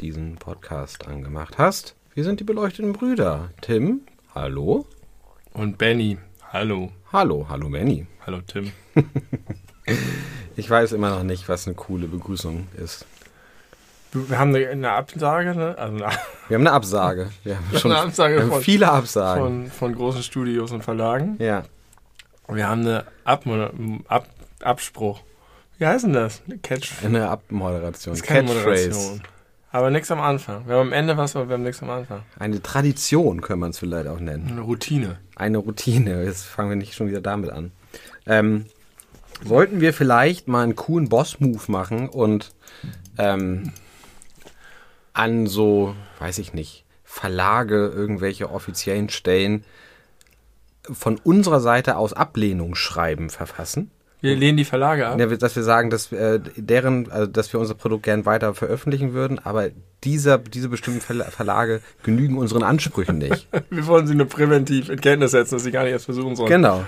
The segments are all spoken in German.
diesen Podcast angemacht hast. Wir sind die beleuchteten Brüder. Tim, hallo. Und Benny, hallo. Hallo, hallo Benny. Hallo Tim. Ich weiß immer noch nicht, was eine coole Begrüßung ist. Wir haben eine, eine Absage, ne? Also eine, Wir haben eine Absage. Wir haben schon eine Absage wir haben von, viele Absagen. von, von großen Studios und Verlagen. ja, Wir haben eine Abmoder Ab Abspruch. Wie heißt denn das? Eine Catch. eine Abmoderation. Das ist keine Catchphrase. Moderation. Aber nichts am Anfang. Wir haben am Ende was, aber wir haben nichts am Anfang. Eine Tradition können wir es vielleicht auch nennen. Eine Routine. Eine Routine. Jetzt fangen wir nicht schon wieder damit an. Ähm, sollten wir vielleicht mal einen coolen Boss-Move machen und ähm, an so, weiß ich nicht, Verlage, irgendwelche offiziellen Stellen von unserer Seite aus Ablehnungsschreiben verfassen? Wir lehnen die Verlage ab. Ja, dass wir sagen, dass äh, deren, also dass wir unser Produkt gern weiter veröffentlichen würden, aber dieser, diese bestimmten Verla Verlage genügen unseren Ansprüchen nicht. Wir wollen sie nur präventiv in Kenntnis setzen, dass sie gar nicht erst versuchen sollen. Genau.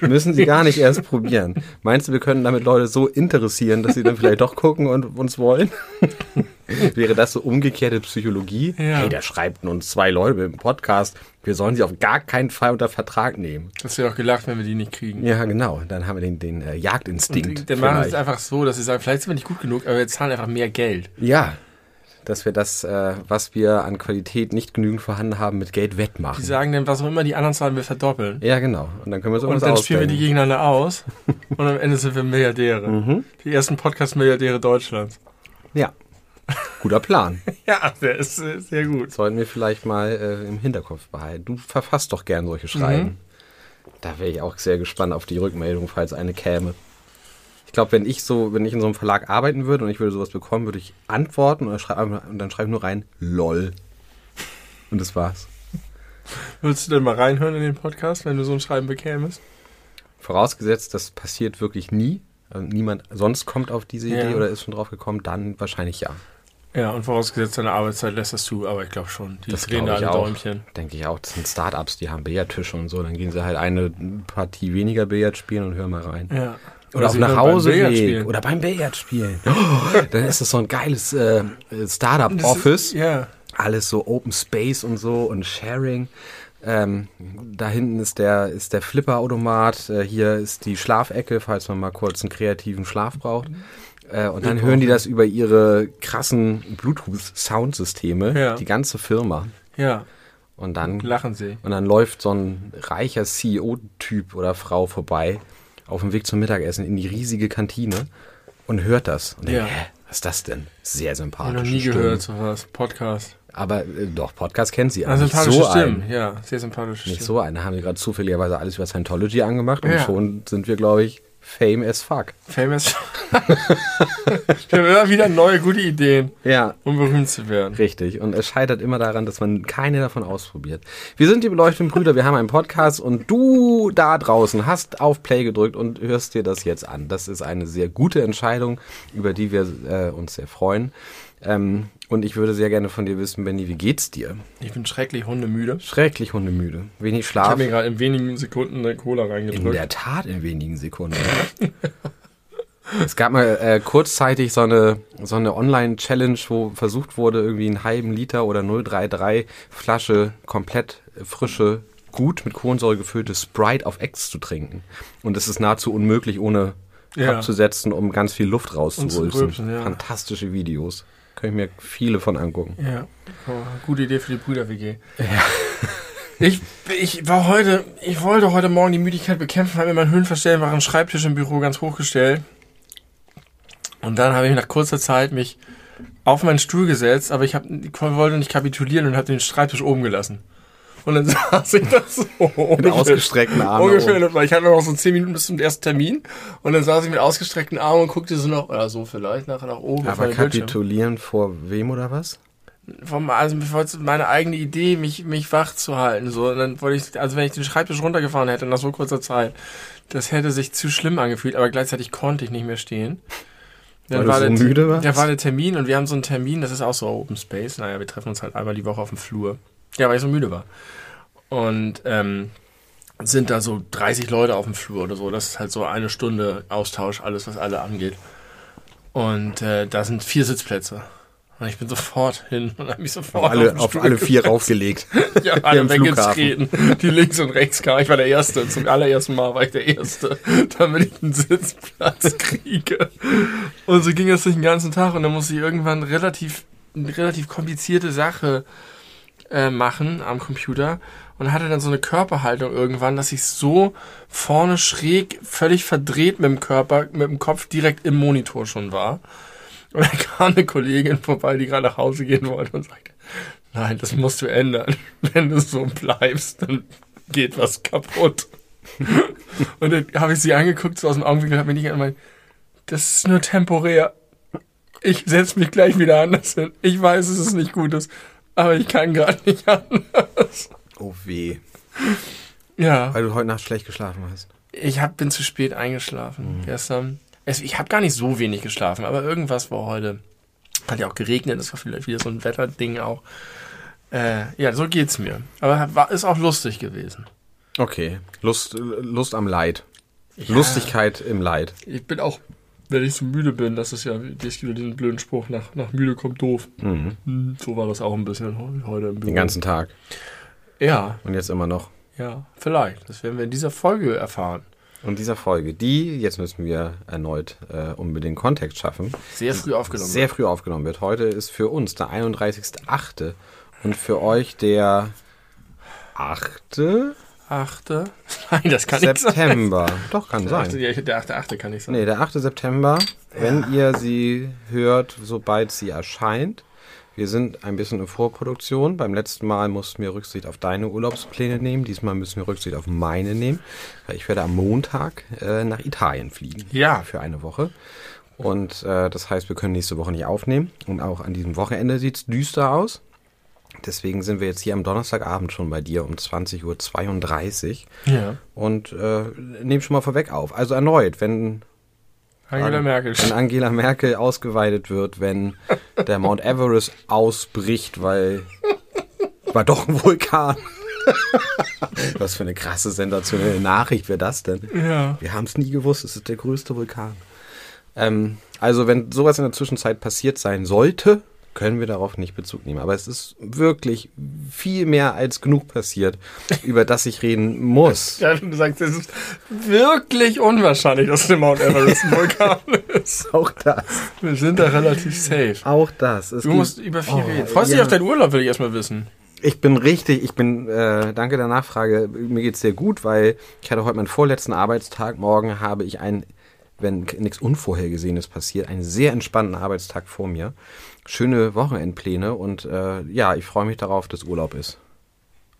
Müssen sie gar nicht erst probieren. Meinst du, wir können damit Leute so interessieren, dass sie dann vielleicht doch gucken und uns wollen? Wäre das so umgekehrte Psychologie? Ja. Hey, da schreibten uns zwei Leute im Podcast, wir sollen sie auf gar keinen Fall unter Vertrag nehmen. Das wäre auch gelacht, wenn wir die nicht kriegen. Ja, genau. Dann haben wir den, den äh, Jagdinstinkt. Und dann machen sie es einfach so, dass sie sagen, vielleicht sind wir nicht gut genug, aber wir zahlen einfach mehr Geld. Ja, dass wir das, äh, was wir an Qualität nicht genügend vorhanden haben, mit Geld Die wettmachen. sagen dann, was auch immer die anderen zahlen, wir verdoppeln. Ja, genau. Und dann können wir so Und dann spielen wir die ausdenken. gegeneinander aus und am Ende sind wir Milliardäre. Mhm. Die ersten Podcast-Milliardäre Deutschlands. Ja. Guter Plan. Ja, der ist äh, sehr gut. Sollten wir vielleicht mal äh, im Hinterkopf behalten. Du verfasst doch gern solche Schreiben. Mhm. Da wäre ich auch sehr gespannt auf die Rückmeldung, falls eine käme. Ich glaube, wenn ich so, wenn ich in so einem Verlag arbeiten würde und ich würde sowas bekommen, würde ich antworten und, schrei und dann schreibe ich nur rein, lol. Und das war's. Würdest du denn mal reinhören in den Podcast, wenn du so ein Schreiben bekämest? Vorausgesetzt, das passiert wirklich nie. Also niemand sonst kommt auf diese Idee Ja. oder ist schon drauf gekommen, dann wahrscheinlich ja. Ja, und vorausgesetzt deine Arbeitszeit lässt das zu, aber ich glaube schon. Die Das drehen da alle auch. Däumchen. Denke ich auch. Das sind Startups, die haben Billardtische und so. Dann gehen sie halt eine Partie weniger Billard spielen und hören mal rein. Ja. Oder, sie hören nach beim Hause Billardspielen. Oder beim Billard spielen. Oh, dann ist das so ein geiles äh, Startup-Office. Ja. Alles so Open Space und so und Sharing. Ähm, da hinten ist der, ist der Flipper-Automat. Äh, hier ist die Schlafecke, falls man mal kurz einen kreativen Schlaf braucht. Äh, und dann hören die das über ihre krassen Bluetooth-Soundsysteme, Ja. die ganze Firma. Ja. Und dann Lachen sie. und dann läuft so ein reicher CEO-Typ oder Frau vorbei auf dem Weg zum Mittagessen in die riesige Kantine und hört das. Und denkt, Ja. hä, was ist das denn? Sehr Hab ich sympathisch. noch nie gehört, sowas. Podcast. Aber äh, doch, Podcast kennt sie. Nicht sympathische so Stimmen. einen. Ja, sehr sympathische Nicht Stimmen. so einen. Da haben wir gerade zufälligerweise alles über Scientology angemacht und Ja. schon sind wir, glaube ich, fame as fuck. Famous. Wir haben immer wieder neue, gute Ideen, Ja, um berühmt zu werden. Richtig. Und es scheitert immer daran, dass man keine davon ausprobiert. Wir sind die beleuchteten Brüder, wir haben einen Podcast und du da draußen hast auf Play gedrückt und hörst dir das jetzt an. Das ist eine sehr gute Entscheidung, über die wir äh, uns sehr freuen. Ähm, und ich würde sehr gerne von dir wissen, Benny, wie geht's dir? Ich bin schrecklich hundemüde. Schrecklich hundemüde. Wenig Ich Schlaf. habe mir gerade in wenigen Sekunden eine Cola In reingedrückt. der Tat in wenigen Sekunden. es gab mal äh, kurzzeitig so eine, so eine Online-Challenge, wo versucht wurde, irgendwie einen halben Liter oder 033 Flasche komplett frische, gut mit Kohlensäure gefüllte Sprite auf Ex zu trinken. Und es ist nahezu unmöglich, ohne Ja. abzusetzen, um ganz viel Luft rülpsen, ja. Fantastische Videos. Kann ich mir viele von angucken. Ja, oh, gute Idee für die Brüder-WG. Ich, ich war heute, ich wollte heute Morgen die Müdigkeit bekämpfen, habe mir meinen höhenverstellbaren Schreibtisch im Büro ganz hochgestellt. Und dann habe ich nach kurzer Zeit mich auf meinen Stuhl gesetzt, aber ich, hab, ich wollte nicht kapitulieren und habe den Schreibtisch oben gelassen. Und dann saß ich da so. Mit ausgestreckten Armen. Ungefähr, weil ich hatte noch so zehn Minuten bis zum ersten Termin. Und dann saß ich mit ausgestreckten Armen und guckte so noch, oder so vielleicht, nachher nach oben. Aber kapitulieren vor wem oder was? vom, also meine eigene Idee, mich, mich wach zu halten. So. Und dann wollte ich, also wenn ich den Schreibtisch runtergefahren hätte nach so kurzer Zeit, das hätte sich zu schlimm angefühlt, aber gleichzeitig konnte ich nicht mehr stehen. Dann Weil war du der, so müde warst? Da war der Termin und wir haben so einen Termin, das ist auch so Open Space. Naja, wir treffen uns halt einmal die Woche auf dem Flur. Ja, weil ich so müde war. Und ähm, sind da so 30 Leute auf dem Flur oder so. Das ist halt so eine Stunde Austausch, alles, was alle angeht. Und äh, da sind vier Sitzplätze. Und ich bin sofort hin und habe mich sofort Auf alle, auf Stuhl alle vier raufgelegt. ja, alle weggetreten. Die links und rechts kamen. Ich war der Erste. Zum allerersten Mal war ich der Erste, damit ich einen Sitzplatz kriege. Und so ging es durch den ganzen Tag. Und dann musste ich irgendwann relativ, eine relativ komplizierte Sache äh, machen am Computer. Und hatte dann so eine Körperhaltung irgendwann, dass ich so vorne schräg, völlig verdreht mit dem Körper, mit dem Kopf direkt im Monitor schon war. Und dann kam eine Kollegin vorbei, die gerade nach Hause gehen wollte und sagte, nein, das musst du ändern. Wenn du so bleibst, dann geht was kaputt. Und dann habe ich sie angeguckt, so aus dem Augenwinkel, habe mir nicht gemeint, das ist nur temporär. Ich setze mich gleich wieder anders hin. Ich weiß, es ist nicht Gutes, aber ich kann gerade nicht anders. Oh weh. Ja, Weil du heute Nacht schlecht geschlafen hast. ich hab, bin zu spät eingeschlafen gestern. Es, ich habe gar nicht so wenig geschlafen, aber irgendwas war heute. Hat ja auch geregnet, das war vielleicht wieder so ein Wetterding auch. Äh, ja, so geht's mir. Aber war, ist auch lustig gewesen. Okay. Lust, Lust am Leid. Ja. Lustigkeit im Leid. Ich bin auch, wenn ich so müde bin, das ist ja, es gibt diesen blöden Spruch, nach, nach müde kommt doof. Mhm. Hm, So war das auch ein bisschen heu- heute im Büro. Den ganzen Tag. Ja, Und jetzt immer noch. ja, vielleicht. Das werden wir in dieser Folge erfahren. Und dieser Folge, die, jetzt müssen wir erneut äh, unbedingt Kontext schaffen, Sehr früh aufgenommen. sehr früh aufgenommen wird. Heute ist für uns der 31.8. und für euch der 8. Achte. Nein, das kann nicht sein. September. Doch, kann Der achte, sein. ja, der achte, achte kann nicht sein. Nee, der 8. September, wenn ihr sie hört, sobald sie erscheint. Wir sind ein bisschen in Vorproduktion. Beim letzten Mal mussten wir Rücksicht auf deine Urlaubspläne nehmen. Diesmal müssen wir Rücksicht auf meine nehmen, weil ich werde am Montag äh, nach Italien fliegen. Ja. Für eine Woche. Und äh, das heißt, wir können nächste Woche nicht aufnehmen. Und auch an diesem Wochenende sieht es düster aus. Deswegen sind wir jetzt hier am Donnerstagabend schon bei dir um 20.32 Uhr Ja. und äh, nehmen schon mal vorweg auf. Also erneut, wenn Angela An- Merkel. wenn Angela Merkel ausgeweitet wird, wenn der Mount Everest ausbricht, weil war doch ein Vulkan. Was für eine krasse sensationelle Nachricht wäre das denn? Ja. Wir haben es nie gewusst, es ist der größte Vulkan. Ähm, also wenn sowas in der Zwischenzeit passiert sein sollte, können wir darauf nicht Bezug nehmen. Aber es ist wirklich viel mehr als genug passiert, über das ich reden muss. Ja, du sagst, es ist wirklich unwahrscheinlich, dass der Mount Everest ein Vulkan ist. Auch das. Wir sind da relativ safe. Auch das. Es Du musst über viel Oh, reden. Freust du ja. dich auf deinen Urlaub, will ich erstmal wissen. Ich bin richtig, ich bin, äh, danke der Nachfrage, mir geht's sehr gut, weil ich hatte heute meinen vorletzten Arbeitstag. Morgen habe ich einen, wenn nichts Unvorhergesehenes passiert, einen sehr entspannten Arbeitstag vor mir. Schöne Wochenendpläne und äh, ja, ich freue mich darauf, dass Urlaub ist.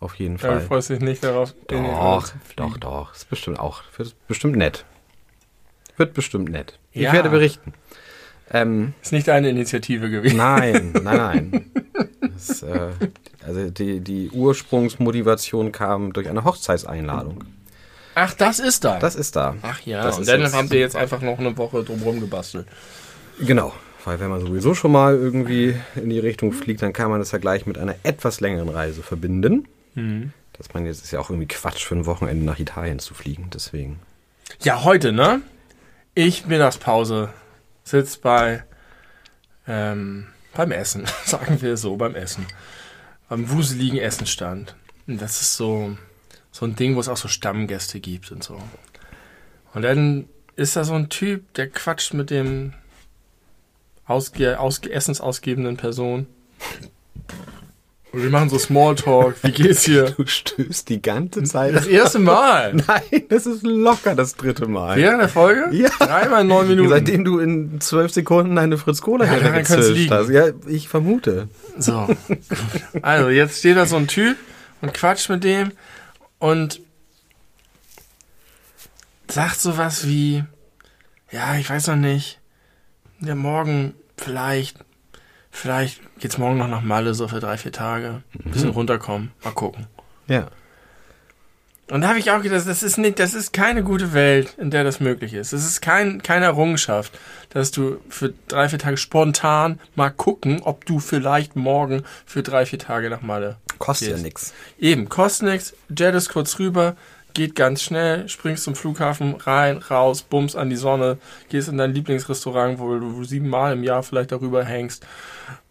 Auf jeden Ja, du Fall. freust dich nicht darauf. den Doch, doch, doch. Ist bestimmt auch, wird bestimmt nett. Wird bestimmt nett. Ja. Ich werde berichten. Ähm, Ist nicht deine Initiative gewesen. Nein, nein, nein. Das, äh, also die, die Ursprungsmotivation kam durch eine Hochzeitseinladung. Ach, das ist da. Das ist da. Ach ja, Das und dann habt ihr jetzt einfach noch eine Woche drumherum gebastelt. Genau. Weil wenn man sowieso schon mal irgendwie in die Richtung fliegt, dann kann man das ja gleich mit einer etwas längeren Reise verbinden. Mhm. Dass man jetzt ist ja auch irgendwie Quatsch für ein Wochenende nach Italien zu fliegen. Deswegen. Ja, heute, ne? Ich Mittagspause sitz bei ähm, beim Essen, sagen wir so, beim Essen. Beim wuseligen Essenstand. Und das ist so, so ein Ding, wo es auch so Stammgäste gibt und so. Und dann ist da so ein Typ, der quatscht mit dem ausge, ausge, essensausgebenden Person. Und wir machen so Smalltalk. Wie geht's hier? Du stößt die ganze Zeit. Das erste Mal. Nein, das ist locker das dritte Mal. Während der Folge? Ja. Dreimal neun Minuten. Seitdem du in zwölf Sekunden eine Fritz Cola Ja, gezischt liegen. hast. Ja, ich vermute. So. Also, jetzt steht da so ein Typ und quatscht mit dem und sagt sowas wie, ja, ich weiß noch nicht, ja, morgen vielleicht, vielleicht geht's morgen noch nach Malle, so für drei, vier Tage. Ein bisschen runterkommen, mal gucken. Ja. Und da habe ich auch gedacht, das ist nicht, das ist keine gute Welt, in der das möglich ist. Das ist kein, keine Errungenschaft, dass du für drei, vier Tage spontan mal gucken, ob du vielleicht morgen für drei, vier Tage nach Malle Kostet ja nichts. Eben, kostet nichts, jettest kurz rüber, geht ganz schnell, springst zum Flughafen, rein, raus, bums an die Sonne, gehst in dein Lieblingsrestaurant, wo du siebenmal im Jahr vielleicht darüber hängst.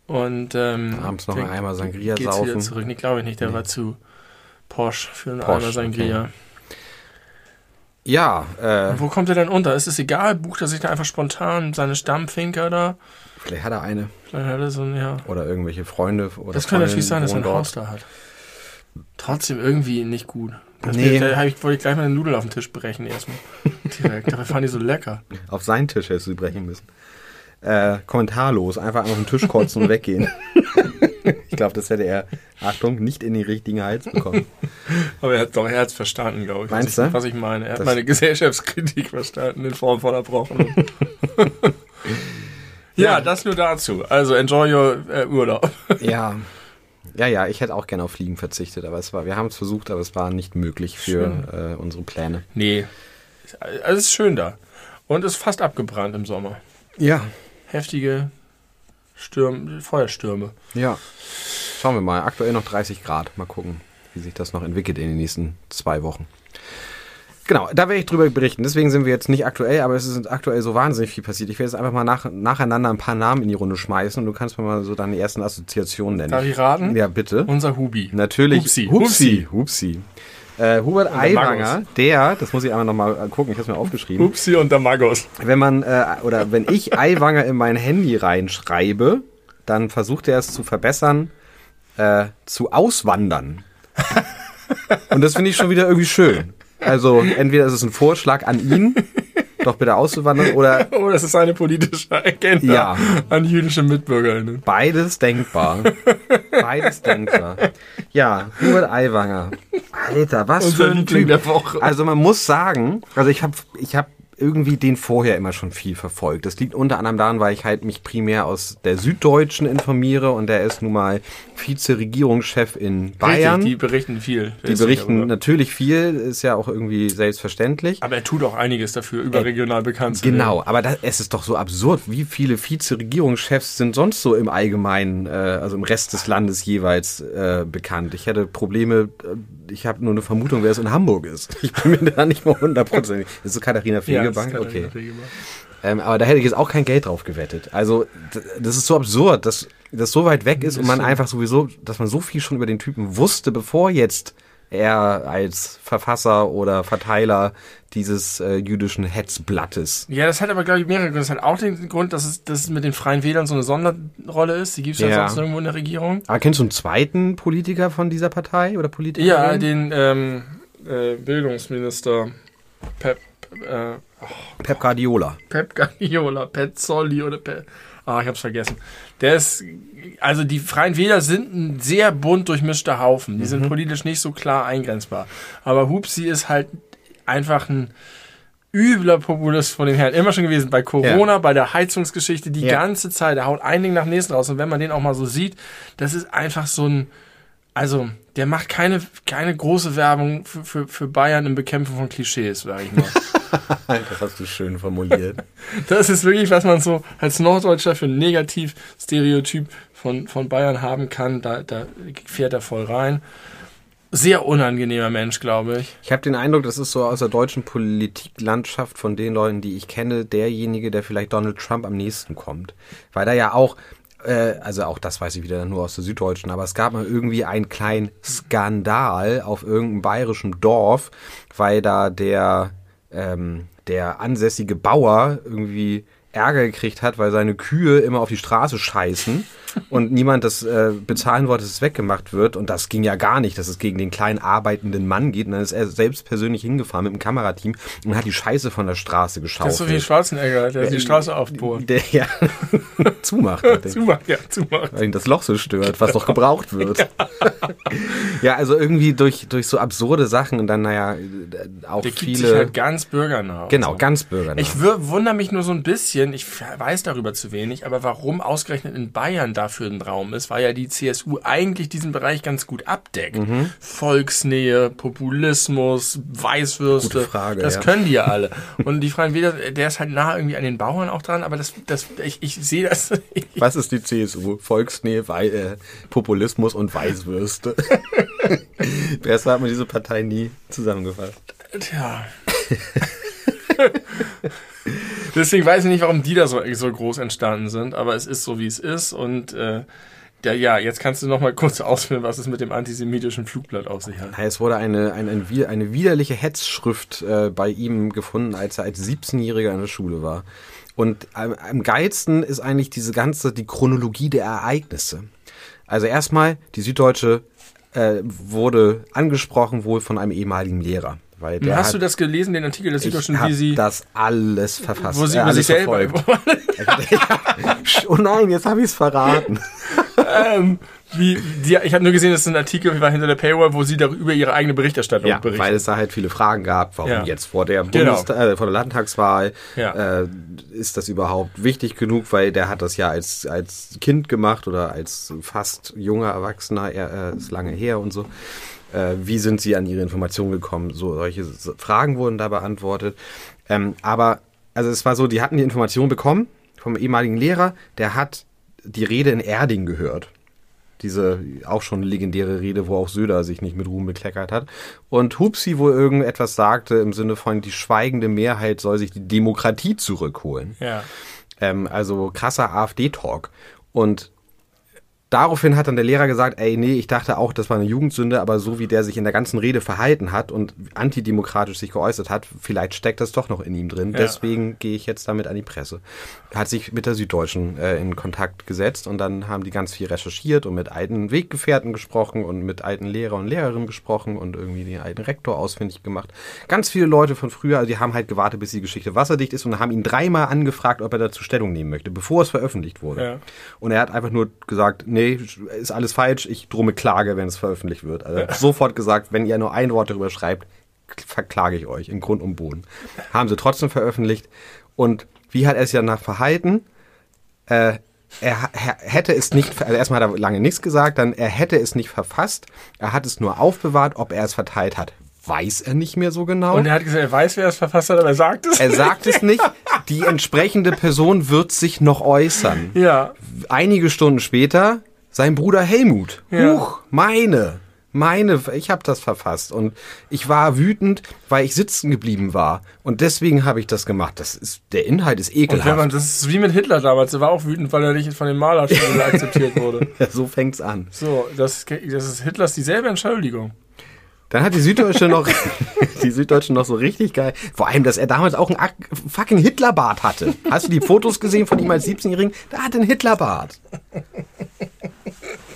Und ähm, Abends noch einmal Sangria geht's saufen. wieder zurück. Nee, glaube ich nicht, der Nee. war zu posch für einen Posch, Eimer Sangria. Ja, äh, Wo kommt er denn unter? Ist es egal? Bucht er sich da einfach spontan seine Stammfinker da? vielleicht hat er eine. Vielleicht hat er so ein, ja. Oder irgendwelche Freunde. Oder Das könnte natürlich sein, dass er ein Haus da hat. Trotzdem irgendwie nicht gut. Das Nee. Da ich, wollte ich gleich mal eine Nudel auf den Tisch brechen erstmal. Direkt. Dabei fanden die so lecker. Auf seinen Tisch hättest du sie brechen müssen. Äh, kommentarlos, einfach auf den Tisch kotzen und weggehen. ich glaube, das hätte er, Achtung, nicht in den richtigen Hals bekommen. Aber er hat doch, er hat's verstanden, glaube ich. Meinst was du? ich, was ich meine. Er hat Das- meine Gesellschaftskritik verstanden in Form von Erbrochen. ja, Ja. das nur dazu. Also enjoy your äh, Urlaub. Ja. Ja, ja, ich hätte auch gerne auf Fliegen verzichtet, aber es war, wir haben es versucht, aber es war nicht möglich für äh, unsere Pläne. Nee. Also es ist schön da. Und ist fast abgebrannt im Sommer. Ja. Heftige Stürme, Feuerstürme. Ja. Schauen wir mal. Aktuell noch 30 Grad. Mal gucken, wie sich das noch entwickelt in den nächsten zwei Wochen. Genau, da werde ich drüber berichten. Deswegen sind wir jetzt nicht aktuell, aber es ist aktuell so wahnsinnig viel passiert. Ich werde jetzt einfach mal nach, nacheinander ein paar Namen in die Runde schmeißen und du kannst mir mal so deine ersten Assoziationen nennen. Darf ich raten? Ja, bitte. Unser Hubi. Natürlich. Hupsi. Hupsi. Hupsi. Äh, Hubert der Aiwanger, Magus. der, das muss ich einmal nochmal gucken, ich habe es mir aufgeschrieben. Hupsi und der Magos. Wenn man, äh, oder wenn ich Aiwanger in mein Handy reinschreibe, dann versucht er es zu verbessern, äh, zu auswandern. Und das finde ich schon wieder irgendwie schön. Also entweder ist es ein Vorschlag an ihn, doch bitte auszuwandern, oder Oh, das ist eine politische Agenda Ja. an jüdische MitbürgerInnen. beides denkbar. Beides denkbar. Ja, Hubert Aiwanger. Alter, was Unser für ein Liebling Typ. der Woche. Also man muss sagen, also ich habe ich hab irgendwie den vorher immer schon viel verfolgt. Das liegt unter anderem daran, weil ich halt mich primär aus der Süddeutschen informiere und der ist nun mal Vize-Regierungschef in Bayern. Richtig, die berichten viel. die berichten natürlich viel, ist ja auch irgendwie selbstverständlich. Aber er tut auch einiges dafür, überregional bekannt zu Genau, aber das, es ist doch so absurd, wie viele Vize-Regierungschefs sind sonst so im Allgemeinen, äh, also im Rest des Landes jeweils äh, bekannt. Ich hätte Probleme, äh, ich habe nur eine Vermutung, wer es in Hamburg ist. Ich bin mir da nicht mal hundertprozentig. Ist so Katharina. Ja, das Fegebank? er okay. Ähm, aber da hätte ich jetzt auch kein Geld drauf gewettet. Also das ist so absurd, dass das so weit weg ist und man einfach sowieso, dass man so viel schon über den Typen wusste, bevor jetzt er als Verfasser oder Verteiler dieses äh, jüdischen Hetzblattes. Ja, das hat aber, glaube ich, mehrere Gründe. Das hat auch den Grund, dass es, dass es mit den Freien Wählern so eine Sonderrolle ist. Die gibt es ja. Ja. sonst nirgendwo in der Regierung. Aber kennst du einen zweiten Politiker von dieser Partei oder Politiker? Ja, den ähm, äh, Bildungsminister Pep, äh, Pep Guardiola. Pep Guardiola, Petzolli oder Pep. Ah, ich hab's vergessen. Der ist, also die Freien Wähler sind ein sehr bunt durchmischter Haufen. Die sind politisch nicht so klar eingrenzbar. Aber Hupsi ist halt einfach ein übler Populist von den Herren. Immer schon gewesen. Bei Corona, bei der Heizungsgeschichte, die Ja. ganze Zeit. Der haut ein Ding nach dem nächsten raus. Und wenn man den auch mal so sieht, das ist einfach so ein, also, der macht keine, keine große Werbung für, für, für Bayern im Bekämpfen von Klischees, sag ich mal. Das hast du schön formuliert. Das ist wirklich, was man so als Norddeutscher für ein Negativ-Stereotyp von, von Bayern haben kann. Da, da fährt er voll rein. Sehr unangenehmer Mensch, glaube ich. Ich habe den Eindruck, das ist so aus der deutschen Politiklandschaft von den Leuten, die ich kenne, derjenige, der vielleicht Donald Trump am nächsten kommt. Weil da ja auch, äh, also auch das weiß ich wieder nur aus der Süddeutschen, aber es gab mal irgendwie einen kleinen Skandal auf irgendeinem bayerischen Dorf, weil da der, ähm, der ansässige Bauer irgendwie Ärger gekriegt hat, weil seine Kühe immer auf die Straße scheißen und niemand das äh, bezahlen wollte, dass es weggemacht wird. Und das ging ja gar nicht, dass es gegen den kleinen arbeitenden Mann geht. Und dann ist er selbst persönlich hingefahren mit dem Kamerateam und hat die Scheiße von der Straße geschaut. Das ist so wie Schwarzenegger, der die Straße aufbohrt. Der ja zumacht. Zumacht, ja, zumacht. weil ihn das Loch so stört, was doch gebraucht wird. Ja, also irgendwie durch, durch so absurde Sachen und dann, naja, äh, auch Der gibt viele. sich halt ganz bürgernah. genau, so. ganz bürgernah. Ich wundere mich nur so ein bisschen, ich weiß darüber zu wenig, aber warum ausgerechnet in Bayern da da für ein Raum ist, weil ja die CSU eigentlich diesen Bereich ganz gut abdeckt. Mhm. Volksnähe, Populismus, Weißwürste. Gute Frage, das ja. können die ja alle. Und die Fragen wieder, der ist halt nah irgendwie an den Bauern auch dran, aber das, das, ich, ich sehe das. Was ist die CSU? Volksnähe, Wei äh, Populismus und Weißwürste. Besser hat man diese Partei nie zusammengefasst. Tja. Deswegen weiß ich nicht, warum die da so, so groß entstanden sind, aber es ist so, wie es ist. Und äh, der, ja, jetzt kannst du noch mal kurz ausführen, was es mit dem antisemitischen Flugblatt auf sich hat. Es wurde eine, eine, eine, eine widerliche Hetzschrift äh, bei ihm gefunden, als er als 17-Jähriger in der Schule war. Und am, am geilsten ist eigentlich diese ganze, die Chronologie der Ereignisse. Also erstmal, die Süddeutsche äh, wurde angesprochen wohl von einem ehemaligen Lehrer. Weil der Hast hat, du das gelesen, den Artikel der ich Süddeutschen, hab wie sie, das alles verfasst. wo sie äh, über sich alles selber, oh nein, jetzt habe ich es verraten. ähm, wie, die, ich habe nur gesehen, das ist ein Artikel, war hinter der Paywall, wo sie darüber ihre eigene Berichterstattung Ja, berichtet. weil es da halt viele Fragen gab, warum Ja. jetzt vor der, Genau. Äh, vor der Landtagswahl Ja. äh, ist das überhaupt wichtig genug, weil der hat das ja als, als Kind gemacht oder als fast junger Erwachsener, er äh, ist lange her und so. Äh, wie sind sie an ihre Informationen gekommen? So solche Fragen wurden da beantwortet. Ähm, aber also es war so, die hatten die Information bekommen vom ehemaligen Lehrer, der hat die Rede in Erding gehört diese auch schon legendäre Rede, wo auch Söder sich nicht mit Ruhm bekleckert hat. Und Hupsi wohl irgendetwas sagte im Sinne von, die schweigende Mehrheit soll sich die Demokratie zurückholen. ja. Ähm, also krasser AfD-Talk. Und daraufhin hat dann der Lehrer gesagt, ey, nee, ich dachte auch, das war eine Jugendsünde, aber so wie der sich in der ganzen Rede verhalten hat und antidemokratisch sich geäußert hat, vielleicht steckt das doch noch in ihm drin. Ja. Deswegen gehe ich jetzt damit an die Presse. Hat sich mit der Süddeutschen äh, in Kontakt gesetzt und dann haben die ganz viel recherchiert und mit alten Weggefährten gesprochen und mit alten Lehrer und Lehrerinnen gesprochen und irgendwie den alten Rektor ausfindig gemacht. Ganz viele Leute von früher, also die haben halt gewartet, bis die Geschichte wasserdicht ist und haben ihn dreimal angefragt, ob er dazu Stellung nehmen möchte, bevor es veröffentlicht wurde. Ja. Und er hat einfach nur gesagt, nee, ist alles falsch, ich drohe mit Klage, wenn es veröffentlicht wird. Also er hat sofort gesagt, wenn ihr nur ein Wort darüber schreibt, verklage ich euch in Grund und Boden. Haben sie trotzdem veröffentlicht. Und wie hat er sich danach verhalten? Äh, er, er hätte es nicht, also erstmal hat er lange nichts gesagt, dann er hätte es nicht verfasst, er hat es nur aufbewahrt, ob er es verteilt hat, weiß er nicht mehr so genau. Und er hat gesagt, er weiß, wer es verfasst hat, aber er sagt es. er sagt es nicht, die entsprechende Person wird sich noch äußern. ja. Einige Stunden später sein Bruder Helmut. Ja. Huch, meine, meine, ich habe das verfasst und ich war wütend, weil ich sitzen geblieben war und deswegen habe ich das gemacht. Das ist der Inhalt ist Und wenn ekelhaft. man, das ist wie mit Hitler damals, er war auch wütend, weil er nicht von den Malerschulen akzeptiert wurde. so fängt's an. So, das, das ist Hitlers dieselbe Entschuldigung. Dann hat die Süddeutsche noch die Süddeutsche noch so richtig geil. Vor allem, dass er damals auch einen fucking Hitlerbart hatte. Hast du die Fotos gesehen von ihm als 17-Jährigen? Der hat einen Hitlerbart.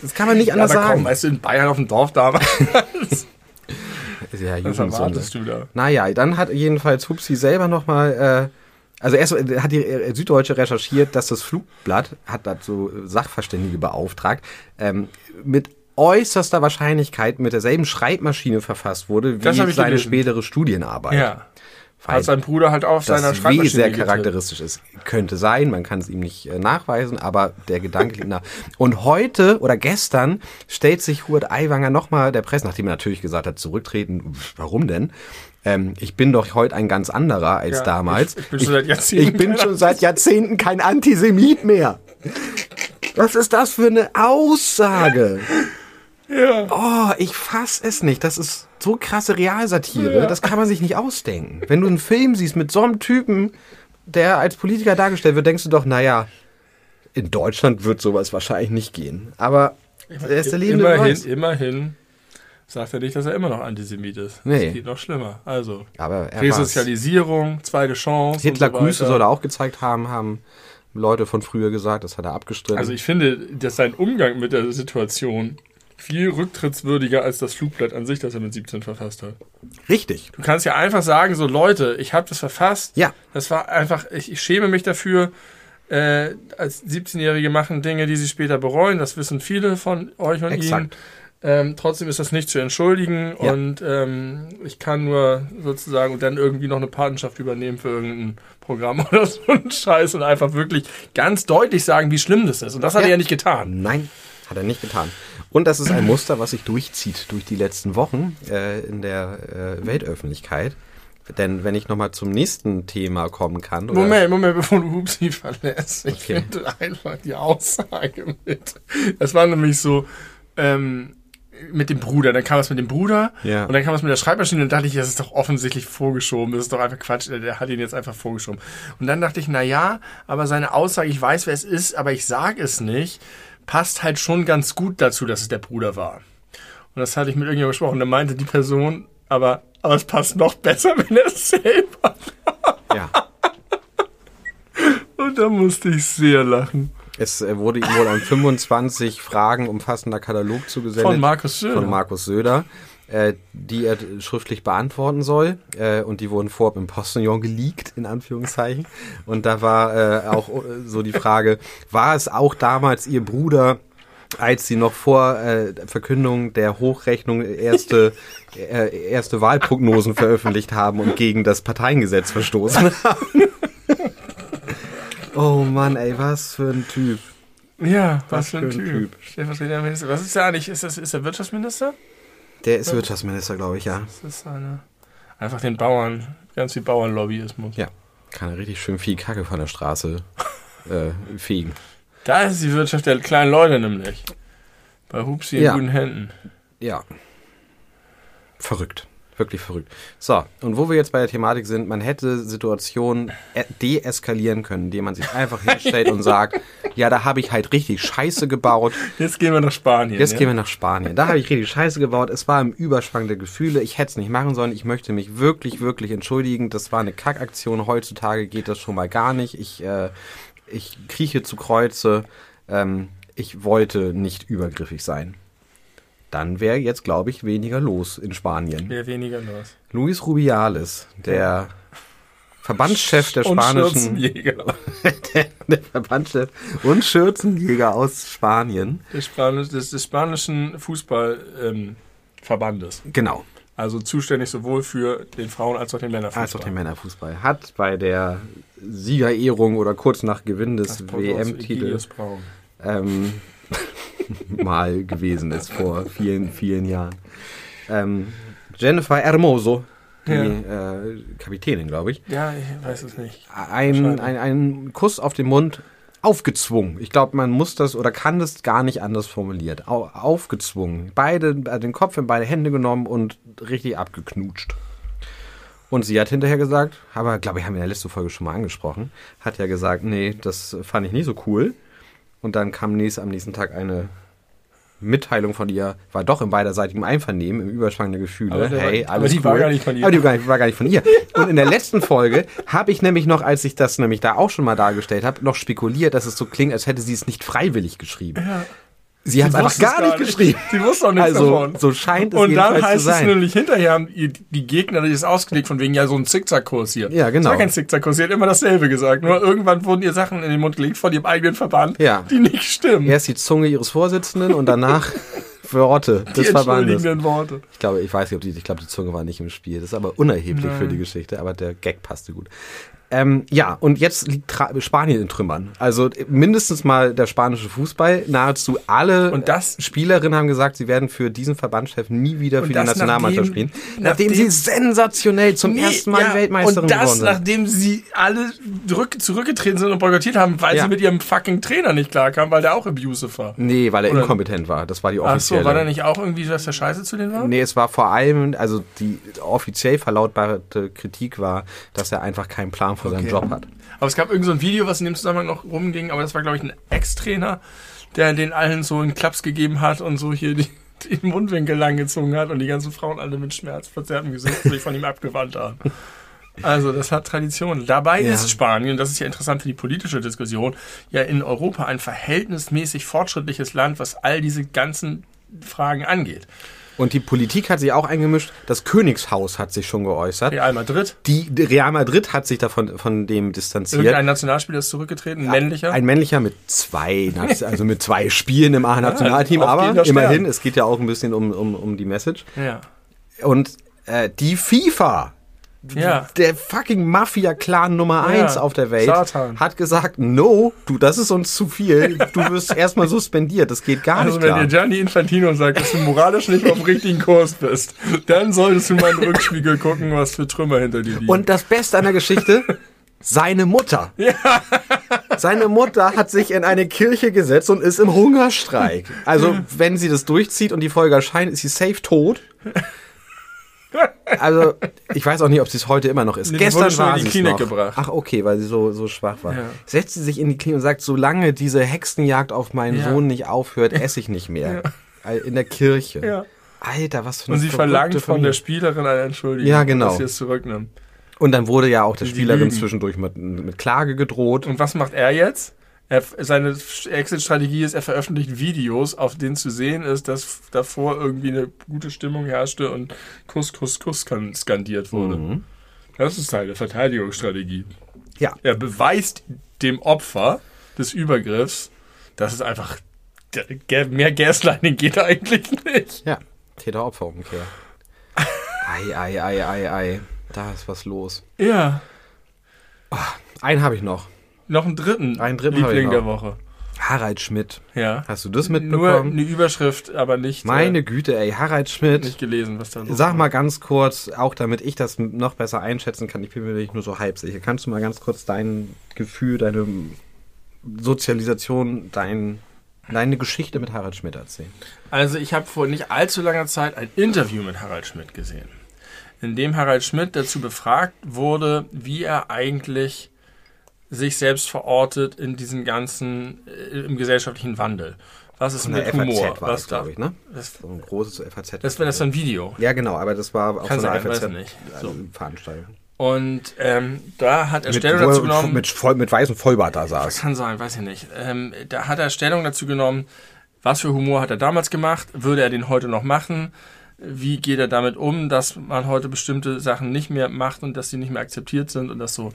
Das kann man nicht anders aber sagen. komm, weißt du, in Bayern auf dem Dorf damals. Ja Was erwartest du da? Naja, dann hat jedenfalls Hupsi selber nochmal, äh, also erst hat die äh, Süddeutsche recherchiert, dass das Flugblatt, hat dazu Sachverständige beauftragt, ähm, mit äußerster Wahrscheinlichkeit mit derselben Schreibmaschine verfasst wurde, wie Das ich seine gelesen. spätere Studienarbeit. Ja. Weil Hat sein Bruder halt auf seiner das Schreibmaschine sehr getippt. charakteristisch ist. Könnte sein, man kann es ihm nicht äh, nachweisen, aber der Gedanke liegt nach. Und heute oder gestern stellt sich Hubert Aiwanger nochmal der Presse, nachdem er natürlich gesagt hat, zurücktreten, warum denn? Ähm, ich bin doch heute ein ganz anderer als Ja, damals. ich- ich bin schon seit Jahrzehnten Ich bin kein schon seit Jahrzehnten kein Antisemit mehr. Was ist das für eine Aussage? Ja. Oh, ich fass es nicht. Das ist so krasse Realsatire. Das kann man sich nicht ausdenken. Wenn du einen Film siehst mit so einem Typen, der als Politiker dargestellt wird, denkst du doch, naja, in Deutschland wird sowas wahrscheinlich nicht gehen. Aber er ist der lebende immerhin, Beweis. immerhin sagt er nicht, dass er immer noch Antisemit ist. Nee. Das geht noch schlimmer. Also, Aber er. Resozialisierung, zweite Chance. Hitler so Grüße soll er auch gezeigt haben, haben Leute von früher gesagt. Das hat er abgestritten. Also ich finde, dass sein Umgang mit der Situation viel rücktrittswürdiger als das Flugblatt an sich, das er mit 17 verfasst hat. Richtig. Du kannst ja einfach sagen, so Leute, ich habe das verfasst. Ja. Das war einfach, ich, ich schäme mich dafür. Äh, als 17-Jährige machen Dinge, die sie später bereuen. Das wissen viele von euch und Exakt. ihnen. Ähm, trotzdem ist das nicht zu entschuldigen Ja. und ähm, ich kann nur sozusagen dann irgendwie noch eine Patenschaft übernehmen für irgendein Programm oder so einen Scheiß und einfach wirklich ganz deutlich sagen, wie schlimm das ist. Und das hat Ja. er ja nicht getan. Nein, hat er nicht getan. Und das ist ein Muster, was sich durchzieht durch die letzten Wochen äh, in der äh, Weltöffentlichkeit. Denn wenn ich nochmal zum nächsten Thema kommen kann. Moment, Moment, bevor du Hupsi verlässt. Ich Okay. finde einfach die Aussage mit. Das war nämlich so, ähm, mit dem Bruder. Dann kam es mit dem Bruder Ja. und dann kam es mit der Schreibmaschine und dachte ich, das ist doch offensichtlich vorgeschoben. Das ist doch einfach Quatsch. Der hat ihn jetzt einfach vorgeschoben. Und dann dachte ich, na ja, aber seine Aussage, ich weiß, wer es ist, aber ich sag es nicht, passt halt schon ganz gut dazu, dass es der Bruder war. Und das hatte ich mit irgendjemandem gesprochen. Dann meinte die Person, aber, aber es passt noch besser, wenn er es selber Ja. Und da musste ich sehr lachen. Es äh, wurde ihm wohl ein 25 Fragen umfassender Katalog zugesendet. Von Markus Söder. Von Markus Söder, äh, die er schriftlich beantworten soll. Äh, und die wurden vorab im Postillon geleakt, in Anführungszeichen. Und da war äh, auch äh, so die Frage, war es auch damals ihr Bruder, als sie noch vor äh, Verkündung der Hochrechnung erste, äh, erste Wahlprognosen veröffentlicht haben und gegen das Parteiengesetz verstoßen haben? oh Mann, ey, was für ein Typ. Ja, was, Was für ein für ein Typ. Typ. Was ist der eigentlich? Ist, das, ist der Wirtschaftsminister? Der ist Wirtschaftsminister, glaube ich, ja. Das ist eine. Einfach den Bauern, ganz viel Bauernlobbyismus. Ja. Kann er richtig schön viel Kacke von der Straße äh, fegen. Da ist die Wirtschaft der kleinen Leute nämlich. Bei Hupsi in Ja. guten Händen. Ja. Verrückt. Wirklich verrückt. So, und wo wir jetzt bei der Thematik sind, man hätte Situationen e- deeskalieren können, indem man sich einfach hinstellt und sagt, ja, da habe ich halt richtig Scheiße gebaut. Jetzt gehen wir nach Spanien. Jetzt ja? gehen wir nach Spanien. Da habe ich richtig Scheiße gebaut. Es war im Überschwang der Gefühle. Ich hätte es nicht machen sollen. Ich möchte mich wirklich, wirklich entschuldigen. Das war eine Kackaktion. Heutzutage geht das schon mal gar nicht. Ich, äh, ich krieche zu Kreuze. Ähm, ich wollte nicht übergriffig sein. Dann wäre jetzt, glaube ich, weniger los in Spanien. Wäre weniger los. Luis Rubiales, der Verbandschef der Und spanischen Schürzenjäger. der, der Verbandschef und Schürzenjäger aus Spanien. Des, Spanisch, des, des spanischen Fußballverbandes. Ähm. Genau. also zuständig sowohl für den Frauen- als auch den Männerfußball. als auch den Männerfußball, hat bei der Siegerehrung oder kurz nach Gewinn des WM-Titels ähm, mal gewesen ist vor vielen, vielen Jahren. Ähm, Jennifer Hermoso, die äh, Kapitänin, glaube ich, Ja, ich weiß es nicht. ein, ein, einen Kuss auf den Mund aufgezwungen. Ich glaube, man muss das oder kann das gar nicht anders formuliert. Au, aufgezwungen. Beide, äh, den Kopf in beide Hände genommen und richtig abgeknutscht. Und sie hat hinterher gesagt, aber glaube ich, haben wir in der letzten Folge schon mal angesprochen, hat ja gesagt, nee, das fand ich nicht so cool. Und dann kam nächst, am nächsten Tag eine Mitteilung von ihr, war doch im beiderseitigen Einvernehmen, im Überschwang der Gefühle. Aber hey, war- alles aber die cool. war gar nicht von ihr. Aber die war gar nicht, war gar nicht von ihr. Und in der letzten Folge habe ich nämlich noch, als ich das nämlich da auch schon mal dargestellt habe, noch spekuliert, dass es so klingt, als hätte sie es nicht freiwillig geschrieben. Sie hat einfach gar nicht geschrieben. Sie wusste auch nichts Also, davon. so scheint es Und dann heißt es nämlich hinterher, haben die, die Gegner das ausgelegt von wegen ja so ein Zickzackkurs hier. Ja, genau. Das war kein Zickzackkurs, sie hat immer dasselbe gesagt. Nur irgendwann wurden ihr Sachen in den Mund gelegt von ihrem eigenen Verband, Ja. die nicht stimmen. Erst die Zunge ihres Vorsitzenden und danach Worte die des Verbandes. entschuldigenden Worte. Ich glaube, ich weiß nicht, ob die, ich glaube, die Zunge war nicht im Spiel. Das ist aber unerheblich Nein. für die Geschichte, aber der Gag passte gut. Ähm, ja, und jetzt liegt Tra Spanien in Trümmern. Also mindestens mal der spanische Fußball. Nahezu alle Und das- Spielerinnen haben gesagt, sie werden für diesen Verbandschef nie wieder für die Nationalmannschaft nachdem- spielen. Nachdem, nachdem- sie sensationell zum Nee, ersten Mal ja, Weltmeisterin Und das, geworden sind. nachdem sie alle zurück, zurückgetreten sind und boykottiert haben, weil Ja. sie mit ihrem fucking Trainer nicht klarkamen, weil der auch abusive war. Nee, weil er Oder- inkompetent war. Das war die Ach offizielle. so, war der nicht auch irgendwie, dass der Scheiße zu denen war? Nee, es war vor allem, also die offiziell verlautbarte Kritik war, dass er einfach keinen Plan für seinen Okay. Job hat. Aber es gab irgend so ein Video, was in dem Zusammenhang noch rumging, aber das war, glaube ich, ein Ex-Trainer, der den allen so einen Klaps gegeben hat und so hier die, die Mundwinkel langgezogen hat und die ganzen Frauen alle mit schmerzverzerrtem Gesicht sich von ihm abgewandt haben. Also, das hat Tradition. Dabei Ja. ist Spanien, das ist ja interessant für die politische Diskussion, ja in Europa ein verhältnismäßig fortschrittliches Land, was all diese ganzen Fragen angeht. Und die Politik hat sich auch eingemischt. Das Königshaus hat sich schon geäußert. Real Madrid. Die Real Madrid hat sich davon von dem distanziert. Irgendein Nationalspieler ist zurückgetreten, ein männlicher. Ein männlicher mit zwei, also mit zwei Spielen im A-Nationalteam, aber aufgehender Stern. immerhin, es geht ja auch ein bisschen um, um, um die Message. ja. Und äh, die FIFA, Ja. der fucking Mafia-Clan Nummer Ja, eins auf der Welt, Satan. hat gesagt, no, du, das ist uns zu viel, du wirst erstmal suspendiert, das geht gar Also nicht wenn klar. dir Gianni Infantino sagt, dass du moralisch nicht auf dem richtigen Kurs bist, dann solltest du mal in den Rückspiegel gucken, was für Trümmer hinter dir liegen. Und das Beste an der Geschichte, seine Mutter. Seine Mutter hat sich in eine Kirche gesetzt und ist im Hungerstreik. Also, wenn sie das durchzieht und die Folge erscheint, ist sie safe tot. Also, ich weiß auch nicht, ob sie es heute immer noch ist. Nee, Gestern war in die sie Klinik noch. gebracht. Ach, okay, weil sie so, so schwach war. Ja. Setzt sie sich in die Klinik und sagt, solange diese Hexenjagd auf meinen Ja. Sohn nicht aufhört, esse ich nicht mehr. In der Kirche. Ja. Alter, was für eine Und sie verlangt von Familie. der Spielerin eine Entschuldigung, Ja, genau. dass sie es zurücknimmt. Und dann wurde ja auch der Spielerin zwischendurch mit, mit Klage gedroht. Und was macht er jetzt? Er, seine Exit-Strategie ist, er veröffentlicht Videos, auf denen zu sehen ist, dass davor irgendwie eine gute Stimmung herrschte und Kuss, Kuss, Kuss skan- skandiert wurde. Mhm. Das ist seine Verteidigungsstrategie. Ja. Er beweist dem Opfer des Übergriffs, dass es einfach mehr Gaslighting geht eigentlich nicht. Ja, Täter-Opfer-Umkehr. Ei, ei, ei, ei, ei. Da ist was los. Ja. Einen habe ich noch. Noch einen dritten, Einen dritten Liebling der Woche. Harald Schmidt. Ja. Hast du das Nur mitbekommen? eine Überschrift, aber nicht, Meine äh, Güte, ey. Harald Schmidt. nicht gelesen, was da los Sag mal ganz kurz, auch damit ich das noch besser einschätzen kann, ich bin mir nicht nur so halb sicher. Kannst du mal ganz kurz dein Gefühl, deine Sozialisation, dein, deine Geschichte mit Harald Schmidt erzählen? Also ich habe vor nicht allzu langer Zeit ein Interview mit Harald Schmidt gesehen, in dem Harald Schmidt dazu befragt wurde, wie er eigentlich sich selbst verortet in diesem ganzen, äh, im gesellschaftlichen Wandel. Was ist mit Humor? FAZ war Was glaube ich, ne? Das, So ein großes FAZ. das wäre das so ein Video. ja, genau, aber das war auch Kann so eine FAZ nicht. äh, So. Veranstaltung. Und ähm, da hat er Mit, Stellung dazu genommen. mit, voll, mit weißem Vollbart da saß. Kann sein, weiß ich nicht. Ähm, da hat er Stellung dazu genommen, was für Humor hat er damals gemacht, würde er den heute noch machen, wie geht er damit um, dass man heute bestimmte Sachen nicht mehr macht und dass sie nicht mehr akzeptiert sind und das so.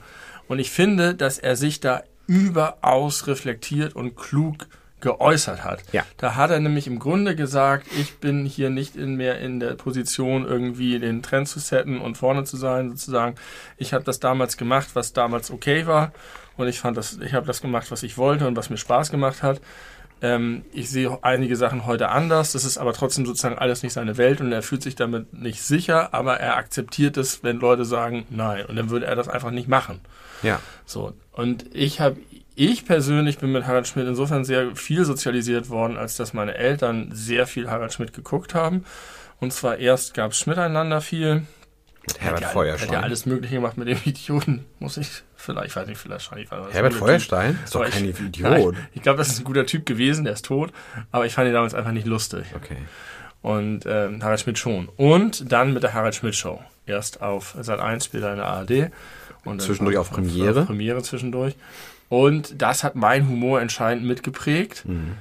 Und ich finde, dass er sich da überaus reflektiert und klug geäußert hat. Ja. Da hat er nämlich im Grunde gesagt, ich bin hier nicht in mehr in der Position, irgendwie den Trend zu setten und vorne zu sein, sozusagen. Ich habe das damals gemacht, was damals okay war. Und ich fand das, ich habe das gemacht, was ich wollte und was mir Spaß gemacht hat. Ähm, ich sehe einige Sachen heute anders. Das ist aber trotzdem sozusagen alles nicht seine Welt und er fühlt sich damit nicht sicher, aber er akzeptiert es, wenn Leute sagen nein. Und dann würde er das einfach nicht machen. Ja. So. Und ich habe, ich persönlich bin mit Harald Schmidt insofern sehr viel sozialisiert worden, als dass meine Eltern sehr viel Harald Schmidt geguckt haben. Und zwar erst gab es Schmidt einander viel. Mit Herbert hat ja, Feuerstein. Hat ja alles Mögliche gemacht mit dem Idioten. Muss ich vielleicht, ich weiß nicht, vielleicht schon. Ich weiß, Herbert Feuerstein? Typ. Ist doch Aber kein ich, Idiot. Nein, ich glaube, das ist ein guter Typ gewesen, der ist tot. Aber ich fand ihn damals einfach nicht lustig. Okay. Und ähm, Harald Schmidt schon. Und dann mit der Harald Schmidt Show. Erst auf Sat 1, später in der ARD. Und Zwischendurch auf Premiere. Auf Premiere zwischendurch. Und das hat mein Humor entscheidend mitgeprägt. Mhm.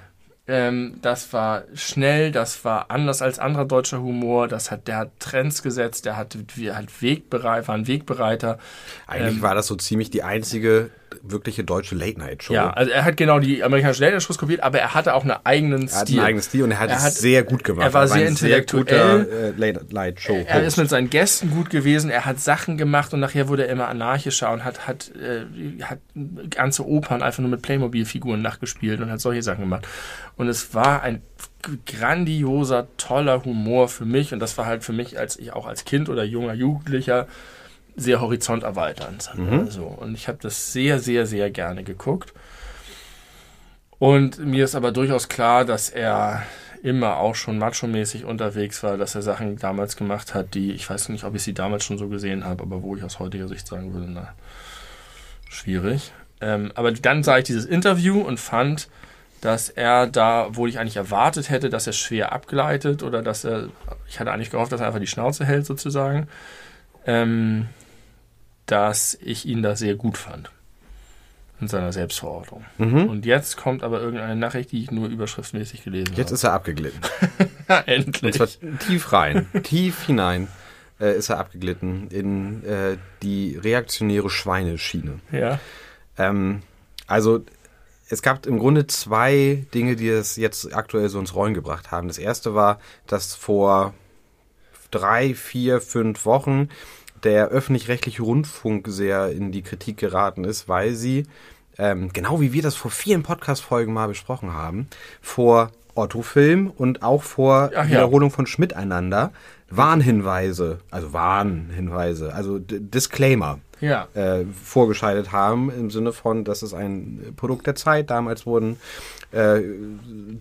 Ähm, das war schnell, das war anders als anderer deutscher Humor. Das hat, der hat Trends gesetzt, der hat, hat Wegbereit, war ein Wegbereiter. Eigentlich Ähm, war das so ziemlich die einzige wirkliche deutsche Late-Night-Show. Ja, also er hat genau die amerikanische Late-Night-Shows kopiert, aber er hatte auch einen eigenen er hat Stil. einen eigenen Stil und er hat Er es hat- sehr gut gemacht. er war sehr ein intellektuell. guter, äh, Late-Night-Show. Er ist mit seinen Gästen gut gewesen, er hat Sachen gemacht und nachher wurde er immer anarchischer und hat, hat, äh, hat ganze Opern einfach nur mit Playmobil-Figuren nachgespielt und hat solche Sachen gemacht. Und es war ein grandioser, toller Humor für mich und das war halt für mich, als ich auch als Kind oder junger Jugendlicher sehr horizonterweiternd. So. Und ich habe das sehr, sehr, sehr gerne geguckt. Und mir ist aber durchaus klar, dass er immer auch schon macho-mäßig unterwegs war, dass er Sachen damals gemacht hat, die, ich weiß nicht, ob ich sie damals schon so gesehen habe, aber wo ich aus heutiger Sicht sagen würde, na, schwierig. Ähm, aber dann sah ich dieses Interview und fand, dass er da, wo ich eigentlich erwartet hätte, dass er schwer abgleitet oder dass er, ich hatte eigentlich gehofft, dass er einfach die Schnauze hält sozusagen, ähm, dass ich ihn da sehr gut fand. mit seiner Selbstverortung. Und jetzt kommt aber irgendeine Nachricht, die ich nur überschriftsmäßig gelesen Jetzt habe. ist er abgeglitten. er Und endlich. zwar tief rein, tief hinein äh, ist er abgeglitten in äh, die reaktionäre Schweineschiene. Ja. Ähm, also es gab im Grunde zwei Dinge, die es jetzt aktuell so ins Rollen gebracht haben. Das erste war, dass vor drei, vier, fünf Wochen der öffentlich-rechtliche Rundfunk sehr in die Kritik geraten ist, weil sie, ähm, genau wie wir das vor vielen Podcast-Folgen mal besprochen haben, vor Otto-Film und auch vor Ach ja. Wiederholung von Schmidt einander Warnhinweise, also Warnhinweise, also D Disclaimer Ja. äh, vorgeschaltet haben, im Sinne von, das ist ein Produkt der Zeit. Damals wurden äh,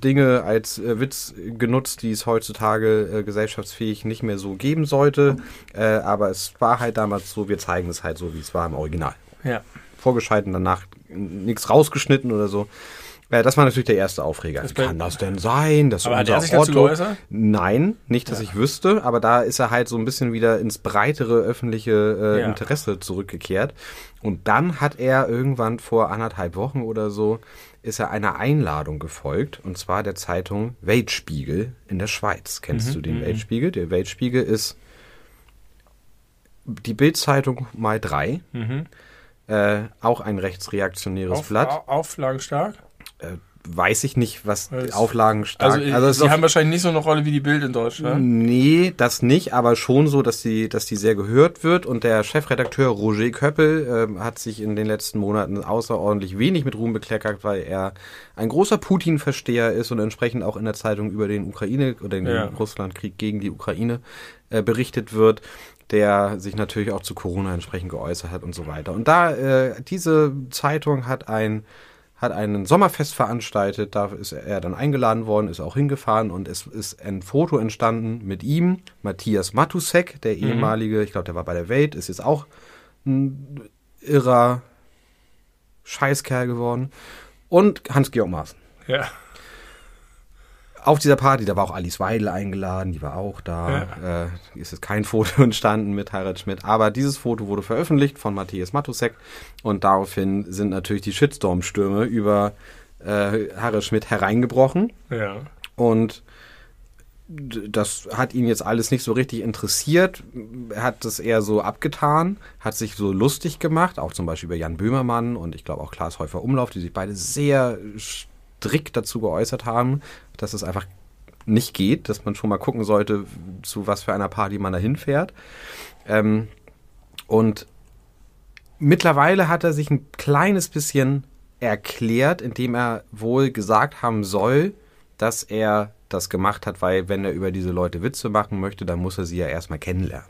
Dinge als äh, Witz genutzt, die es heutzutage äh, gesellschaftsfähig nicht mehr so geben sollte. Äh, aber es war halt damals so, wir zeigen es halt so, wie es war im Original. Ja. Vorgeschaltet, danach nichts rausgeschnitten oder so. Äh, das war natürlich der erste Aufreger. Das Wie kann das denn sein? Das Aber hat er sich dazu Otto- geäußert? Nein, nicht, dass ich wüsste, aber da ist er halt so ein bisschen wieder ins breitere öffentliche äh, Ja. Interesse zurückgekehrt. Und dann hat er irgendwann vor anderthalb Wochen oder so, ist er einer Einladung gefolgt, und zwar der Zeitung Weltspiegel in der Schweiz. Kennst Mhm, du den Weltspiegel? Der Weltspiegel ist die Bildzeitung mal drei, Mhm. äh, auch ein rechtsreaktionäres Auf, Blatt. au- Auflagenstark. Äh, weiß ich nicht, was die Auflagen stark. Also, sie auf- haben wahrscheinlich nicht so eine Rolle wie die Bild in Deutschland. Nee, das nicht, aber schon so, dass die, dass die sehr gehört wird. Und der Chefredakteur Roger Köppel ähm, hat sich in den letzten Monaten außerordentlich wenig mit Ruhm bekleckert, weil er ein großer Putin-Versteher ist und entsprechend auch in der Zeitung über den Ukraine oder den Ja. Russlandkrieg gegen die Ukraine äh, berichtet wird der sich natürlich auch zu Corona entsprechend geäußert hat und so weiter. Und da, äh, diese Zeitung hat ein hat ein Sommerfest veranstaltet, da ist er dann eingeladen worden, ist auch hingefahren und es ist ein Foto entstanden mit ihm, Matthias Matusek, der ehemalige, ich glaube, der war bei der Welt, ist jetzt auch ein irrer Scheißkerl geworden und Hans-Georg Maaßen. Ja. Auf dieser Party, da war auch Alice Weidel eingeladen, die war auch da. Äh, ist jetzt kein Foto entstanden mit Harald Schmidt, aber dieses Foto wurde veröffentlicht von Matthias Matusek und daraufhin sind natürlich die Shitstorm-Stürme über äh, Harald Schmidt hereingebrochen Ja. und das hat ihn jetzt alles nicht so richtig interessiert. Er hat das eher so abgetan, hat sich so lustig gemacht, auch zum Beispiel über Jan Böhmermann und ich glaube auch Klaas Häufer Umlauf, die sich beide sehr strikt dazu geäußert haben, dass es einfach nicht geht, dass man schon mal gucken sollte, zu was für einer Party man da hinfährt. Ähm, und mittlerweile hat er sich ein kleines bisschen erklärt, indem er wohl gesagt haben soll, dass er das gemacht hat, weil wenn er über diese Leute Witze machen möchte, dann muss er sie ja erstmal kennenlernen.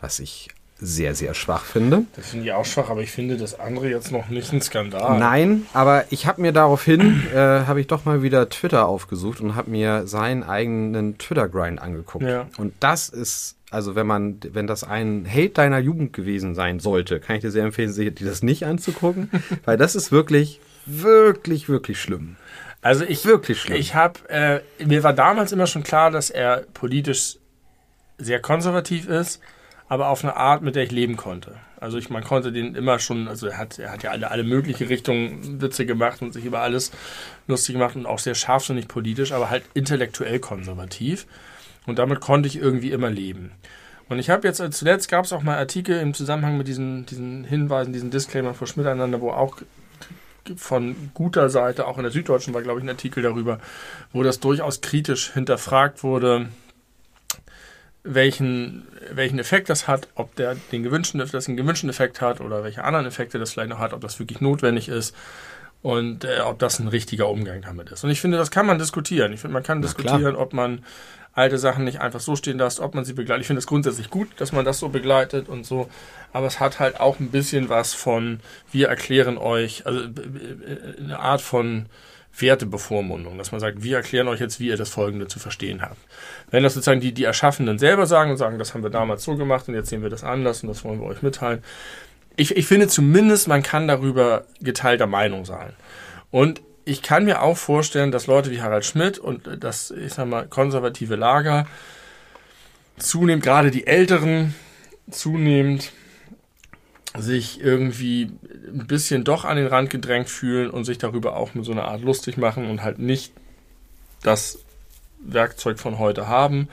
Was ich sehr, sehr schwach finde. Das finde ich auch schwach, aber ich finde das andere jetzt noch nicht ein Skandal. Nein, aber ich habe mir daraufhin, äh, habe ich doch mal wieder Twitter aufgesucht und habe mir seinen eigenen Twitter-Grind angeguckt. Ja. Und das ist, also wenn man, wenn das ein Hate deiner Jugend gewesen sein sollte, kann ich dir sehr empfehlen, sich dir das nicht anzugucken, weil das ist wirklich, wirklich, wirklich schlimm. Also ich Wirklich schlimm. Ich habe, äh, mir war damals immer schon klar, dass er politisch sehr konservativ ist, aber auf eine Art, mit der ich leben konnte. Also ich, man konnte den immer schon, also er hat, er hat ja alle, alle mögliche Richtungen Witze gemacht und sich über alles lustig gemacht und auch sehr scharfsinnig politisch, aber halt intellektuell konservativ. Und damit konnte ich irgendwie immer leben. Und ich habe jetzt, äh, zuletzt gab es auch mal Artikel im Zusammenhang mit diesen, diesen Hinweisen, diesen Disclaimer vor Schmiteinander, wo auch von guter Seite, auch in der Süddeutschen war, glaube ich, ein Artikel darüber, wo das durchaus kritisch hinterfragt wurde, welchen, welchen Effekt das hat, ob der den gewünschten, das einen gewünschten Effekt hat oder welche anderen Effekte das vielleicht noch hat, ob das wirklich notwendig ist und äh, ob das ein richtiger Umgang damit ist. Und ich finde, das kann man diskutieren. Ich finde, man kann Na diskutieren, klar. ob man alte Sachen nicht einfach so stehen lässt, ob man sie begleitet. Ich finde es grundsätzlich gut, dass man das so begleitet und so. Aber es hat halt auch ein bisschen was von, wir erklären euch, also äh, äh, eine Art von Wertebevormundung, dass man sagt, wir erklären euch jetzt, wie ihr das Folgende zu verstehen habt. Wenn das sozusagen die, die Erschaffenden selber sagen und sagen, das haben wir damals so gemacht und jetzt sehen wir das anders und das wollen wir euch mitteilen. Ich, ich finde zumindest, man kann darüber geteilter Meinung sein. Und ich kann mir auch vorstellen, dass Leute wie Harald Schmidt und das, ich sag mal, konservative Lager zunehmend, gerade die Älteren, zunehmend sich irgendwie ein bisschen doch an den Rand gedrängt fühlen und sich darüber auch mit so einer Art lustig machen und halt nicht das Werkzeug von heute haben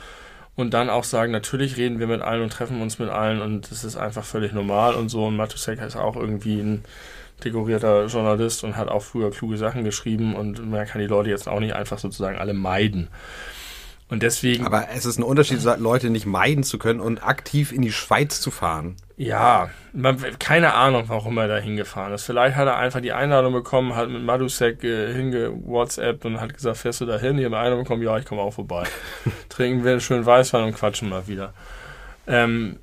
und dann auch sagen, natürlich reden wir mit allen und treffen uns mit allen und das ist einfach völlig normal und so und Matusek ist auch irgendwie ein dekorierter Journalist und hat auch früher kluge Sachen geschrieben und man kann die Leute jetzt auch nicht einfach sozusagen alle meiden. Und deswegen. Aber es ist ein Unterschied, Leute nicht meiden zu können und aktiv in die Schweiz zu fahren. Ja, man, keine Ahnung, warum er da hingefahren ist. Vielleicht hat er einfach die Einladung bekommen, hat mit Madusek äh, hinge WhatsApp und hat gesagt, fährst du da hin? Ich habe eine Einladung bekommen, ja, ich komme auch vorbei. Trinken wir einen schönen Weißwein und quatschen mal wieder. Ähm,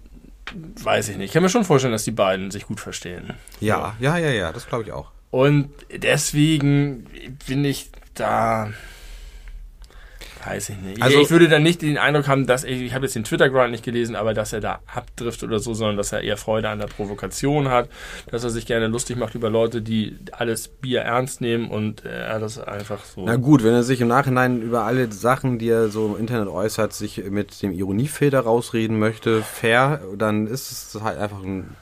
weiß ich nicht. Ich kann mir schon vorstellen, dass die beiden sich gut verstehen. Ja, ja, ja, ja, das glaube ich auch. Und deswegen bin ich da Weiß ich nicht. Also, ich würde dann nicht den Eindruck haben, dass ich, ich habe jetzt den Twitter-Grind nicht gelesen, aber dass er da abdriftet oder so, sondern dass er eher Freude an der Provokation hat, dass er sich gerne lustig macht über Leute, die alles Bier ernst nehmen und er das einfach so. Na gut, wenn er sich im Nachhinein über alle Sachen, die er so im Internet äußert, sich mit dem Ironiefilter rausreden möchte, fair, dann ist es halt einfach ein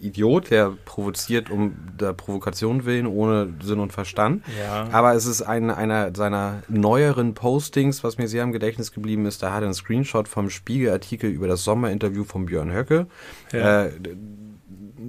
Idiot, der provoziert um der Provokation willen, ohne Sinn und Verstand. Ja. Aber es ist ein, einer seiner neueren Postings, was mir sehr im Gedächtnis geblieben ist. Da hat er einen Screenshot vom Spiegelartikel über das Sommerinterview von Björn Höcke ja. äh,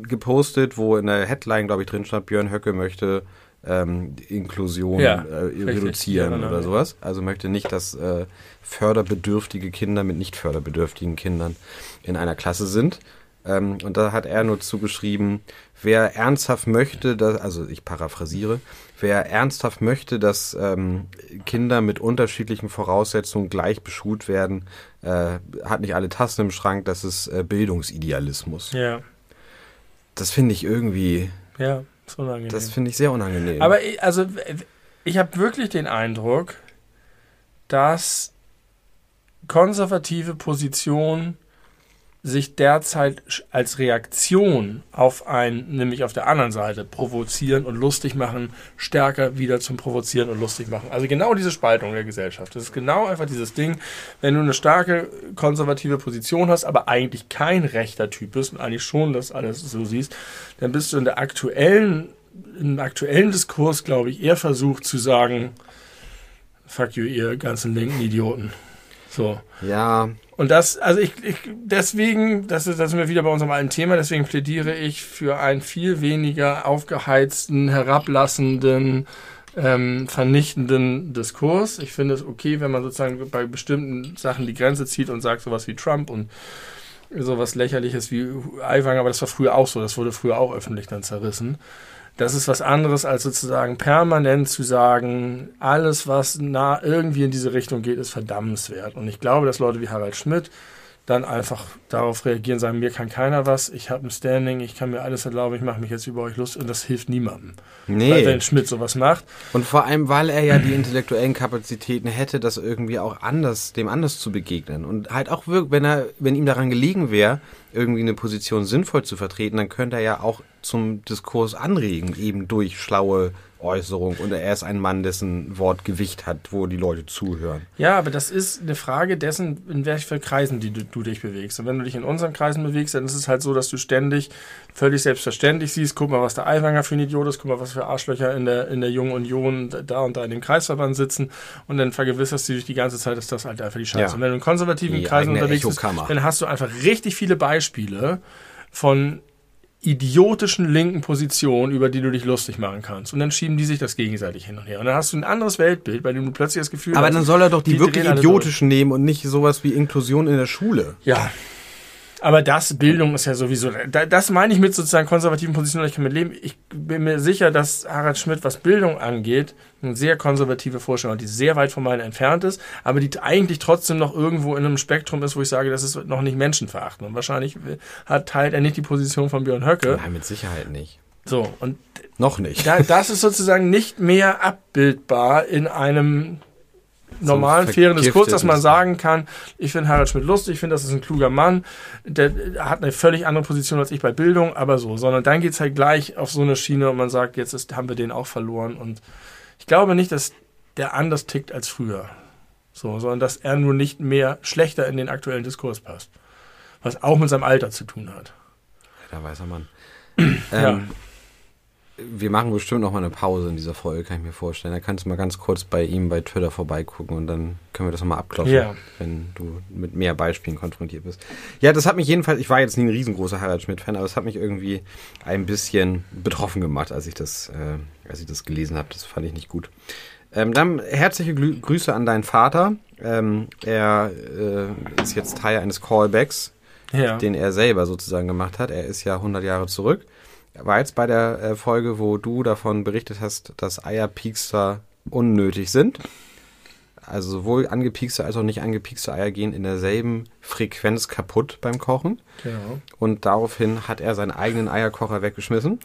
gepostet, wo in der Headline, glaube ich, drin stand, Björn Höcke möchte ähm, Inklusion ja, äh, reduzieren oder genau. sowas. Also möchte nicht, dass äh, förderbedürftige Kinder mit nicht förderbedürftigen Kindern in einer Klasse sind. Ähm, und da hat er nur zugeschrieben, wer ernsthaft möchte, dass, also ich paraphrasiere, wer ernsthaft möchte, dass ähm, Kinder mit unterschiedlichen Voraussetzungen gleich beschult werden, äh, hat nicht alle Tassen im Schrank, das ist äh, Bildungsidealismus. Ja. Das finde ich irgendwie. Ja, ist unangenehm. Das finde ich sehr unangenehm. Aber ich, also ich habe wirklich den Eindruck, dass konservative Positionen sich derzeit als Reaktion auf ein, nämlich auf der anderen Seite, provozieren und lustig machen, stärker wieder zum Provozieren und lustig machen. Also genau diese Spaltung der Gesellschaft. Das ist genau einfach dieses Ding, wenn du eine starke konservative Position hast, aber eigentlich kein rechter Typ bist und eigentlich schon das alles so siehst, dann bist du in der aktuellen, im aktuellen Diskurs, glaube ich, eher versucht zu sagen, fuck you, ihr ganzen linken Idioten. So. Ja. Und das, also ich, ich deswegen, das ist, das sind wir wieder bei unserem alten Thema, deswegen plädiere ich für einen viel weniger aufgeheizten, herablassenden, ähm, vernichtenden Diskurs. Ich finde es okay, wenn man sozusagen bei bestimmten Sachen die Grenze zieht und sagt sowas wie Trump und sowas lächerliches wie Aiwanger, aber das war früher auch so, das wurde früher auch öffentlich dann zerrissen. Das ist was anderes, als sozusagen permanent zu sagen, alles, was nah irgendwie in diese Richtung geht, ist verdammenswert. Und ich glaube, dass Leute wie Harald Schmidt dann einfach darauf reagieren, sagen, mir kann keiner was, ich habe ein Standing, ich kann mir alles erlauben, ich mache mich jetzt über euch lustig und das hilft niemandem. Nee. Weil, wenn Schmidt sowas macht. Und vor allem, weil er ja die intellektuellen Kapazitäten hätte, das irgendwie auch anders, dem anders zu begegnen. Und halt auch wirklich, wenn er, wenn ihm daran gelegen wäre, irgendwie eine Position sinnvoll zu vertreten, dann könnte er ja auch zum Diskurs anregen, eben durch schlaue Äußerung. Und er ist ein Mann, dessen Wort Gewicht hat, wo die Leute zuhören. Ja, aber das ist eine Frage dessen, in welchen Kreisen die du, du, dich bewegst. Und wenn du dich in unseren Kreisen bewegst, dann ist es halt so, dass du ständig völlig selbstverständlich siehst, guck mal, was der Eiwanger für ein Idiot ist, guck mal, was für Arschlöcher in der, in der Jungen Union da und da in dem Kreisverband sitzen. Und dann vergewisserst du dich die ganze Zeit, dass das halt einfach die Scheiße. Ja. Und wenn du in konservativen die Kreisen unterwegs bist, dann hast du einfach richtig viele Beispiele von idiotischen linken Position, über die du dich lustig machen kannst. Und dann schieben die sich das gegenseitig hin und her. Und dann hast du ein anderes Weltbild, bei dem du plötzlich das Gefühl Aber hast. Aber dann soll er doch die, die wirklich idiotischen nehmen und nicht sowas wie Inklusion in der Schule. Ja, aber das, Bildung ist ja sowieso, das meine ich mit sozusagen konservativen Positionen, ich kann mit leben. Ich bin mir sicher, dass Harald Schmidt, was Bildung angeht, eine sehr konservative Vorstellung hat, die sehr weit von meiner entfernt ist, aber die eigentlich trotzdem noch irgendwo in einem Spektrum ist, wo ich sage, das ist noch nicht menschenverachtend. Und wahrscheinlich hat, teilt er nicht die Position von Björn Höcke. Nein, mit Sicherheit nicht. So, und noch nicht. Da, das ist sozusagen nicht mehr abbildbar in einem normalen, so fairen Diskurs, dass man sagen kann, ich finde Harald Schmidt lustig, ich finde, das ist ein kluger Mann, der hat eine völlig andere Position als ich bei Bildung, aber so, sondern dann geht es halt gleich auf so eine Schiene und man sagt, jetzt ist, haben wir den auch verloren und ich glaube nicht, dass der anders tickt als früher. So, sondern dass er nur nicht mehr schlechter in den aktuellen Diskurs passt. Was auch mit seinem Alter zu tun hat. Da weiß er Mann. Ähm, Wir machen bestimmt noch mal eine Pause in dieser Folge, kann ich mir vorstellen. Da kannst du mal ganz kurz bei ihm bei Twitter vorbeigucken und dann können wir das nochmal abklopfen, Ja. wenn du mit mehr Beispielen konfrontiert bist. Ja, das hat mich jedenfalls, ich war jetzt nie ein riesengroßer Harald Schmidt-Fan, aber es hat mich irgendwie ein bisschen betroffen gemacht, als ich das, äh, als ich das gelesen habe. Das fand ich nicht gut. Ähm, dann herzliche Glü Grüße an deinen Vater. Ähm, er äh, ist jetzt Teil eines Callbacks Ja. den er selber sozusagen gemacht hat. Er ist ja 100 Jahre zurück. Er war jetzt bei der äh, Folge, wo du davon berichtet hast, dass Eierpiekster unnötig sind. Also sowohl angepiekste als auch nicht angepiekste Eier gehen in derselben Frequenz kaputt beim Kochen. Genau. Und daraufhin hat er seinen eigenen Eierkocher weggeschmissen.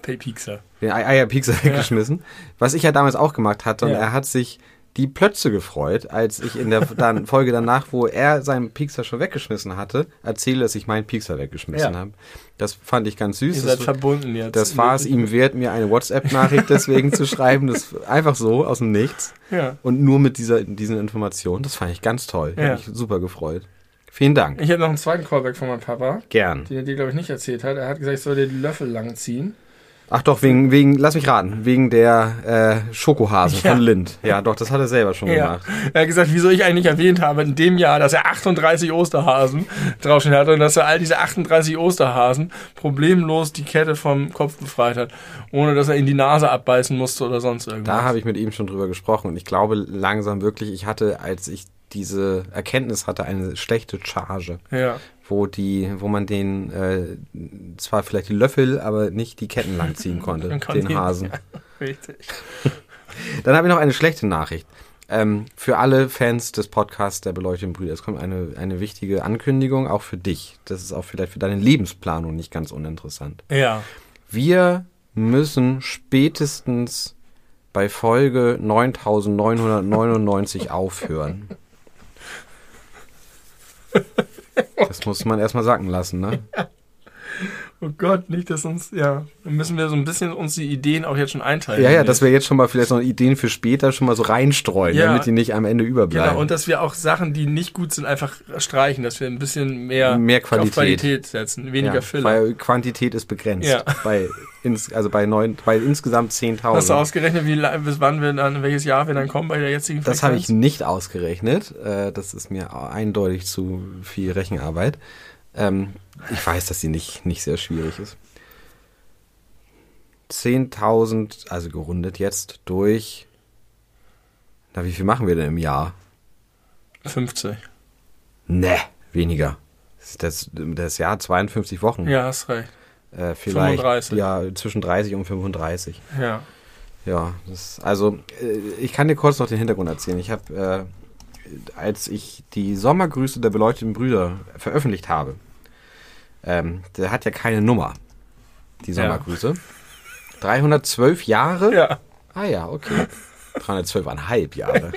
Den Ei- Eierpiekser weggeschmissen. Was ich ja damals auch gemacht hatte. Und Ja. er hat sich die Plötze gefreut, als ich in der dann, Folge danach, wo er seinen Piekser schon weggeschmissen hatte, erzähle, dass ich meinen Piekser weggeschmissen Ja. habe. Das fand ich ganz süß. Ihr Das- seid verbunden jetzt. das war es ihm wert, mir eine WhatsApp-Nachricht deswegen zu schreiben. Das einfach so aus dem Nichts. Ja. Und nur mit dieser, diesen Informationen. Das fand ich ganz toll. Ich Ja. habe mich super gefreut. Vielen Dank. Ich habe noch einen zweiten Callback von meinem Papa, Gern. den er dir, glaube ich, nicht erzählt hat. Er hat gesagt, ich soll dir die Löffel lang ziehen. Ach doch, wegen, wegen, lass mich raten, wegen der äh, Schokohasen Ja. von Lind. Ja, doch, das hat er selber schon Ja. gemacht. Er hat gesagt, wieso ich eigentlich erwähnt habe in dem Jahr, dass er 38 Osterhasen draufstehen hatte und dass er all diese 38 Osterhasen problemlos die Kette vom Kopf befreit hat, ohne dass er in die Nase abbeißen musste oder sonst irgendwas. Da habe ich mit ihm schon drüber gesprochen und ich glaube langsam wirklich, ich hatte, als ich diese Erkenntnis hatte, eine schlechte Charge, ja. Wo die, wo man den äh, zwar vielleicht die Löffel, aber nicht die Ketten langziehen konnte, den Hasen. Richtig. Dann habe ich noch eine schlechte Nachricht. Ähm, für alle Fans des Podcasts der beleuchteten Brüder, es kommt eine, eine wichtige Ankündigung, auch für dich. Das ist auch vielleicht für deine Lebensplanung nicht ganz uninteressant. Ja. Wir müssen spätestens bei Folge 9999 aufhören. Das muss man erstmal sacken lassen, ne? Oh Gott, nicht, dass uns, ja, dann müssen wir so ein bisschen uns die Ideen auch jetzt schon einteilen. Ja, ja, dass wir jetzt schon mal vielleicht noch Ideen für später schon mal so reinstreuen, Ja. damit die nicht am Ende überbleiben. Genau, und dass wir auch Sachen, die nicht gut sind, einfach streichen, dass wir ein bisschen mehr, Mehr Qualität. auf Qualität setzen, weniger ja, Filler. Weil Quantität ist begrenzt. Ja. Bei, ins, also bei, neun, bei insgesamt Hast du 10.000. ausgerechnet, wie, bis wann wir dann, welches Jahr wir dann kommen bei der jetzigen Das habe ich Frequenz? nicht ausgerechnet. Äh, Das ist mir eindeutig zu viel Rechenarbeit. Ähm, Ich weiß, dass sie nicht, nicht sehr schwierig ist. 10.000, also gerundet jetzt durch. Na, wie viel machen wir denn im Jahr? 50. Ne, weniger. Das, das Jahr 52 Wochen. Ja, hast recht. Äh, vielleicht 35. ja zwischen 30 und 35. Ja. Ja, das, also äh, ich kann dir kurz noch den Hintergrund erzählen. Ich habe, äh, als ich die Sommergrüße der beleuchteten Brüder veröffentlicht habe, ähm, der hat ja keine Nummer, die Ja. Sommergrüße. 312 Jahre? Ja. Ah ja, okay. 312,5 Jahre.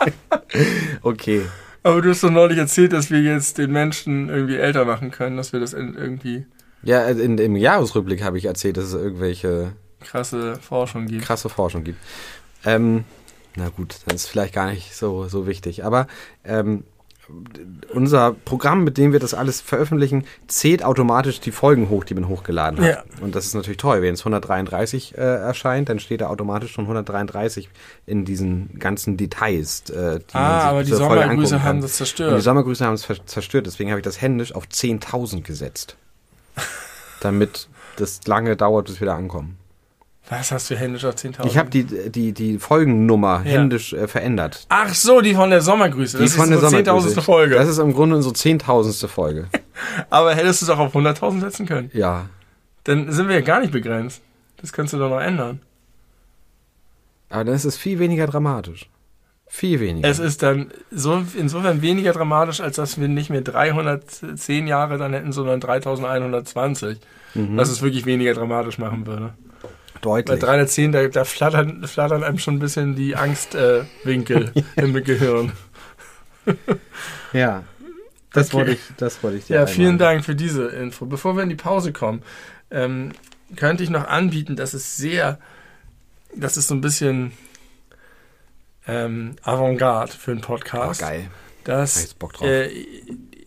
okay. Aber du hast doch neulich erzählt, dass wir jetzt den Menschen irgendwie älter machen können, dass wir das irgendwie Ja, also in, im Jahresrückblick habe ich erzählt, dass es irgendwelche krasse Forschung gibt. krasse Forschung gibt. Ähm, na gut, das ist vielleicht gar nicht so, so wichtig. Aber ähm, unser Programm, mit dem wir das alles veröffentlichen, zählt automatisch die Folgen hoch, die man hochgeladen hat. Ja. Und das ist natürlich toll. Wenn es 133 äh, erscheint, dann steht da automatisch schon 133 in diesen ganzen Details. Äh, die man Ah, sich aber die Sommergrüße haben das Und die zerstört. Sommergrüße haben es zerstört. Deswegen habe ich das händisch auf 10.000 gesetzt. damit das lange dauert, bis wir da ankommen. Was hast du händisch auf 10.000? Ich habe die, die, die Folgennummer Ja. händisch äh, verändert. Ach so, die von der Sommergrüße. Die Das von ist der unsere. 10.000. Folge. Das ist im Grunde unsere zehntausendste Folge. Aber hättest du es auch auf 100.000 setzen können? ja. Dann sind wir ja gar nicht begrenzt. Das kannst du doch noch ändern. Aber dann ist es viel weniger dramatisch. Viel weniger. Es ist dann so, insofern weniger dramatisch, als dass wir nicht mehr 310 Jahre dann hätten, sondern 3120. mhm. Was es wirklich weniger dramatisch machen würde. Bei deutlich. 310, da, da flattern, flattern einem schon ein bisschen die Angstwinkel äh, im Gehirn. ja. Das Okay. wollte ich, das wollte ich dir Ja, einmal- vielen Dank für diese Info. Bevor wir in die Pause kommen, ähm, könnte ich noch anbieten, dass es sehr, das ist so ein bisschen ähm, Avantgarde für einen Oh, Podcast. geil. Hab ich dass jetzt Bock drauf. äh,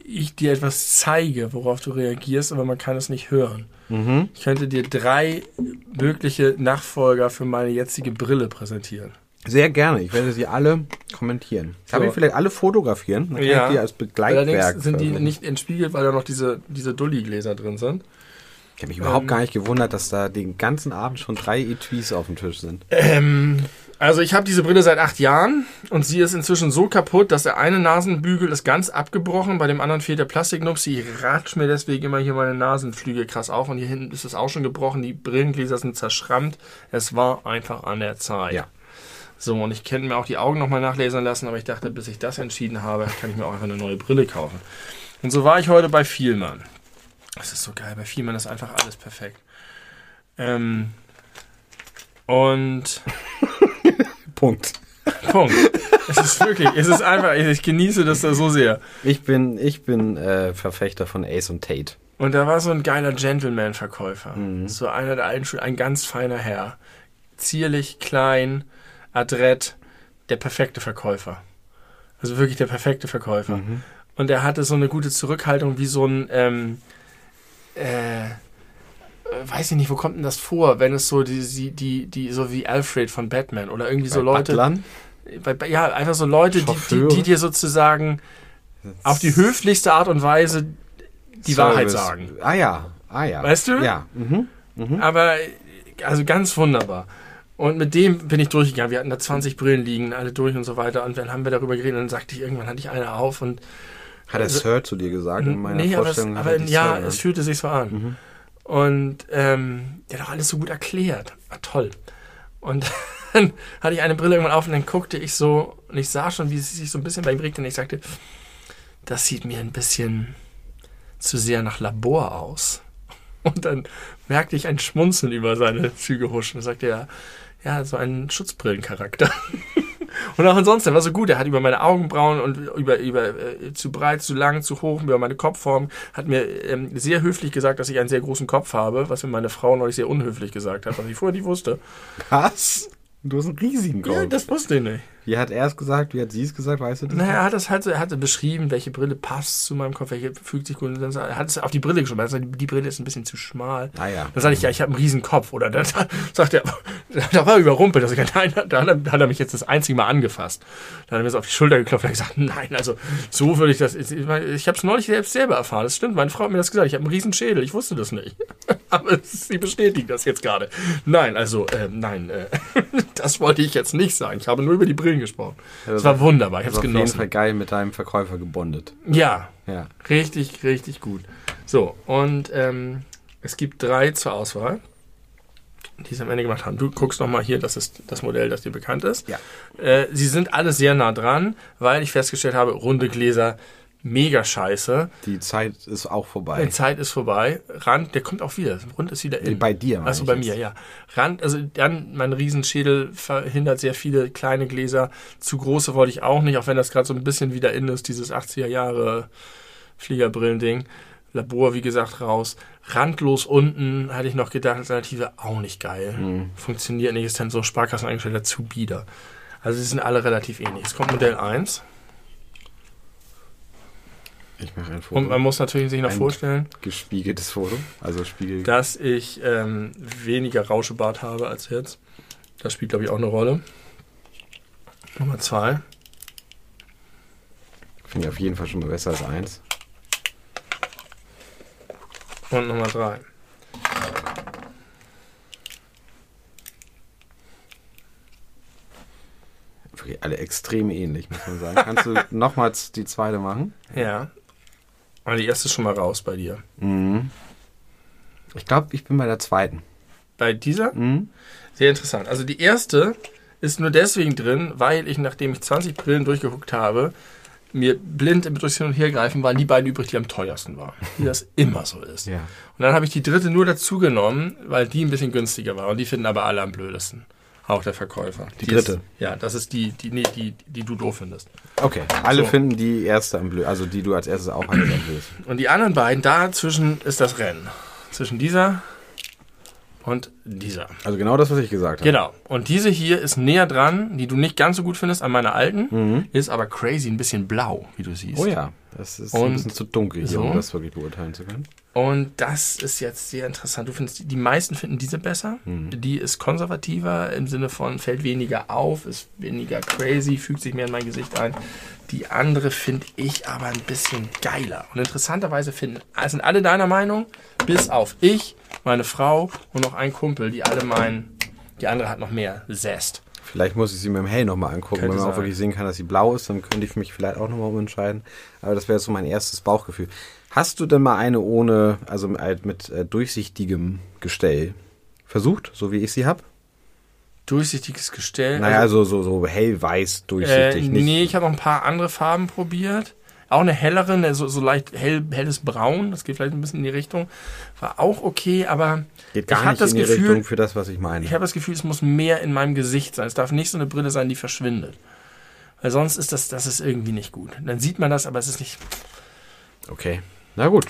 ich dir etwas zeige, worauf du reagierst, aber man kann es nicht hören. Mhm. Ich könnte dir drei mögliche Nachfolger für meine jetzige Brille präsentieren. Sehr gerne. Ich werde sie alle kommentieren. Kann So. ich vielleicht alle fotografieren? Dann kann Ja. ich die als Begleitwerk. Allerdings sind die nicht entspiegelt, weil da noch diese, diese Dulli-Gläser drin sind. Ich habe mich überhaupt ähm, gar nicht gewundert, dass da den ganzen Abend schon drei Etuis auf dem Tisch sind. Ähm, also ich habe diese Brille seit acht Jahren und sie ist inzwischen so kaputt, dass der eine Nasenbügel ist ganz abgebrochen, bei dem anderen fehlt der Plastiknupsi. Ich ratsch mir deswegen immer hier meine Nasenflügel krass auf und hier hinten ist es auch schon gebrochen. Die Brillengläser sind zerschrammt. Es war einfach an der Zeit. Ja. So, und ich könnte mir auch die Augen nochmal nachlesen lassen, aber ich dachte, bis ich das entschieden habe, kann ich mir auch einfach eine neue Brille kaufen. Und so war ich heute bei Vielmann. Das ist so geil, bei Vielmann ist einfach alles perfekt. Ähm, und Punkt. Punkt. es ist wirklich, es ist einfach, ich, genieße das da so sehr. Ich bin, ich bin äh, Verfechter von Ace und Tate. Und da war so ein geiler Gentleman-Verkäufer. So einer der alten Schulen, ein ganz feiner Herr. Zierlich, klein, adrett, der perfekte Verkäufer. Also wirklich der perfekte Verkäufer. Und er hatte so eine gute Zurückhaltung wie so ein, ähm, äh, äh, weiß ich nicht, wo kommt denn das vor, wenn es so die, die, die, so wie Alfred von Batman oder irgendwie so Bei Leute. Butlern? Bei, ja, einfach so Leute, die, die, die dir sozusagen auf die höflichste Art und Weise die Wahrheit Service. sagen. Ah ja, ah ja. Weißt du? Ja. Mhm. Aber, also ganz wunderbar. Und mit dem bin ich durchgegangen. Wir hatten da 20 Brillen liegen, alle durch und so weiter. Und dann haben wir darüber geredet und dann sagte ich, irgendwann hatte ich eine auf und Hat er Also- Sir zu dir gesagt in meiner nee, aber, es, Vorstellung? aber er dich ja, es fühlte sich so an. Und ähm, der hat auch alles so gut erklärt. War toll. Und dann hatte ich eine Brille irgendwann auf und dann guckte ich so und ich sah schon, wie es sich so ein bisschen bei ihm regte und ich sagte, das sieht mir ein bisschen zu sehr nach Labor aus. Und dann merkte ich ein Schmunzeln über seine Züge huschen und sagte er, ja, so einen Schutzbrillencharakter. Und auch ansonsten, war so gut. Er hat über meine Augenbrauen und über, über äh, zu breit, zu lang, zu hoch, über meine Kopfform, hat mir ähm, sehr höflich gesagt, dass ich einen sehr großen Kopf habe, was mir meine Frau neulich sehr unhöflich gesagt hat, was ich vorher nicht wusste. Was? Du hast einen riesigen Kopf. Ja, das wusste ich nicht. Wie hat er es gesagt? Wie hat sie es gesagt? Weißt du das? Naja, er hat das halt so, er hatte beschrieben, welche Brille passt zu meinem Kopf, welche fügt sich gut. Er hat es auf die Brille geschrieben. Er hat gesagt, die Brille ist ein bisschen zu schmal. Ah ja. Dann sage ich, ja, ich habe einen riesen Kopf. Oder dann sagt er, da war er überrumpelt. Ich, nein, da hat, er, da hat er mich jetzt das einzige Mal angefasst. Dann hat er mir so auf die Schulter geklopft und gesagt, nein, also so würde ich das. Ich, ich habe es neulich selbst selber erfahren. Das stimmt, meine Frau hat mir das gesagt. Ich habe einen riesen Schädel. Ich wusste das nicht. Aber sie bestätigt das jetzt gerade. Nein, also, äh, nein, äh, das wollte ich jetzt nicht sagen. Ich habe nur über die Brillen gesprochen. Es war wunderbar. Ich habe es auf jeden Fall genossen. geil mit deinem Verkäufer gebondet. Ja, Ja. Richtig, richtig gut. So, und ähm, es gibt drei zur Auswahl, die es am Ende gemacht haben. Du guckst nochmal hier, das ist das Modell, das dir bekannt ist. Ja. Äh, sie sind alle sehr nah dran, weil ich festgestellt habe, runde Gläser, mega scheiße. Die Zeit ist auch vorbei. Die Zeit ist vorbei. Rand, der kommt auch wieder. Rund ist wieder in. Bei dir, ich bei jetzt. mir, ja. Rand, also dann, mein Riesenschädel verhindert sehr viele kleine Gläser. Zu große wollte ich auch nicht, auch wenn das gerade so ein bisschen wieder in ist, dieses 80er Jahre Fliegerbrillen-Ding. Labor, wie gesagt, raus. Randlos unten, hatte ich noch gedacht, Alternative auch nicht geil. Mhm. Funktioniert nicht, ist dann so Sparkassen eingestellt, zu bieder. Also, sie sind alle relativ ähnlich. Es kommt Modell 1. Ich mache ein Foto. Und man muss natürlich sich noch Ein- vorstellen, gespiegeltes Foto. Also Spiegel. dass ich ähm, weniger Rauschebart habe als jetzt. Das spielt, glaube ich, auch eine Rolle. Nummer zwei. Finde ich auf jeden Fall schon mal besser als eins. Und Nummer drei. Alle extrem ähnlich, muss man sagen. Kannst du nochmals die zweite machen? Ja. Aber die erste ist schon mal raus bei dir. Mhm. Ich glaube, ich bin bei der zweiten. Bei dieser? Mhm. Sehr interessant. Also die erste ist nur deswegen drin, weil ich, nachdem ich 20 Brillen durchgeguckt habe, mir blind im durchs Hin und Her greifen waren die beiden übrig, die am teuersten waren. Wie das immer so ist. Ja. Und dann habe ich die dritte nur dazu genommen, weil die ein bisschen günstiger war. Und die finden aber alle am blödesten. Auch der Verkäufer. Die Ist, dritte? ja, das ist die, die, nee, die, die du doof findest. Okay. Alle So. finden die erste am blöd, also die du als erstes auch hattest am blödsten. Und die anderen beiden, dazwischen ist das Rennen. Zwischen dieser Und dieser. Also genau das, was ich gesagt habe. Genau. Und diese hier ist näher dran, die du nicht ganz so gut findest an meiner alten, ist aber crazy, ein bisschen blau, wie du siehst. Oh ja, das ist Und ein bisschen zu dunkel hier, so. um das wirklich beurteilen zu können. Und das ist jetzt sehr interessant. Du findest, die meisten finden diese besser. Die ist konservativer im Sinne von fällt weniger auf, ist weniger crazy, fügt sich mehr in mein Gesicht ein. Die andere finde ich aber ein bisschen geiler. Und interessanterweise finden, sind alle deiner Meinung, bis auf ich, meine Frau und noch ein Kumpel, die alle meinen, die andere hat noch mehr Zest. Vielleicht muss ich sie mit dem Hell nochmal angucken, Könnte wenn man auch sein. wirklich sehen kann, dass sie blau ist, dann könnte ich mich vielleicht auch nochmal umentscheiden. Aber das wäre so mein erstes Bauchgefühl. Hast du denn mal eine ohne, also halt mit äh, durchsichtigem Gestell versucht, so wie ich sie habe? Durchsichtiges Gestell. Naja, also, so, so, so hellweiß äh, durchsichtig. nicht- nee, ich habe noch ein paar andere Farben probiert. Auch eine hellere, eine so, so leicht hell, helles Braun, das geht vielleicht ein bisschen in die Richtung. War auch okay, aber Geht gar ich hab nicht das in die Gefühl- Richtung für das, was ich meine. ich habe das Gefühl, es muss mehr in meinem Gesicht sein. Es darf nicht so eine Brille sein, die verschwindet. Weil sonst ist das, das ist irgendwie nicht gut. Dann sieht man das, aber es ist nicht. Okay, na gut.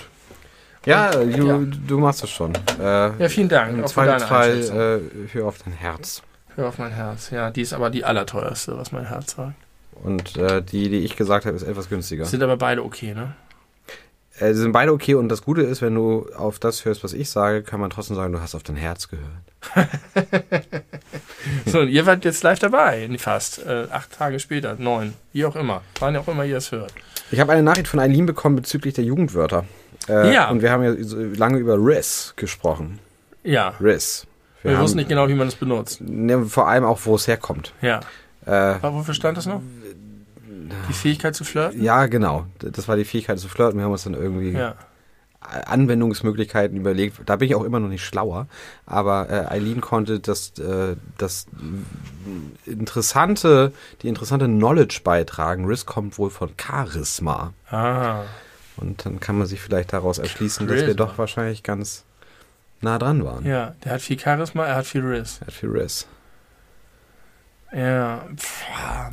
Ja, du, ja. du machst es schon. Äh, Ja, vielen Dank. Im Zweifelsfall Einschätzung. äh, hör auf dein Herz. Hör auf mein Herz. Ja, die ist aber die allerteuerste, was mein Herz sagt. Und äh, die, die ich gesagt habe, ist etwas günstiger. Sind aber beide okay, ne? Äh, sind beide okay und das Gute ist, wenn du auf das hörst, was ich sage, kann man trotzdem sagen, du hast auf dein Herz gehört. So, und ihr wart jetzt live dabei, fast. Äh, acht Tage später, neun, wie auch immer. Wann auch immer ihr es hört. Ich habe eine Nachricht von Eileen bekommen bezüglich der Jugendwörter. Äh, Ja. Und wir haben ja lange über Riss gesprochen. Ja, Riss. Wir, haben- wussten nicht genau, wie man es benutzt. Ne, vor allem auch, wo es herkommt. Ja. Äh, wofür stand das noch? Die Fähigkeit zu flirten? ja, genau. Das war die Fähigkeit zu flirten. Wir haben uns dann irgendwie Ja. Anwendungsmöglichkeiten überlegt. Da bin ich auch immer noch nicht schlauer. Aber äh, Eileen konnte das, äh, das interessante, die interessante Knowledge beitragen. Riss kommt wohl von Charisma. Ah. Und dann kann man sich vielleicht daraus erschließen, dass wir Charisma. doch wahrscheinlich ganz nah dran waren. Ja, der hat viel Charisma, er hat viel Riss. Er hat viel Riss. Ja, Pff,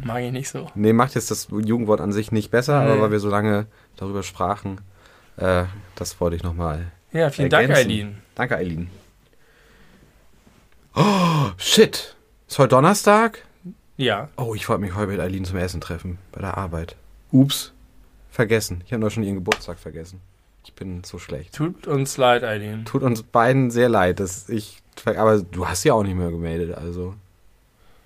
mag ich nicht so. Nee, macht jetzt das Jugendwort an sich nicht besser, Nee. aber weil wir so lange darüber sprachen, äh, das wollte ich nochmal. Ja, vielen Dank, Ergänzen. Eileen. Danke, Eileen. Oh, shit. Ist heute Donnerstag? Ja, Oh, ich wollte mich heute mit Eileen zum Essen treffen, bei der Arbeit. Ups. Vergessen. Ich habe noch schon ihren Geburtstag vergessen. Ich bin so schlecht. tut uns leid, Eileen. Tut uns beiden sehr leid, dass ich. Aber du hast ja auch nicht mehr gemeldet, also.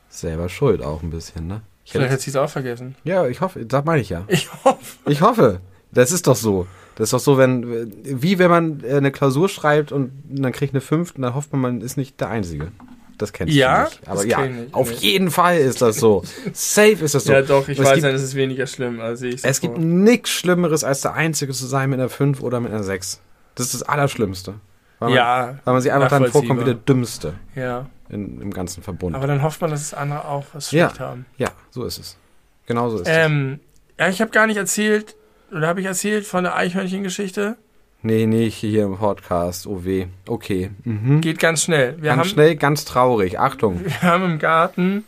Selber schuld auch ein bisschen, ne? Ich Vielleicht hätte, hat sie es auch vergessen. ja, ich hoffe, das meine ich ja. Ich hoffe. Ich hoffe. Das ist doch so. Das ist doch so, wenn, wie wenn man äh, eine Klausur schreibt und dann kriegt eine 5 und dann hofft man, man ist nicht der Einzige. Das kennst Ja, du nicht. Aber ja, ich. auf Nee. jeden Fall ist das so. Safe ist das so. Ja, doch, ich es weiß, gibt, dann ist es weniger schlimm, als ich es gibt nichts Schlimmeres, als der Einzige zu sein mit einer 5 oder mit einer 6. Das ist das Allerschlimmste. Weil man, Ja, weil man sich einfach dann vorkommt wie der. Dümmste ja. in, im ganzen Verbund. Aber dann hofft man, dass es andere auch was Ja. schlecht haben. ja, so ist es. Genau so ist es. Ähm, ja, ich habe gar nicht erzählt, oder habe ich erzählt von der Eichhörnchen-Geschichte? Nee, nee, hier im Podcast. Oh weh. Okay. Mhm. Geht ganz schnell. Wir Ganz haben, schnell, ganz traurig. Achtung. wir haben im Garten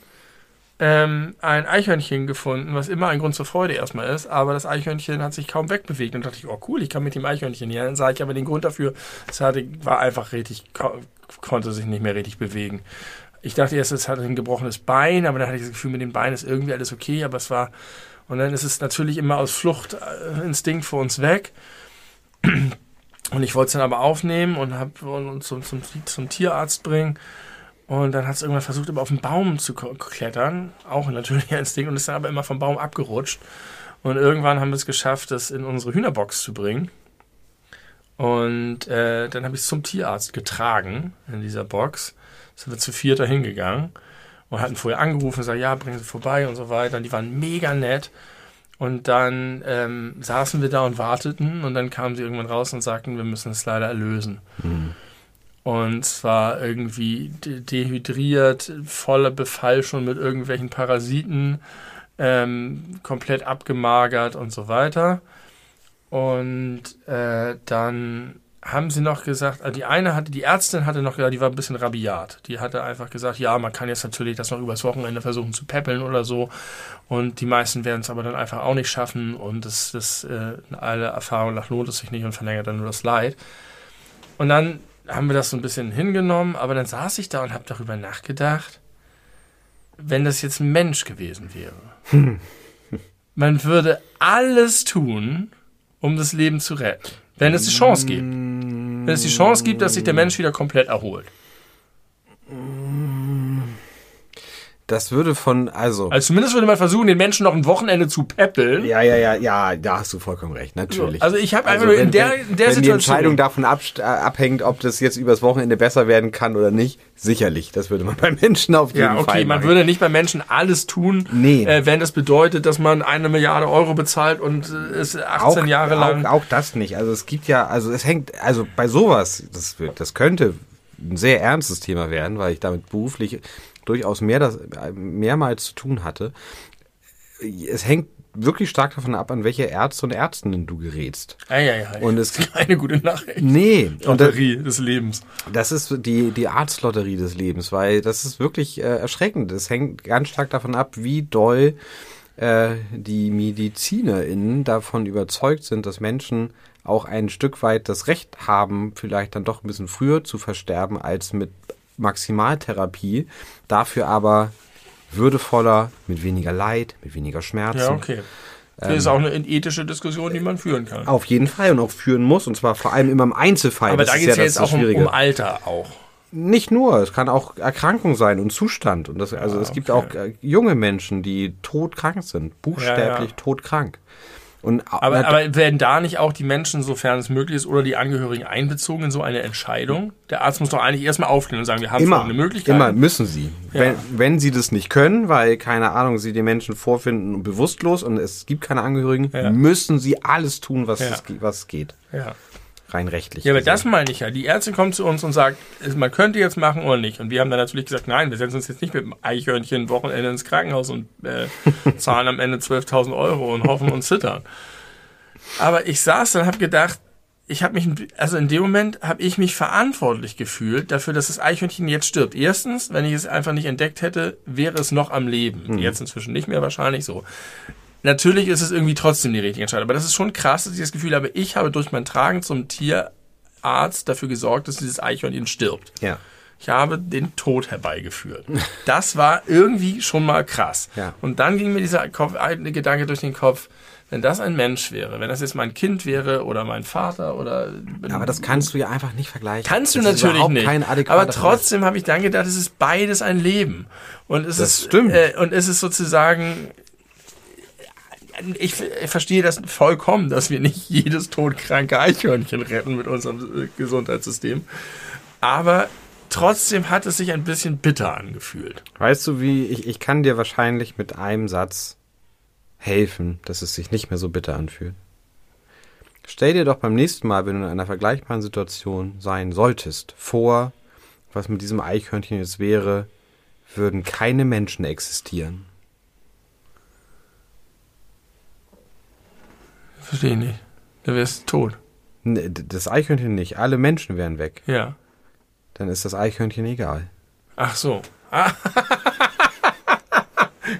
ähm, ein Eichhörnchen gefunden, was immer ein Grund zur Freude erstmal ist, aber das Eichhörnchen hat sich kaum wegbewegt. Und dachte ich, oh cool, ich kann mit dem Eichhörnchen hier. Dann sah ich aber den Grund dafür, es hatte, war einfach richtig, ko konnte sich nicht mehr richtig bewegen. Ich dachte erst, es hatte ein gebrochenes Bein, aber dann hatte ich das Gefühl, mit dem Bein ist irgendwie alles okay, aber es war, und dann ist es natürlich immer aus Fluchtinstinkt vor uns weg. Und ich wollte es dann aber aufnehmen und habe uns zum, zum, zum Tierarzt bringen. Und dann hat es irgendwann versucht, immer auf den Baum zu klettern. Auch ein natürlicher Instinkt. Und ist dann aber immer vom Baum abgerutscht. Und irgendwann haben wir es geschafft, das in unsere Hühnerbox zu bringen. Und äh, dann habe ich es zum Tierarzt getragen in dieser Box. Sind wir zu viert da hingegangen und hatten vorher angerufen und gesagt, ja, bringen Sie vorbei und so weiter. Und die waren mega nett. Und dann ähm, saßen wir da und warteten und dann kamen sie irgendwann raus und sagten, wir müssen es leider erlösen. Und zwar irgendwie de dehydriert, voller Befall schon mit irgendwelchen Parasiten, ähm, komplett abgemagert und so weiter. Und äh, dann haben sie noch gesagt, also die eine hatte, die Ärztin hatte noch gesagt, die war ein bisschen rabiat. Die hatte einfach gesagt, ja, man kann jetzt natürlich das noch übers Wochenende versuchen zu peppeln oder so. Und die meisten werden es aber dann einfach auch nicht schaffen. Und das, das äh, alle Erfahrung nach lohnt es sich nicht und verlängert dann nur das Leid. Und dann haben wir das so ein bisschen hingenommen, aber dann saß ich da und habe darüber nachgedacht, wenn das jetzt ein Mensch gewesen wäre. Man würde alles tun, um das Leben zu retten. Wenn es die Chance gibt. Wenn es die Chance gibt, dass sich der Mensch wieder komplett erholt. Das würde von, also. Also zumindest würde man versuchen, den Menschen noch ein Wochenende zu peppeln. Ja, ja, ja, ja, da hast du vollkommen recht, natürlich. Also ich habe einfach nur in der, in der wenn Situation. die Entscheidung davon abst- äh, abhängt, ob das jetzt übers Wochenende besser werden kann oder nicht, sicherlich. Das würde man beim Menschen auf jeden ja, okay, Fall man machen. würde nicht bei Menschen alles tun, Nee. äh, wenn das bedeutet, dass man eine Milliarde Euro bezahlt und äh, es 18 Jahre lang. Auch, auch das nicht. Also es gibt ja, also es hängt, also bei sowas, das, das könnte ein sehr ernstes Thema werden, weil ich damit beruflich durchaus mehr das, mehrmals zu tun hatte. Es hängt wirklich stark davon ab, an welche Ärzte und Ärztinnen du gerätst. Ja, ja, ja. Und es ist keine gute Nachricht. Nee, und das, Lotterie des Lebens. das ist die, die Arztlotterie des Lebens, weil das ist wirklich äh, erschreckend. Es hängt ganz stark davon ab, wie doll äh, die MedizinerInnen davon überzeugt sind, dass Menschen auch ein Stück weit das Recht haben, vielleicht dann doch ein bisschen früher zu versterben als mit Maximaltherapie, dafür aber würdevoller, mit weniger Leid, mit weniger Schmerzen. Ja, okay. Das Ähm, ist auch eine ethische Diskussion, die man führen kann. Auf jeden Fall und auch führen muss, und zwar vor allem immer im Einzelfall. Aber Das da geht es ja jetzt auch um, um Alter auch. Nicht nur, es kann auch Erkrankung sein und Zustand. Und das, also es gibt Ah, okay. auch äh, junge Menschen, die todkrank sind, buchstäblich Ja, ja. todkrank. Und Aber, aber werden da nicht auch die Menschen, sofern es möglich ist, oder die Angehörigen einbezogen in so eine Entscheidung? Der Arzt muss doch eigentlich erstmal aufklären und sagen, wir haben immer, folgende Möglichkeit. immer müssen sie. Ja. Wenn, wenn sie das nicht können, weil, keine Ahnung, sie die Menschen vorfinden bewusstlos und es gibt keine Angehörigen, Ja. müssen sie alles tun, was, Ja. es, was geht. Ja. Rein rechtlich. Ja, aber gesehen. das meine ich ja. Die Ärztin kommt zu uns und sagt, man könnte jetzt machen oder nicht. Und wir haben dann natürlich gesagt, nein, wir setzen uns jetzt nicht mit dem Eichhörnchen Wochenende ins Krankenhaus und äh, zahlen am Ende 12.000 Euro und hoffen und zittern. Aber ich saß dann und habe gedacht, ich habe mich, also in dem Moment habe ich mich verantwortlich gefühlt dafür, dass das Eichhörnchen jetzt stirbt. Erstens, wenn ich es einfach nicht entdeckt hätte, wäre es noch am Leben. Jetzt inzwischen nicht mehr wahrscheinlich so. Natürlich ist es irgendwie trotzdem die richtige Entscheidung. Aber das ist schon krass, dass ich das Gefühl habe, ich habe durch mein Tragen zum Tierarzt dafür gesorgt, dass dieses Eichhörnchen stirbt. Ja. Ich habe den Tod herbeigeführt. Das war irgendwie schon mal krass. Ja. Und dann ging mir dieser Kopf, Gedanke durch den Kopf, wenn das ein Mensch wäre, wenn das jetzt mein Kind wäre oder mein Vater oder Aber das kannst du ja einfach nicht vergleichen. Kannst du Das natürlich nicht. Aber trotzdem habe ich dann gedacht, es ist beides ein Leben. Und es Das ist stimmt. Äh, und es ist sozusagen ich, ich verstehe das vollkommen, dass wir nicht jedes todkranke Eichhörnchen retten mit unserem äh, Gesundheitssystem. Aber trotzdem hat es sich ein bisschen bitter angefühlt. Weißt du, wie ich, ich kann dir wahrscheinlich mit einem Satz helfen, dass es sich nicht mehr so bitter anfühlt. Stell dir doch beim nächsten Mal, wenn du in einer vergleichbaren Situation sein solltest, vor, was mit diesem Eichhörnchen jetzt wäre, würden keine Menschen existieren. Verstehe ich nicht. Da wärst du tot. Ne, d- Das Eichhörnchen nicht, alle Menschen wären weg. Ja. Dann ist das Eichhörnchen egal. Ach so.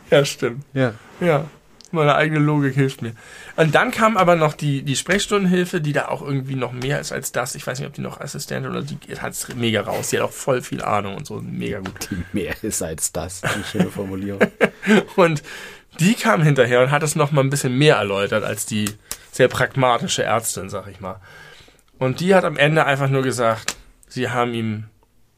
Ja, stimmt. Ja. Ja, meine eigene Logik hilft mir. Und dann kam aber noch die, die Sprechstundenhilfe, die da auch irgendwie noch mehr ist als das. Ich weiß nicht, ob die noch Assistentin oder die hat es mega raus. Die hat auch voll viel Ahnung und so. Mega gut. Die mehr ist als das. Die schöne Formulierung. Und die kam hinterher und hat es noch mal ein bisschen mehr erläutert als die sehr pragmatische Ärztin, sag ich mal. Und die hat am Ende einfach nur gesagt, sie haben ihm,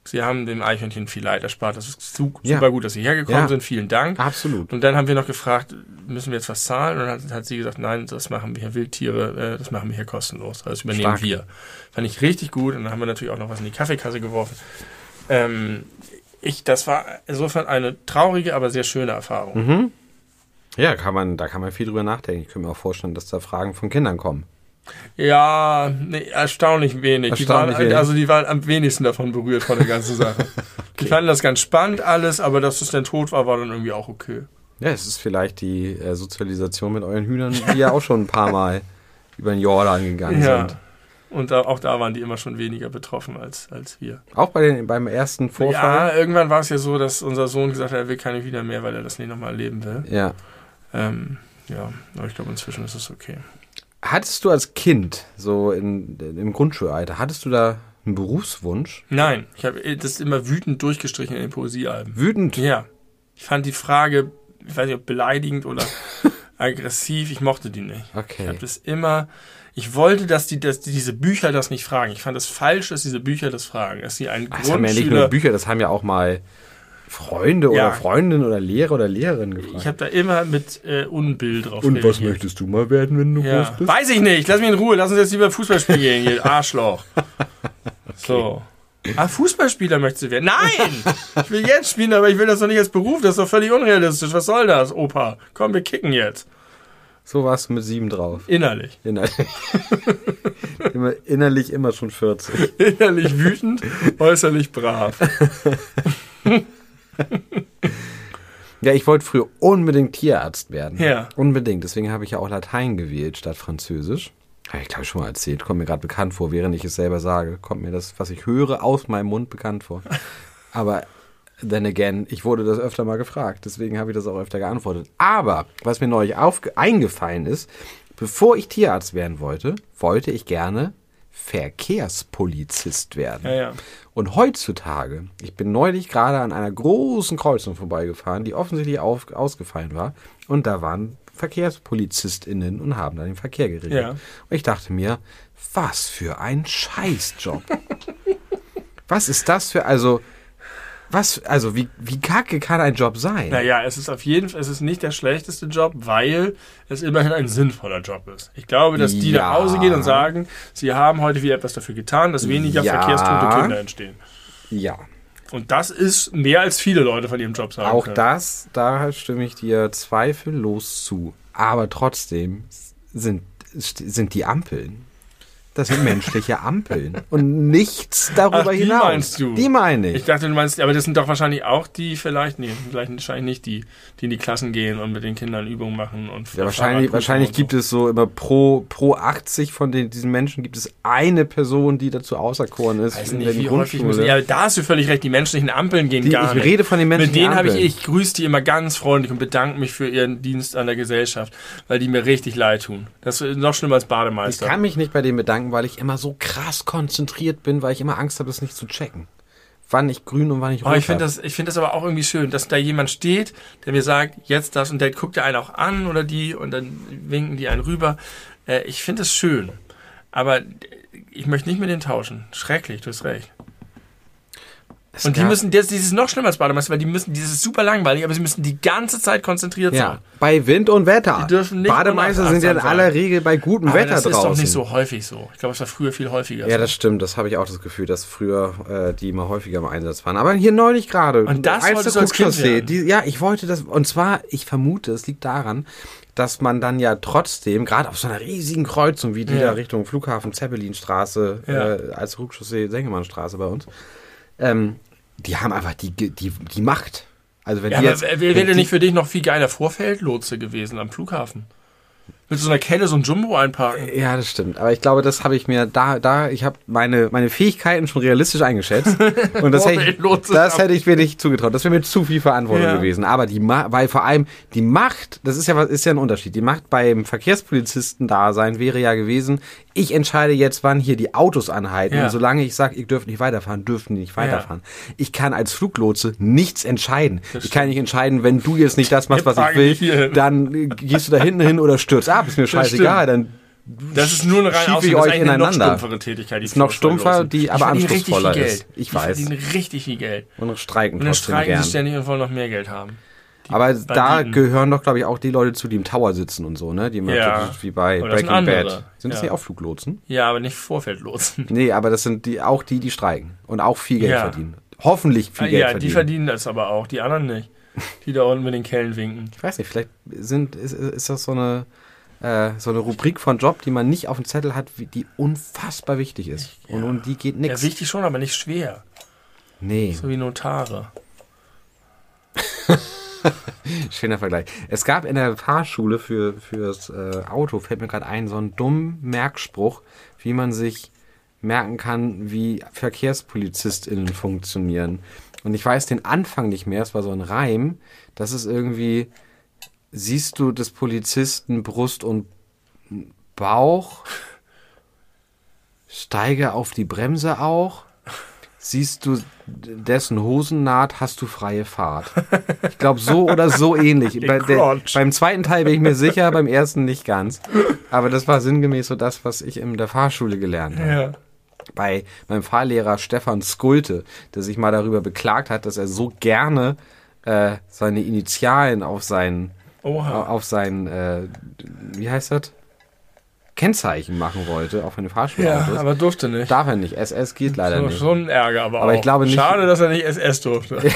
sie haben dem Eichhörnchen viel Leid erspart. Das ist su Ja. super gut, dass sie hergekommen Ja. sind. Vielen Dank. Absolut. Und dann haben wir noch gefragt, müssen wir jetzt was zahlen? Und dann hat, hat sie gesagt, nein, das machen wir hier Wildtiere, äh, das machen wir hier kostenlos. Also Das übernehmen Stark. wir. Fand ich richtig gut. Und dann haben wir natürlich auch noch was in die Kaffeekasse geworfen. Ähm, ich, das war insofern eine traurige, aber sehr schöne Erfahrung. Mhm. Ja, kann man, da kann man viel drüber nachdenken. Ich könnte mir auch vorstellen, dass da Fragen von Kindern kommen. Ja, nee, erstaunlich wenig. Erstaunlich die waren, wenig. Also die waren am wenigsten davon berührt von der ganzen Sache. Die fanden das ganz spannend alles, aber dass es dann tot war, war dann irgendwie auch okay. Ja, es ist vielleicht die äh, Sozialisation mit euren Hühnern, die ja auch schon ein paar Mal über den Jordan gegangen Ja. sind. Und da, auch da waren die immer schon weniger betroffen als, als wir. Auch bei den, beim ersten Vorfall. Ja, irgendwann war es ja so, dass unser Sohn gesagt hat, er will keine Hühner mehr, weil er das nicht nochmal erleben will. Ja. Ähm, ja, aber ich glaube, inzwischen ist es okay. Hattest du als Kind, so in, im Grundschulalter, hattest du da Ein Berufswunsch? Nein, ich habe das immer wütend durchgestrichen in den Poesiealben. Wütend? Ja. Ich fand die Frage, ich weiß nicht, ob beleidigend oder aggressiv, ich mochte die nicht. Okay. Ich habe das immer, ich wollte, dass, die, dass die, diese Bücher das nicht fragen. Ich fand es falsch, dass diese Bücher das fragen. Dass sie einen Ach, Das haben ja nicht nur. Bücher, das haben ja auch mal Freunde Ja. oder Freundinnen oder Lehrer oder Lehrerin gefragt. Ich habe da immer mit äh, Unbild drauf Und was möchtest du mal werden, wenn du Ja. groß bist? Weiß ich nicht. Lass mich in Ruhe. Lass uns jetzt lieber Fußball spielen, ihr Arschloch. So. Ah, Fußballspieler möchtest du werden? Nein! Ich will jetzt spielen, aber ich will das doch nicht als Beruf. Das ist doch völlig unrealistisch. Was soll das, Opa? Komm, wir kicken jetzt. So warst du mit sieben drauf. Innerlich. Innerlich. immer, innerlich immer schon 40. Innerlich wütend, äußerlich brav. Ja, ich wollte früher unbedingt Tierarzt werden. Ja. Unbedingt. Deswegen habe ich ja auch Latein gewählt statt Französisch. Habe ich, glaube ich, schon mal erzählt. Kommt mir gerade bekannt vor, während ich es selber sage. Kommt mir das, was ich höre, aus meinem Mund bekannt vor. Aber then again, ich wurde das öfter mal gefragt. Deswegen habe ich das auch öfter geantwortet. Aber, was mir neulich eingefallen ist, bevor ich Tierarzt werden wollte, wollte ich gerne Verkehrspolizist werden. Ja, ja. Und heutzutage, ich bin neulich gerade an einer großen Kreuzung vorbeigefahren, die offensichtlich auf, ausgefallen war. Und da waren VerkehrspolizistInnen und haben da den Verkehr geregelt. Ja. Und ich dachte mir, was für ein Scheißjob. was ist das für, also, was, also, wie, wie kacke kann ein Job sein? Naja, es ist auf jeden Fall, es ist nicht der schlechteste Job, weil es immerhin ein sinnvoller Job ist. Ich glaube, dass die Ja. nach Hause gehen und sagen, sie haben heute wieder etwas dafür getan, dass weniger Ja. verkehrstote Kinder entstehen. Ja. Und das ist mehr als viele Leute von ihrem Job sagen Auch können. das, da stimme ich dir zweifellos zu. Aber trotzdem sind, sind die Ampeln. Das sind menschliche Ampeln. Und nichts darüber Ach, die hinaus. meinst du? Die meine ich. Ich dachte, du meinst, aber das sind doch wahrscheinlich auch die, vielleicht, nee, vielleicht wahrscheinlich nicht die, die in die Klassen gehen und mit den Kindern Übungen machen und ja, wahrscheinlich, wahrscheinlich gibt es so immer pro, pro 80 von den, diesen Menschen gibt es eine Person, die dazu auserkoren ist. Weiß in nicht, wie häufig müssen, ja, da hast du völlig recht, die menschlichen Ampeln gehen Die- gar ich nicht. rede von den Mit menschlichen denen habe ich, Ampeln. ich grüße die immer ganz freundlich und bedanke mich für ihren Dienst an der Gesellschaft, weil die mir richtig leid tun. Das ist noch schlimmer als Ich Bademeister. kann mich nicht bei denen bedanken, weil ich immer so krass konzentriert bin, weil ich immer Angst habe, das nicht zu checken. Wann ich grün und wann ich rot Aber ich finde das, ich finde das aber auch irgendwie schön, dass da jemand steht, der mir sagt, jetzt das und der guckt ja einen auch an oder die und dann winken die einen rüber. Äh, ich finde das schön. Aber ich möchte nicht mit denen tauschen. Schrecklich, du hast recht. Es Und die müssen, das, das ist noch schlimmer als Bademeister, weil die müssen, das ist super langweilig, aber sie müssen die ganze Zeit konzentriert Ja, sein. bei Wind und Wetter. Die dürfen nicht Bademeister sind ja in aller. Regel bei gutem Aber Wetter das ist draußen. doch nicht so häufig so. Ich glaube, es war früher viel häufiger. Ja, so. das stimmt. Das habe ich auch das Gefühl, dass früher äh, die immer häufiger im Einsatz waren. Aber hier neulich gerade. Und das als wolltest du als Kind werden? die, Ja, ich wollte das. Und zwar, ich vermute, es liegt daran, dass man dann ja trotzdem, gerade auf so einer riesigen Kreuzung wie die Ja. da Richtung Flughafen Zeppelinstraße, Ja. äh, als Rückchaussee Sengemannstraße bei uns, ähm, die haben einfach die, die, die Macht. Also wenn Ja, die jetzt, wäre die- nicht für dich noch viel geiler Vorfeldlotse gewesen am Flughafen? Mit so einer Kelle so ein Jumbo einparken. Ja, das stimmt. Aber ich glaube, das habe ich mir da, da, ich habe meine, meine Fähigkeiten schon realistisch eingeschätzt. Und das, hätte, ich, das hätte ich mir nicht zugetraut. Das wäre mir zu viel Verantwortung Ja. gewesen. Aber die, weil vor allem die Macht, das ist ja was, ist ja ein Unterschied. Die Macht beim Verkehrspolizisten da sein wäre ja gewesen, ich entscheide jetzt, wann hier die Autos anhalten. Ja. Und solange ich sage, ihr dürft nicht weiterfahren, dürfen die nicht weiterfahren. Ich kann als Fluglotse nichts entscheiden. ich kann nicht entscheiden, wenn du jetzt nicht das machst, was ich will, dann äh, gehst du da hinten hin oder stürzt ab. Ist mir scheißegal. Dann Das ist nur eine rein ich euch eine noch ineinander. stumpfere Tätigkeit. Die Ist noch stumpfer, die aber anspruchsvoller ist. Ich die weiß. verdienen richtig viel Geld. und streiken Und dann streiken gern. sie ständig und wollen noch mehr Geld haben. Aber da Banditen. gehören doch, glaube ich, auch die Leute zu, die im Tower sitzen und so, ne? Die immer Ja. wie bei das sind Breaking. Bad. Sind das Ja. nicht auch Fluglotsen? Ja, aber nicht Vorfeldlotsen. Nee, aber das sind die auch die, die streiken und auch viel Geld Ja. verdienen. Hoffentlich viel Geld ja, verdienen. die verdienen das aber auch, die anderen nicht. Die da unten mit den Kellen winken. ich weiß nicht, vielleicht sind, ist, ist das so eine, äh, so eine Rubrik von Job, die man nicht auf dem Zettel hat, die unfassbar wichtig ist. Und um die geht Ja, nichts. wichtig schon, aber nicht schwer. nee, So wie Notare. schöner Vergleich. Es gab in der Fahrschule für fürs äh, Auto, fällt mir gerade ein, so einen dummen Merkspruch, wie man sich merken kann, wie VerkehrspolizistInnen funktionieren. Und ich weiß den Anfang nicht mehr, es war so ein Reim, das ist irgendwie, siehst du des Polizisten Brust und Bauch, steige auf die Bremse auch. Siehst du dessen Hosennaht, hast du freie Fahrt. Ich glaube, so oder so ähnlich. Bei der, beim zweiten Teil bin ich mir sicher, beim ersten nicht ganz. Aber das war sinngemäß so das, was ich in der Fahrschule gelernt habe. Ja. Bei meinem Fahrlehrer Stefan Skulte, der sich mal darüber beklagt hat, dass er so gerne äh, seine Initialen auf seinen Oha. auf sein, äh, wie heißt das? Kennzeichen machen wollte, auf eine Ja, Fahrschulautos. aber durfte nicht. Darf er nicht. SS geht leider so, nicht. ein Ärger, aber, Aber auch. ich glaube nicht- Schade, dass er nicht SS durfte.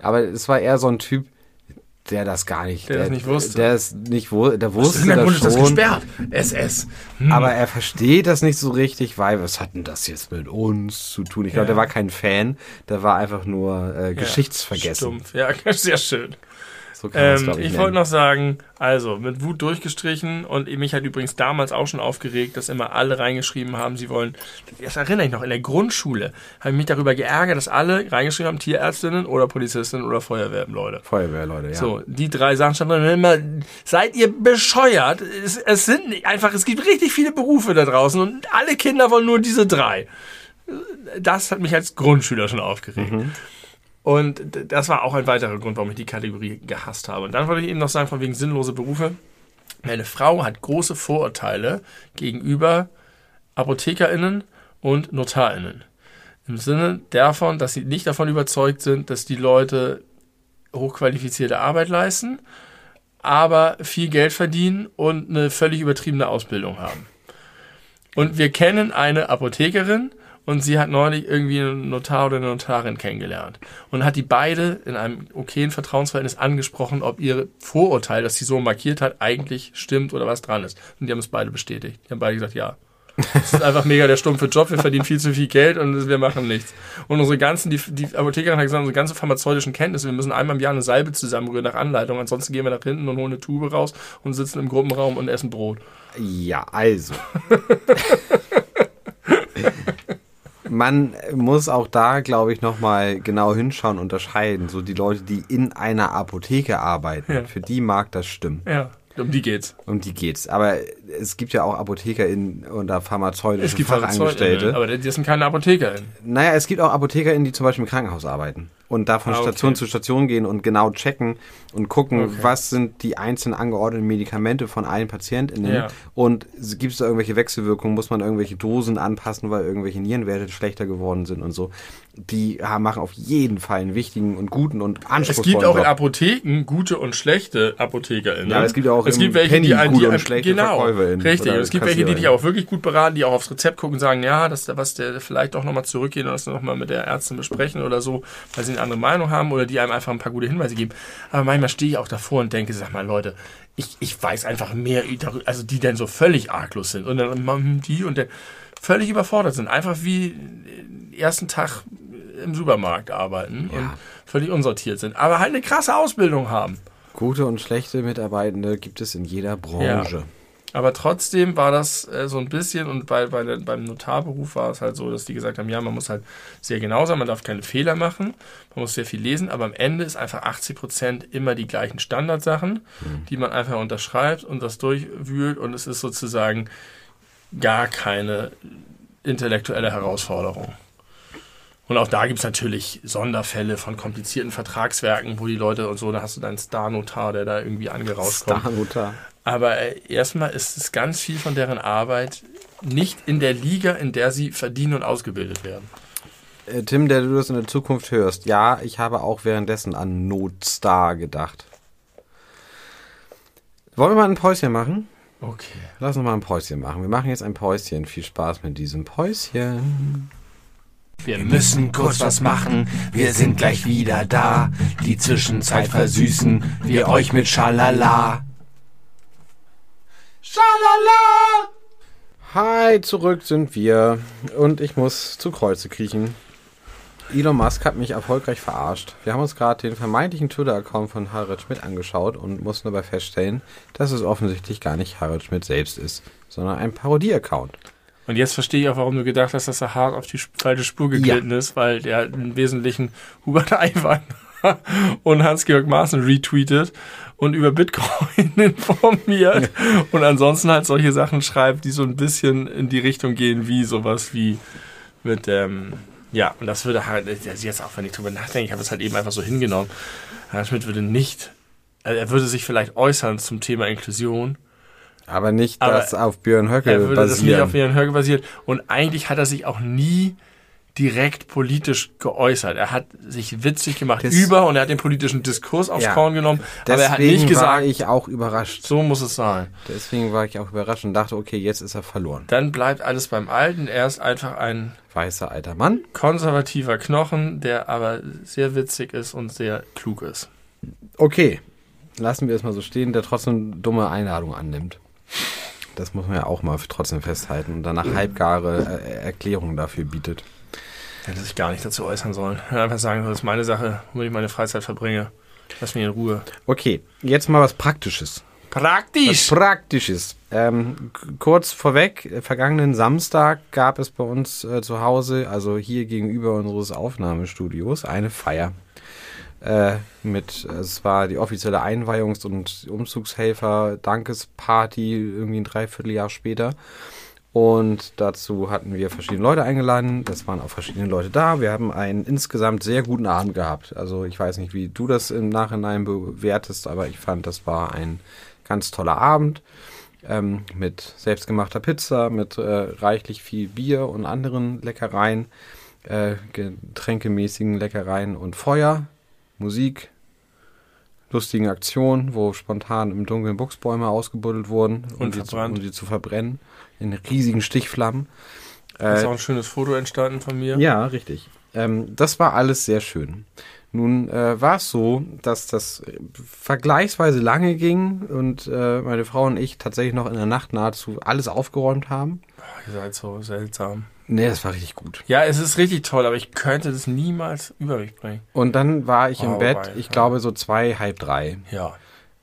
Aber es war eher so ein Typ, der das gar nicht, Der das nicht wusste. Der es nicht wusste, der wusste In der das ist das schon. gesperrt. SS. Hm. Aber er versteht das nicht so richtig, weil was hat denn das jetzt mit uns zu tun? Ich glaube, Ja. der war kein Fan, der war einfach nur äh, geschichtsvergessen. Stumpf. Ja, sehr schön. So kann Ähm, ich, ich wollte noch sagen, also mit Wut durchgestrichen und mich hat übrigens damals auch schon aufgeregt, dass immer alle reingeschrieben haben, sie wollen, das erinnere ich noch, in der Grundschule habe ich mich darüber geärgert, dass alle reingeschrieben haben, Tierärztinnen oder Polizistinnen oder Feuerwehrleute. Feuerwehrleute, ja. So, die drei Sachen standen drin. Immer, seid ihr bescheuert? Es, es sind nicht einfach, es gibt richtig viele Berufe da draußen und alle Kinder wollen nur diese drei. Das hat mich als Grundschüler schon aufgeregt. Und das war auch ein weiterer Grund, warum ich die Kategorie gehasst habe. Und dann wollte ich eben noch sagen, von wegen sinnlose Berufe. Meine Frau hat große Vorurteile gegenüber ApothekerInnen und NotarInnen. Im Sinne davon, dass sie nicht davon überzeugt sind, dass die Leute hochqualifizierte Arbeit leisten, aber viel Geld verdienen und eine völlig übertriebene Ausbildung haben. Und wir kennen eine Apothekerin und sie hat neulich irgendwie einen Notar oder eine Notarin kennengelernt und hat die beide in einem okayen Vertrauensverhältnis angesprochen, ob ihr Vorurteil, das sie so markiert hat, eigentlich stimmt oder was dran ist. Und die haben es beide bestätigt. Die haben beide gesagt, ja. Das ist einfach mega der stumpfe Job, wir verdienen viel zu viel Geld und wir machen nichts. Und unsere ganzen, die, die Apothekerin hat gesagt, unsere ganzen pharmazeutischen Kenntnisse, wir müssen einmal im Jahr eine Salbe zusammenrühren nach Anleitung, ansonsten gehen wir nach hinten und holen eine Tube raus und sitzen im Gruppenraum und essen Brot. Ja, also. Man muss auch da, glaube ich, nochmal genau hinschauen, unterscheiden. So die Leute, die in einer Apotheke arbeiten, Ja. für die mag das stimmen. Ja, um die geht's. Um die geht's. Aber es gibt ja auch Apotheker in, oder pharmazeutische Es gibt Fachangestellte. Aber das sind keine ApothekerInnen. Naja, es gibt auch ApothekerInnen, die zum Beispiel im Krankenhaus arbeiten und da von Ah, okay. Station zu Station gehen und genau checken und gucken, Okay. was sind die einzelnen angeordneten Medikamente von allen PatientInnen Ja. und gibt es da irgendwelche Wechselwirkungen, muss man irgendwelche Dosen anpassen, weil irgendwelche Nierenwerte schlechter geworden sind und so. Die machen auf jeden Fall einen wichtigen und guten und Es anspruchsvollen gibt auch in. Apotheken gute und schlechte ApothekerInnen. Ja, es gibt auch es gibt welche, Penny die, gute die und schlechte genau, VerkäuferInnen Richtig, oder und es gibt welche, die dich auch wirklich gut beraten, die auch aufs Rezept gucken und sagen, ja, das, was der vielleicht auch nochmal zurückgehen und das nochmal mit der Ärztin besprechen oder so, weil sie eine andere Meinung haben oder die einem einfach ein paar gute Hinweise geben. Aber manchmal stehe ich auch davor und denke, sag mal, Leute, ich, ich weiß einfach mehr darüber, also die dann so völlig arglos sind und dann machen die und dann völlig überfordert sind, einfach wie ersten Tag im Supermarkt arbeiten und völlig unsortiert sind, aber halt eine krasse Ausbildung haben. Gute und schlechte Mitarbeitende gibt es in jeder Branche. Aber trotzdem war das äh, so ein bisschen, und bei, bei beim Notarberuf war es halt so, dass die gesagt haben, ja, man muss halt sehr genau sein, man darf keine Fehler machen, man muss sehr viel lesen, aber am Ende ist einfach 80 Prozent immer die gleichen Standardsachen, die man einfach unterschreibt und das durchwühlt und es ist sozusagen gar keine intellektuelle Herausforderung. Und auch da gibt es natürlich Sonderfälle von komplizierten Vertragswerken, wo die Leute und so, da hast du deinen Star-Notar, der da irgendwie angerauscht kommt. Starnotar. Aber äh, erstmal ist es ganz viel von deren Arbeit nicht in der Liga, in der sie verdienen und ausgebildet werden. Äh, Tim, der du das in der Zukunft hörst, ja, ich habe auch währenddessen an Notstar gedacht. Wollen wir mal ein Päuschen machen? Okay. Lass uns mal ein Päuschen machen. Wir machen jetzt ein Päuschen. Viel Spaß mit diesem Päuschen. Wir müssen kurz was machen, wir sind gleich wieder da. Die Zwischenzeit versüßen wir euch mit Schalala. Schalala! Hi, zurück sind wir. Und ich muss zu Kreuze kriechen. Elon Musk hat mich erfolgreich verarscht. Wir haben uns gerade den vermeintlichen Twitter-Account von Harald Schmidt angeschaut und mussten dabei feststellen, dass es offensichtlich gar nicht Harald Schmidt selbst ist, sondern ein Parodie-Account. Und jetzt verstehe ich auch, warum du gedacht hast, dass er hart auf die falsche Spur geglitten ist, weil der im Wesentlichen Hubert Aiwanger und Hans-Georg Maaßen retweetet und über Bitcoin informiert und ansonsten halt solche Sachen schreibt, die so ein bisschen in die Richtung gehen, wie sowas wie mit ähm, ja, und das würde halt, jetzt auch wenn ich drüber nachdenke, ich habe es halt eben einfach so hingenommen, Herr Schmidt würde nicht, also er würde sich vielleicht äußern zum Thema Inklusion, Aber nicht Aber das auf Björn Höcke er würde das nicht basieren. auf Björn Höcke basiert. Und eigentlich hat er sich auch nie direkt politisch geäußert. Er hat sich witzig gemacht Das- über und er hat den politischen Diskurs aufs Ja. Korn genommen, aber Deswegen er hat nicht war gesagt, ich auch überrascht. so muss es sein. Deswegen war ich auch überrascht und dachte, okay, jetzt ist er verloren. Dann bleibt alles beim Alten. Er ist einfach ein Weißer alter Mann. konservativer Knochen, der aber sehr witzig ist und sehr klug ist. Okay, lassen wir es mal so stehen, der trotzdem dumme Einladung annimmt. Das muss man ja auch mal trotzdem festhalten und danach halbgare äh, Erklärungen dafür bietet. Hätte sich gar nicht dazu äußern sollen. Einfach sagen das ist meine Sache, womit ich meine Freizeit verbringe. Lass mich in Ruhe. Okay, jetzt mal was Praktisches. Was Praktisch! Praktisches. Ähm, kurz vorweg, äh, vergangenen Samstag gab es bei uns äh, zu Hause, also hier gegenüber unseres Aufnahmestudios, eine Feier. Äh, mit, es war die offizielle Einweihungs- und Umzugshelfer-Dankesparty, irgendwie ein Dreivierteljahr später. Und dazu hatten wir verschiedene Leute eingeladen. Das waren auch verschiedene Leute da. Wir haben einen insgesamt sehr guten Abend gehabt. Also ich weiß nicht, wie du das im Nachhinein bewertest, aber ich fand, das war ein ganz toller Abend ähm, mit selbstgemachter Pizza, mit äh, reichlich viel Bier und anderen Leckereien, äh, getränkemäßigen Leckereien und Feuer, Musik, lustigen Aktionen, wo spontan im Dunkeln Buchsbäume ausgebuddelt wurden, um Und sie, zu, um sie zu verbrennen, in riesigen Stichflammen. Ist Äh, auch ein schönes Foto entstanden von mir. ja, richtig. Ähm, das war alles sehr schön. Nun äh, war es so, dass das vergleichsweise lange ging und äh, meine Frau und ich tatsächlich noch in der Nacht nahezu alles aufgeräumt haben. Ihr seid so seltsam. Nee, das war richtig gut. Ja, es ist richtig toll, aber ich könnte das niemals über mich bringen. Und dann war ich im Oh, Bett, wei, ich ja. glaube so zwei, halb drei. Ja.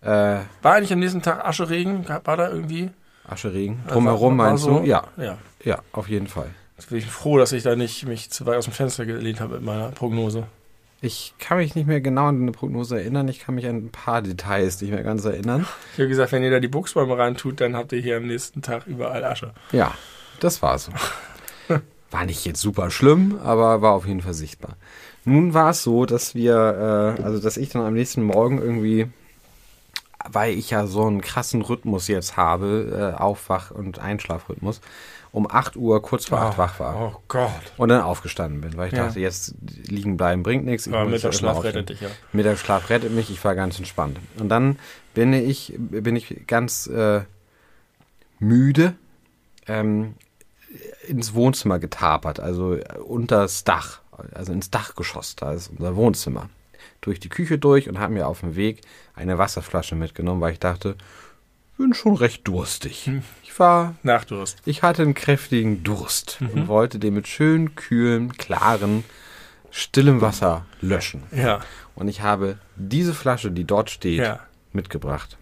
Äh, War eigentlich am nächsten Tag Ascheregen? War da irgendwie? Ascheregen. Drumherum War- war meinst so? du? Ja, Ja. ja, auf jeden Fall. Jetzt bin ich froh, dass ich da nicht mich zu weit aus dem Fenster gelehnt habe mit meiner Prognose. Ich kann mich nicht mehr genau an eine Prognose erinnern. Ich kann mich an ein paar Details nicht mehr ganz erinnern. Ich habe gesagt, wenn ihr da die Buchsbäume reintut, dann habt ihr hier am nächsten Tag überall Asche. Ja, das war so. War nicht jetzt super schlimm, aber war auf jeden Fall sichtbar. Nun war es so, dass wir, äh, also dass ich dann am nächsten Morgen irgendwie, weil ich ja so einen krassen Rhythmus jetzt habe, äh, Aufwach- und Einschlafrhythmus, um 8 Uhr kurz vor 8 wach war. Oh Gott. Und dann aufgestanden bin, weil ich Ja. dachte, jetzt liegen bleiben bringt nichts. Ich Aber Mittagsschlaf rettet dich ja. Mittagsschlaf rettet mich, ich war ganz entspannt. Und dann bin ich, bin ich ganz äh, müde ähm, ins Wohnzimmer getapert, also unters Dach, also ins Dachgeschoss, da ist unser Wohnzimmer. Durch die Küche durch und habe mir auf dem Weg eine Wasserflasche mitgenommen, weil ich dachte, bin schon recht durstig. Ich war Nachdurst. ich hatte einen kräftigen Durst und wollte den mit schön kühlem, klaren, stillem Wasser löschen. Ja. Und ich habe diese Flasche, die dort steht, Ja. mitgebracht.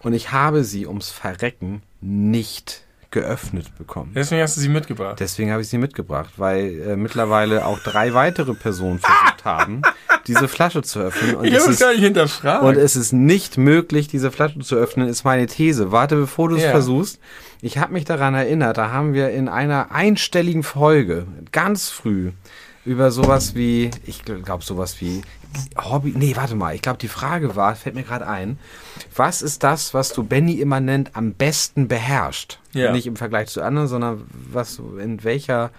Und ich habe sie ums Verrecken nicht geöffnet bekommen. Deswegen hast du sie mitgebracht. Deswegen habe ich sie mitgebracht, weil äh, mittlerweile auch drei weitere Personen versucht haben, diese Flasche zu öffnen. Und ich es habe es ist gar nicht hinterfragt. und es ist nicht möglich, diese Flasche zu öffnen, ist meine These. Warte, bevor du es Ja. versuchst. Ich habe mich daran erinnert, da haben wir in einer einstelligen Folge, ganz früh, über sowas wie, ich glaube sowas wie Hobby, nee, warte mal, ich glaube die Frage war, fällt mir gerade ein, was ist das, was du Benny immer nennt, am besten beherrscht? Ja. Nicht im Vergleich zu anderen, sondern was, in welcher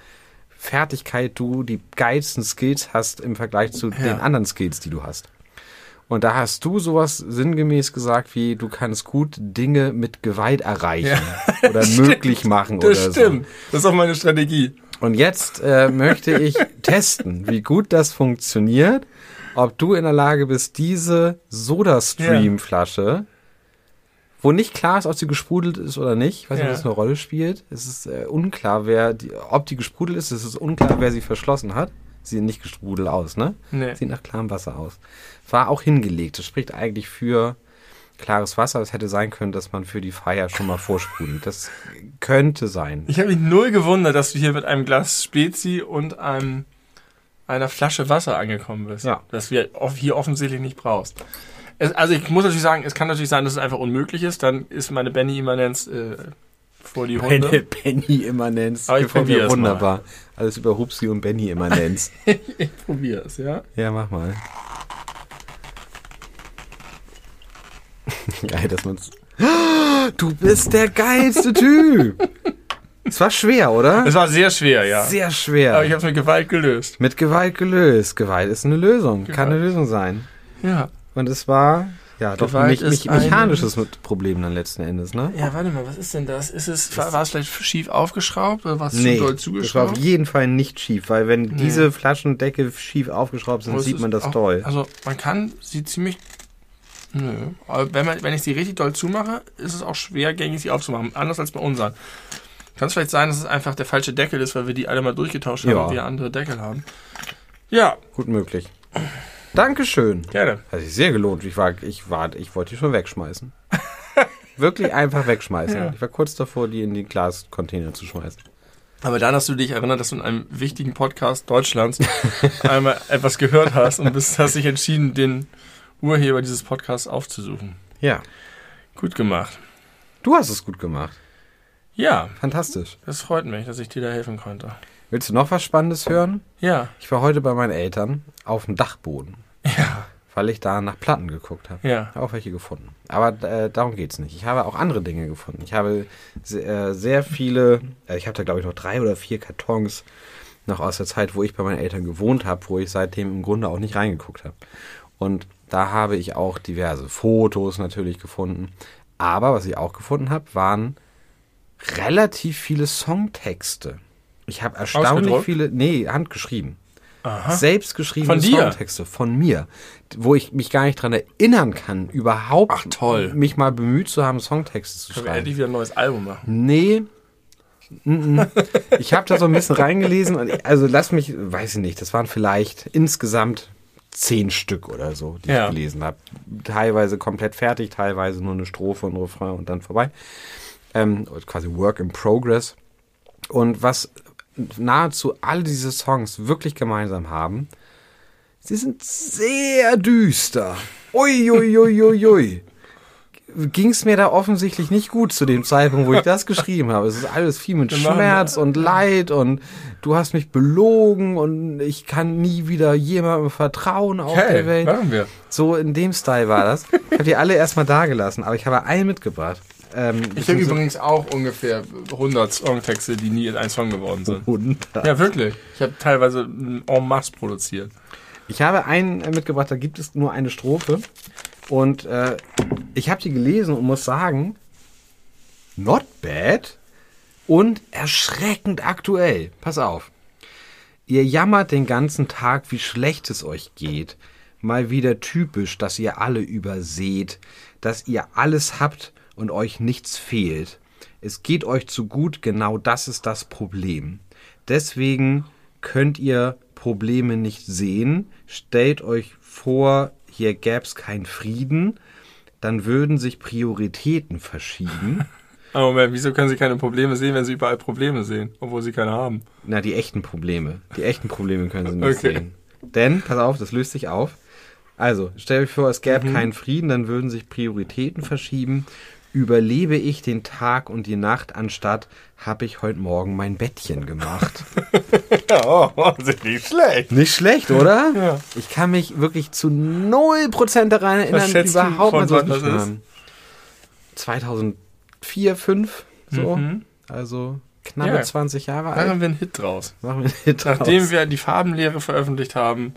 Fertigkeit du die geilsten Skills hast im Vergleich zu den anderen Skills, die du hast. Und da hast du sowas sinngemäß gesagt wie, du kannst gut Dinge mit Gewalt erreichen oder möglich machen das oder stimmt. Das ist auch meine Strategie. Und jetzt äh, möchte ich testen, wie gut das funktioniert, ob du in der Lage bist, diese Soda-Stream-Flasche, wo nicht klar ist, ob sie gesprudelt ist oder nicht, ich weiß nicht, ob das eine Rolle spielt. Es ist äh, unklar, wer die, ob die gesprudelt ist, es ist unklar, wer sie verschlossen hat. Sie sieht nicht gesprudelt aus, ne? Nee. Sieht nach klarem Wasser aus. War auch hingelegt. Das spricht eigentlich für klares Wasser. Es hätte sein können, dass man für die Feier schon mal vorsprudelt. Das könnte sein. Ich habe mich null gewundert, dass du hier mit einem Glas Spezi und einem einer Flasche Wasser angekommen bist. Ja. Das wir hier offensichtlich nicht brauchst. Es, also ich muss natürlich sagen, es kann natürlich sein, dass es einfach unmöglich ist. Dann ist meine Benny-Immanenz äh, vor die Hunde. Benny, Benny Immanenz. Aber ich Gefällt mir probier's mal. wunderbar. Alles über Hupsi und Benny Immanenz. Ich probiere es, ja. ja, mach mal. Geil, dass man's. Du bist der geilste Typ. Es war schwer, oder? Es war sehr schwer, ja. Sehr schwer. Aber ich habe es mit Gewalt gelöst. Mit Gewalt gelöst. Gewalt ist eine Lösung. Kann eine Lösung sein. Ja. Und es war ja doch Gewalt mich, mich, mechanisches mit Problem dann letzten Endes, ne? Ja, warte mal, was ist denn das? Ist es, war, war es vielleicht schief aufgeschraubt oder war es Nee, zu doll das war zugeschraubt? auf jeden Fall nicht schief, weil wenn Nee. diese Flaschendeckel schief aufgeschraubt sind, es sieht man das auch- doll. Also man kann sie ziemlich. Nö. Aber wenn, man, wenn ich sie richtig doll zumache, ist es auch schwer, gängig sie aufzumachen. Anders als bei unseren. Kann es vielleicht sein, dass es einfach der falsche Deckel ist, weil wir die alle mal durchgetauscht haben Ja. und wir andere Deckel haben. Ja, Gut möglich. Dankeschön. gerne. Hat sich sehr gelohnt. Ich war, ich war, ich wollte die schon wegschmeißen. Wirklich einfach wegschmeißen. Ich war kurz davor, die in die Glascontainer zu schmeißen. Aber dann hast du dich erinnert, dass du in einem wichtigen Podcast Deutschlands einmal etwas gehört hast und bist, hast dich entschieden, den Urheber dieses Podcasts aufzusuchen. Ja. Gut gemacht. Du hast es gut gemacht. Ja, Fantastisch. das freut mich, dass ich dir da helfen konnte. Willst du noch was Spannendes hören? Ja, Ich war heute bei meinen Eltern auf dem Dachboden, ja, weil ich da nach Platten geguckt habe. ja. Auch welche gefunden. Aber äh, darum geht's nicht. Ich habe auch andere Dinge gefunden. Ich habe se äh, sehr viele, äh, ich habe da glaube ich noch drei oder vier Kartons noch aus der Zeit, wo ich bei meinen Eltern gewohnt habe, wo ich seitdem im Grunde auch nicht reingeguckt habe. Und da habe ich auch diverse Fotos natürlich gefunden. Aber was ich auch gefunden habe, waren relativ viele Songtexte. Ich habe erstaunlich viele, nee, handgeschrieben. Aha. Selbstgeschriebene Von? Songtexte von mir, wo ich mich gar nicht dran erinnern kann, überhaupt Ach, toll. mich mal bemüht zu haben, Songtexte zu Können wir schreiben. endlich wieder ein neues Album machen? Nee. Ich habe da so ein bisschen reingelesen und also lass mich, weiß ich nicht, das waren vielleicht insgesamt zehn Stück oder so, die Ja. ich gelesen habe. Teilweise komplett fertig, teilweise nur eine Strophe und ein Refrain und dann vorbei. Ähm, quasi Work in Progress. Und was nahezu all diese Songs wirklich gemeinsam haben, sie sind sehr düster. Ui, ui, ui, ui, ui. Ging es mir da offensichtlich nicht gut zu dem Zeitpunkt, wo ich das geschrieben habe. Es ist alles viel mit Schmerz und Leid und du hast mich belogen und ich kann nie wieder jemandem vertrauen auf der Welt. machen wir. So in dem Style war das. Ich habe die alle erstmal da gelassen, aber ich habe einen mitgebracht. Ähm, Ich habe übrigens auch ungefähr 100 Songtexte, die nie in einen Song geworden sind. 100. Ja, wirklich. Ich habe teilweise en masse produziert. Ich habe einen mitgebracht, da gibt es nur eine Strophe. Und äh, ich habe die gelesen und muss sagen, not bad und erschreckend aktuell. Pass auf. Ihr jammert den ganzen Tag, wie schlecht es euch geht. Mal wieder typisch, dass ihr alle überseht, dass ihr alles habt und euch nichts fehlt. Es geht euch zu gut, genau das ist das Problem. Deswegen könnt ihr Probleme nicht sehen. Stellt euch vor, hier gäb's keinen Frieden, dann würden sich Prioritäten verschieben. Aber Moment, wieso können Sie keine Probleme sehen, wenn Sie überall Probleme sehen, obwohl Sie keine haben? Na, die echten Probleme. Die echten Probleme können Sie nicht Okay. sehen. Denn, pass auf, das löst sich auf. Also, stellt euch vor, es gäbe Mhm. keinen Frieden, dann würden sich Prioritäten verschieben. Überlebe ich den Tag und die Nacht, anstatt habe ich heute Morgen mein Bettchen gemacht. Oh, sind nicht schlecht. Nicht schlecht, oder? Ja. Ich kann mich wirklich zu 0% daran erinnern, überhaupt mal so das geschrieben ist? haben. 2004, 5 so. Mhm. Also knappe Ja. 20 Jahre alt. haben wir einen Hit draus. Machen wir einen Hit Nachdem draus. wir die Farbenlehre veröffentlicht haben,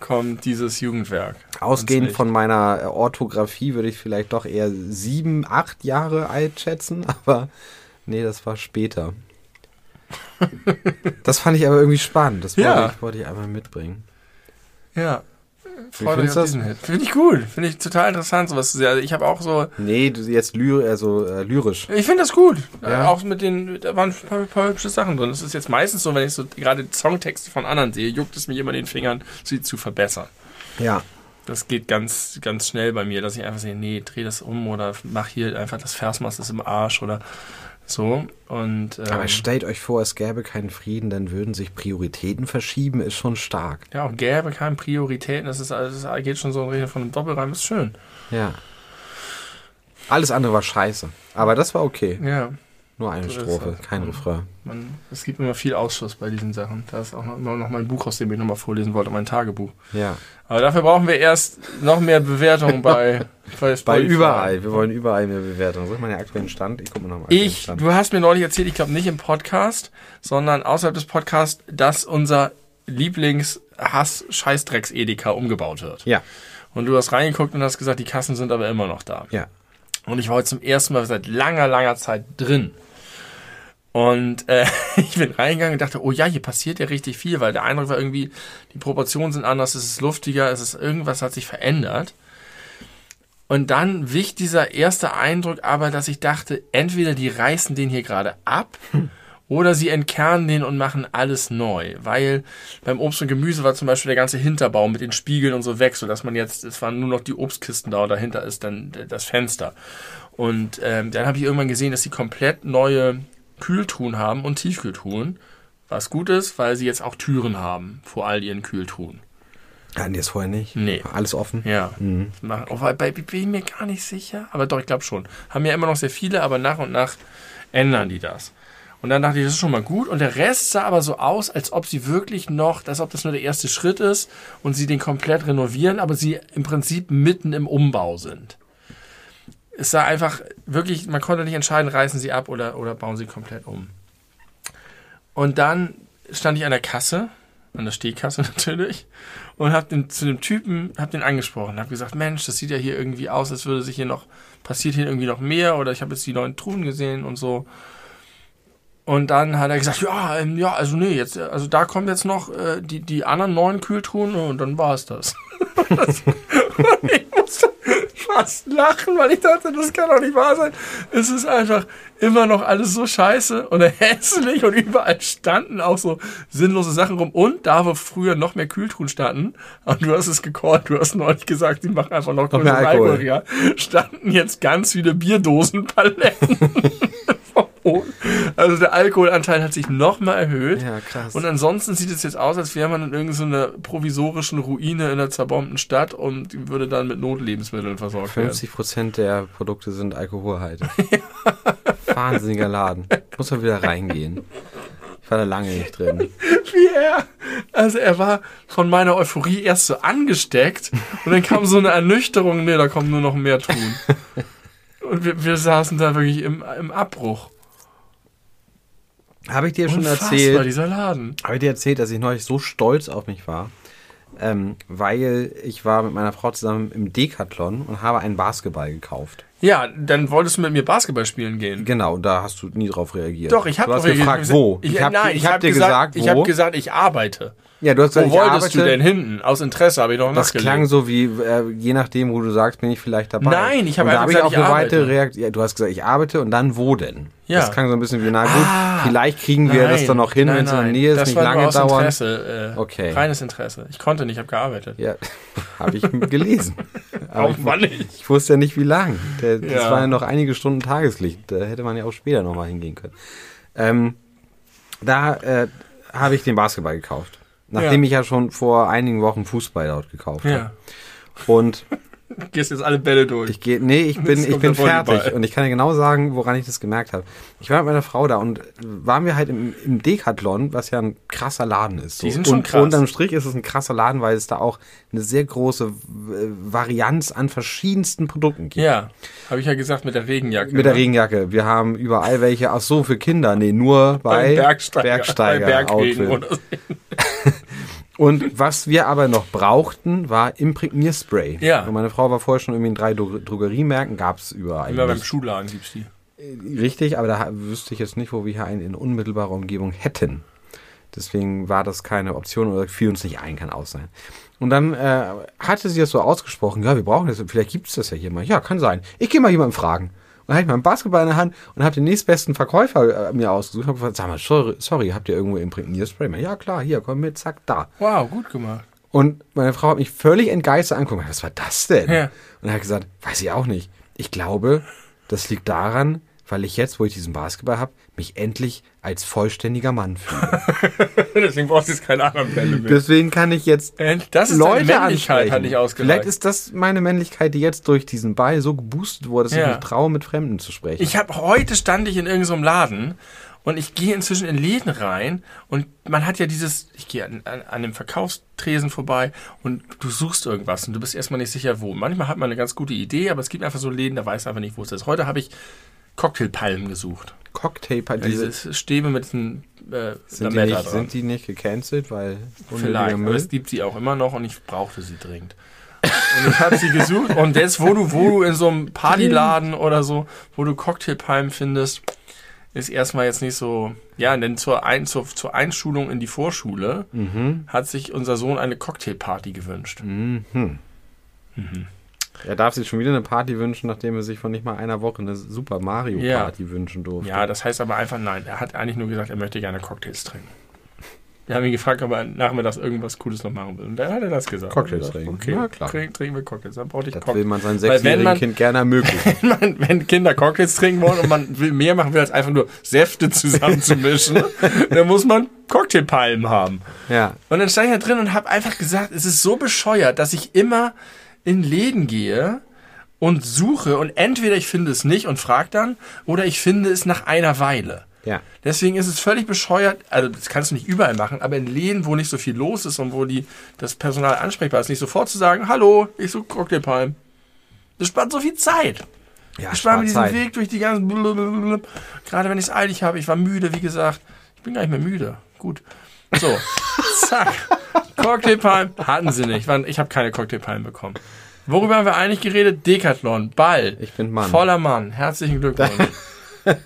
kommt dieses Jugendwerk. Ausgehend von meiner äh, Orthographie würde ich vielleicht doch eher sieben, acht Jahre alt schätzen, aber nee, das war später. das fand ich aber irgendwie spannend. Das wollte, Ja. ich, wollte ich einmal mitbringen. Ja. Freut findest mich auf diesen Hit. Finde ich gut. Finde ich total interessant, sowas zu sehen. Also ich habe auch so, Nee, du jetzt lyr also, äh, lyrisch. ich finde das gut. Ja. Äh, Auch mit den, da waren ein paar, paar hübsche Sachen drin. Es ist jetzt meistens so, wenn ich so gerade Songtexte von anderen sehe, juckt es mich immer in den Fingern, sie zu verbessern. Ja. Das geht ganz, ganz schnell bei mir, dass ich einfach sehe, nee, dreh das um oder mach hier einfach das Versmaß ist im Arsch oder So, und. Ähm, Aber stellt euch vor, es gäbe keinen Frieden, dann würden sich Prioritäten verschieben, ist schon stark. ja, auch gäbe keine Prioritäten. Das, ist, das geht schon so in Richtung von einem Doppelreim, ist schön. Ja. Alles andere war scheiße. Aber das war okay. Ja. Nur eine So Strophe, das. kein Refrain. Man, es gibt immer viel Ausschuss bei diesen Sachen. Da ist auch noch, immer noch mein Buch, aus dem ich nochmal vorlesen wollte, mein Tagebuch. Ja. Aber dafür brauchen wir erst noch mehr Bewertungen bei, bei, Bei überall. Wir wollen überall mehr Bewertungen. Such mal den aktuellen Stand. Ich gucke mal nochmal. Ich, du hast mir neulich erzählt, ich glaube nicht im Podcast, sondern außerhalb des Podcasts, dass unser Lieblings-Hass-Scheißdrecks-Edeka umgebaut wird. Ja. Und du hast reingeguckt und hast gesagt, die Kassen sind aber immer noch da. Ja. Und ich war heute zum ersten Mal seit langer, langer Zeit drin. Und äh, ich bin reingegangen und dachte, oh ja, hier passiert ja richtig viel, weil der Eindruck war irgendwie, die Proportionen sind anders, es ist luftiger, es ist irgendwas hat sich verändert. Und dann wich dieser erste Eindruck aber, dass ich dachte, entweder die reißen den hier gerade ab oder sie entkernen den und machen alles neu. Weil beim Obst und Gemüse war zum Beispiel der ganze Hinterbau mit den Spiegeln und so weg, sodass man jetzt, es waren nur noch die Obstkisten da und dahinter ist dann das Fenster. Und ähm, dann habe ich irgendwann gesehen, dass sie komplett neue Kühltruhen haben und Tiefkühltruhen. Was gut ist, weil sie jetzt auch Türen haben vor all ihren Kühltruhen. Hatten die es vorher nicht? Nee. Alles offen? Ja. Machen. Oh, bei, bei bin ich mir gar nicht sicher. Aber doch, ich glaube schon. Haben ja immer noch sehr viele, aber nach und nach ändern die das. Und dann dachte ich, das ist schon mal gut. Und der Rest sah aber so aus, als ob sie wirklich noch, als ob das nur der erste Schritt ist und sie den komplett renovieren, aber sie im Prinzip mitten im Umbau sind. Es sah einfach wirklich, man konnte nicht entscheiden, reißen sie ab oder, oder bauen sie komplett um. Und dann stand ich an der Kasse, an der Stehkasse natürlich, und habe den zu dem Typen, habe den angesprochen, habe gesagt, Mensch, das sieht ja hier irgendwie aus, als würde sich hier noch passiert hier irgendwie noch mehr oder ich habe jetzt die neuen Truhen gesehen und so. Und dann hat er gesagt, ja, ähm, ja, also nee, jetzt, also da kommen jetzt noch äh, die, die anderen neuen Kühltruhen und dann war es das. ich fast lachen, weil ich dachte, das kann doch nicht wahr sein. Es ist einfach immer noch alles so scheiße und hässlich und überall standen auch so sinnlose Sachen rum. Und da wo früher noch mehr Kühltruhen standen, und du hast es gecallt, du hast neulich gesagt, die machen einfach noch, Noch mehr Alkohol. Alkohol, ja, standen jetzt ganz viele Bierdosenpaletten. Also der Alkoholanteil hat sich nochmal erhöht. Ja, krass. Und ansonsten sieht es jetzt aus, als wäre man in irgendeiner provisorischen Ruine in einer zerbombten Stadt und würde dann mit Notlebensmitteln versorgt werden. 50 Prozent der Produkte sind alkoholhaltig. Wahnsinniger Laden. Muss man wieder reingehen. Ich war da lange nicht drin. Wie er. Also er war von meiner Euphorie erst so angesteckt und dann kam so eine Ernüchterung, nee, da kommen nur noch mehr tun. Und wir, wir saßen da wirklich im, im Abbruch. Habe ich dir schon Unfassbar, erzählt? dieser Laden. Habe ich dir erzählt, dass ich neulich so stolz auf mich war, ähm, weil ich war mit meiner Frau zusammen im Decathlon und habe einen Basketball gekauft. Ja, dann wolltest du mit mir Basketball spielen gehen. Genau, da hast du nie drauf reagiert. Doch, ich habe Du hast gefragt, wo. Ich, hab, nein, ich hab hab dir gesagt, ich wo. habe gesagt, ich arbeite. Ja, du hast gesagt, Wo ich wolltest arbeite. du denn hinten? Aus Interesse habe ich doch Das klang so wie, äh, je nachdem, wo du sagst, bin ich vielleicht dabei. Nein, ich habe einfach ich gesagt, auch ich eine arbeite. Reaktion. Ja, du hast gesagt, ich arbeite und dann wo denn? Ja. Das klang so ein bisschen wie, na gut, Ah, vielleicht kriegen wir das dann noch hin, wenn es in der Nähe ist, das nicht war lange aus dauern. Interesse, äh, Okay. Reines Interesse. Ich konnte nicht, ich habe gearbeitet. Ja, habe ich gelesen. Aber Auch ich, Mann nicht. ich wusste ja nicht, wie lang. Das Ja. waren ja noch einige Stunden Tageslicht. Da hätte man ja auch später nochmal hingehen können. Ähm, da äh, habe ich den Basketball gekauft. Nachdem Ja. ich ja schon vor einigen Wochen Fußball dort gekauft Ja. habe. Und Gehst jetzt alle Bälle durch. ich gehe, nee, ich bin, ich bin fertig. Und ich kann dir genau sagen, woran ich das gemerkt habe. Ich war mit meiner Frau da und waren wir halt im, im Decathlon, was ja ein krasser Laden ist. So. Die sind schon und krass. unterm Strich ist es ein krasser Laden, weil es da auch eine sehr große äh, Varianz an verschiedensten Produkten gibt. ja, habe ich ja gesagt mit der Regenjacke. Mit der ne? Regenjacke. Wir haben überall welche. Ach so, für Kinder. Nee, nur bei Bergsteiger. Bergsteiger bei Bergregen Outfit. oder so. Und was wir aber noch brauchten, war Imprägnierspray. Ja. Und meine Frau war vorher schon irgendwie in drei Dro Drogeriemärkten, gab's überall. Immer beim. Schuhladen gibt's die. Richtig, aber da wüsste ich jetzt nicht, wo wir hier einen in unmittelbarer Umgebung hätten. Deswegen war das keine Option oder fiel uns nicht ein, kann auch sein. Und dann äh, hatte sie das so ausgesprochen, ja, wir brauchen das, vielleicht gibt's das ja hier mal. Ja, kann sein. Ich gehe mal jemanden fragen. Und dann hatte ich meinen Basketball in der Hand und habe den nächstbesten Verkäufer äh, mir ausgesucht und hab gefragt, sag mal, sorry, sorry, habt ihr irgendwo Imprägnierspray? Ja, klar, hier, komm mit, zack, da. Wow, gut gemacht. Und meine Frau hat mich völlig entgeistert angeguckt. Was war das denn? Ja. Und hat gesagt, weiß ich auch nicht. Ich glaube, das liegt daran, weil ich jetzt, wo ich diesen Basketball habe, mich endlich als vollständiger Mann fühle. Deswegen brauchst du jetzt keine anderen Bälle mehr. Deswegen kann ich jetzt Endlich. Das ist Leute Männlichkeit, ansprechen. hat nicht ausgereicht. Vielleicht ist das meine Männlichkeit, die jetzt durch diesen Ball so geboostet wurde, dass Ja. ich mich traue, mit Fremden zu sprechen. Ich habe heute stand ich in irgendeinem Laden und ich gehe inzwischen in Läden rein und man hat ja dieses, ich gehe an, an, an dem Verkaufstresen vorbei und du suchst irgendwas und du bist erstmal nicht sicher wo. Manchmal hat man eine ganz gute Idee, aber es gibt einfach so Läden, da weiß einfach nicht, wo es ist. Heute habe ich Cocktailpalmen gesucht. Cocktail, diese, Stäbe mit diesen äh, sind, die nicht, sind die nicht gecancelt, weil Vielleicht, aber es gibt sie auch immer noch und ich brauchte sie dringend. Und ich habe sie gesucht und jetzt, wo du, wo du in so einem Partyladen oder so, wo du Cocktailpalmen findest, ist erstmal jetzt nicht so, ja, denn zur, Ein, zur, zur Einschulung in die Vorschule hat sich unser Sohn eine Cocktailparty gewünscht. Er darf sich schon wieder eine Party wünschen, nachdem er sich von nicht mal einer Woche eine Super Mario Ja. Party wünschen durfte. Ja, das heißt aber einfach nein. Er hat eigentlich nur gesagt, er möchte gerne Cocktails trinken. Wir haben ihn gefragt, ob er nachmittags irgendwas Cooles noch machen will. Und dann hat er das gesagt. Cocktails trinken. Okay, Ja, klar. Trink, trinken wir Cocktails. Dann brauchte ich das Cocktails. will man seinem sechsjährigen Kind gerne ermöglichen. wenn, man, wenn Kinder Cocktails trinken wollen und man will mehr machen will, als einfach nur Säfte zusammenzumischen, dann muss man Cocktailpalmen haben. ja. Und dann stand ich da drin und habe einfach gesagt, es ist so bescheuert, dass ich immer in Läden gehe und suche und entweder ich finde es nicht und frage dann oder ich finde es nach einer Weile. Ja. Deswegen ist es völlig bescheuert, also das kannst du nicht überall machen, aber in Läden, wo nicht so viel los ist und wo die, das Personal ansprechbar ist, nicht sofort zu sagen, hallo, ich suche Cocktailpalmen. Das spart so viel Zeit. Ja, Ich spare mir diesen Zeit. Weg durch die ganzen. Blablabla. Gerade wenn ich es eilig habe. Ich war müde, wie gesagt. Ich bin gar nicht mehr müde. Gut. So. Zack. Cocktailpalmen hatten sie nicht. Ich habe keine Cocktailpalmen bekommen. Worüber haben wir eigentlich geredet? Decathlon, Ball. Ich bin Mann. Voller Mann. Herzlichen Glückwunsch.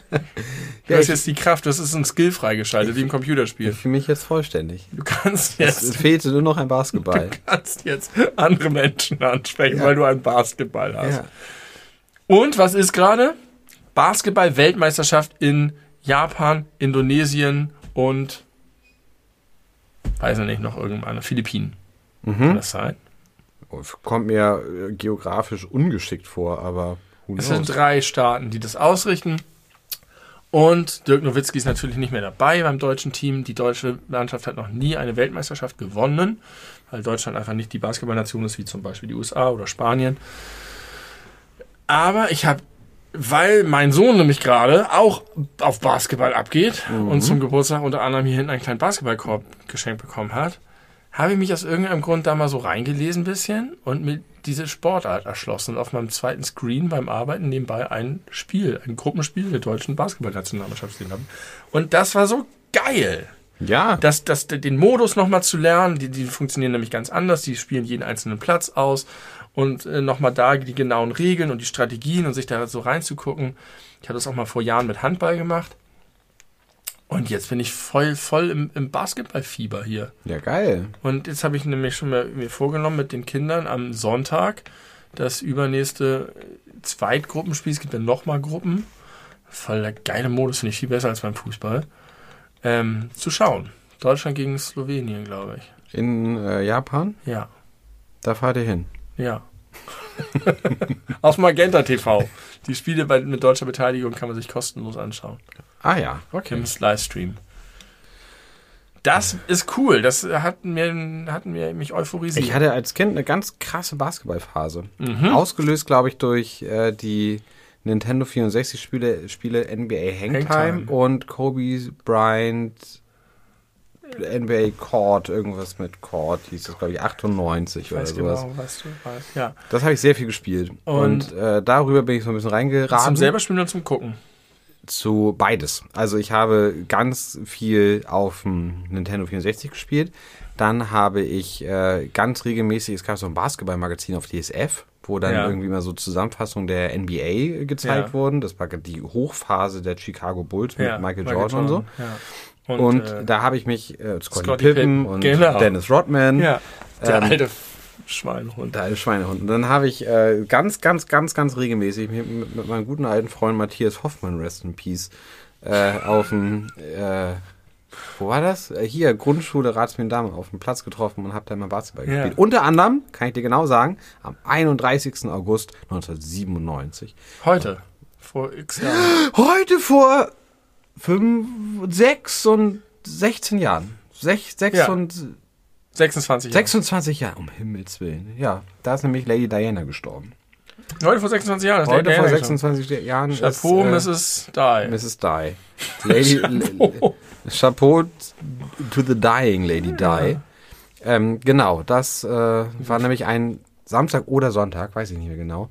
Du hast jetzt die Kraft, das ist ein Skill freigeschaltet, wie im Computerspiel. Fühle mich jetzt vollständig. Du kannst Es jetzt, fehlte nur noch ein Basketball. kannst jetzt andere Menschen ansprechen, Ja. weil du einen Basketball hast. ja. Und was ist gerade? Basketball-Weltmeisterschaft in Japan, Indonesien und weiß ich nicht, noch irgendeine Philippinen. Kann Mhm. das sein? Kommt mir äh, geografisch ungeschickt vor, aber Es sind drei Staaten, die das ausrichten. Und Dirk Nowitzki ist natürlich nicht mehr dabei beim deutschen Team. Die deutsche Mannschaft hat noch nie eine Weltmeisterschaft gewonnen, weil Deutschland einfach nicht die Basketballnation ist, wie zum Beispiel die USA oder Spanien. Aber ich habe, weil mein Sohn nämlich gerade auch auf Basketball abgeht und zum Geburtstag unter anderem hier hinten einen kleinen Basketballkorb geschenkt bekommen hat, habe ich mich aus irgendeinem Grund da mal so reingelesen ein bisschen und mir diese Sportart erschlossen und auf meinem zweiten Screen beim Arbeiten nebenbei ein Spiel, ein Gruppenspiel der deutschen Basketballnationalmannschaft gesehen habe. Und das war so geil. Ja, das, das, den Modus nochmal zu lernen, die, die funktionieren nämlich ganz anders, die spielen jeden einzelnen Platz aus und äh, nochmal da die genauen Regeln und die Strategien und sich da so reinzugucken. Ich hatte das auch mal vor Jahren mit Handball gemacht. Und jetzt bin ich voll, voll im, im Basketballfieber hier. ja geil. Und jetzt habe ich nämlich schon mal mir vorgenommen mit den Kindern am Sonntag das übernächste Zweitgruppenspiel. Es gibt ja nochmal Gruppen. Voll der geile Modus, finde ich viel besser als beim Fußball. Ähm, zu schauen. Deutschland gegen Slowenien, glaube ich. In äh, Japan, Ja, da fahrt ihr hin. Ja. Auf Magenta TV. Die Spiele bei, mit deutscher Beteiligung kann man sich kostenlos anschauen. Ah ja, okay. Im Livestream. Das ist cool. Das hat mir, hat mir mich euphorisiert. Ich hatte als Kind eine ganz krasse Basketballphase. Mhm. Ausgelöst, glaube ich, durch äh, die Nintendo 64 Spiele, Spiele NBA Hangtime, Hangtime. und Kobe Bryant NBA Court, irgendwas mit Court hieß das, glaube ich, 98 Ich oder weiß sowas. genau, was du weißt. Ja. Das habe ich sehr viel gespielt. Und, Und- äh, darüber bin ich so ein bisschen reingeraten. Zum selber spielen oder zum Gucken? zu beides. Also ich habe ganz viel auf dem Nintendo 64 gespielt. Dann habe ich äh, ganz regelmäßig, es gab so ein Basketballmagazin auf DSF, wo dann Ja. irgendwie mal so Zusammenfassungen der NBA gezeigt Ja. wurden. Das war die Hochphase der Chicago Bulls mit Michael, Jordan, und so. Ja. Und, äh, da habe ich mich, äh, Scotty, Scottie Pippen Pippen, und genau. Dennis Rodman, ja, der ähm, alte Schweinehund. der alte Schweinehund. Und dann habe ich äh, ganz, ganz, ganz, ganz regelmäßig mit, mit, meinem guten alten Freund Matthias Hoffmann, Rest in Peace, äh, auf dem, äh, wo war das? Äh, hier, Grundschule Ratsmien-Damm, auf dem Platz getroffen und habe da immer Basketball Ja. gespielt. Unter anderem, kann ich dir genau sagen, am 31. August 1997. Heute. Vor x Jahren. Heute vor fünf, sechs und 16 Jahren. Sech, sechs Ja. und 26 Jahre. 26 Jahren, um Himmels Willen. Ja, da ist nämlich Lady Diana gestorben. Heute vor 26 Jahren. Heute der vor Diana 26 Jahren Chapeau, ist, äh, Mrs. Die. Mrs. Di. Lady, Chapeau. Chapeau to the dying Lady Di. Ähm, genau, das äh, war nämlich ein Samstag oder Sonntag, weiß ich nicht mehr genau.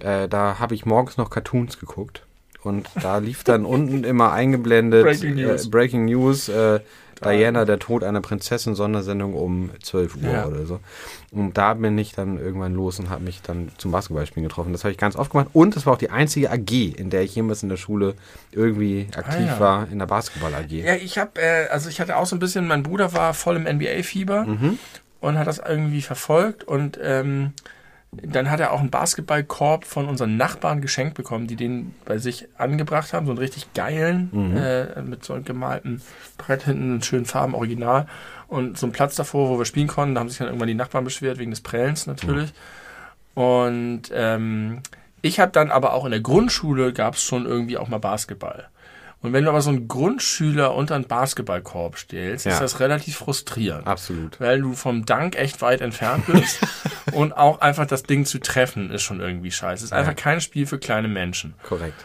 Äh, da habe ich morgens noch Cartoons geguckt. Und da lief dann unten immer eingeblendet Breaking News. Äh, Breaking News äh, Diana, der Tod einer Prinzessin, Sondersendung um 12 Uhr Ja. oder so. Und da bin ich dann irgendwann los und habe mich dann zum Basketballspielen getroffen. Das habe ich ganz oft gemacht. Und das war auch die einzige AG, in der ich jemals in der Schule irgendwie aktiv Ah, ja. war, in der Basketball-AG. Ja, ich habe, äh, also ich hatte auch so ein bisschen, mein Bruder war voll im NBA-Fieber Mhm. und hat das irgendwie verfolgt und ähm, dann hat er auch einen Basketballkorb von unseren Nachbarn geschenkt bekommen, die den bei sich angebracht haben, so einen richtig geilen, Mhm. äh, mit so einem gemalten Brett hinten, in schönen Farben, original und so einen Platz davor, wo wir spielen konnten, da haben sich dann irgendwann die Nachbarn beschwert, wegen des Prellens natürlich. Und ähm, ich habe dann aber auch in der Grundschule gab es schon irgendwie auch mal Basketball. Und wenn du aber so einen Grundschüler unter einen Basketballkorb stellst, Ja. ist das relativ frustrierend. Absolut. Weil du vom Dank echt weit entfernt bist. und auch einfach das Ding zu treffen ist schon irgendwie scheiße. Ist einfach kein Spiel für kleine Menschen. Korrekt.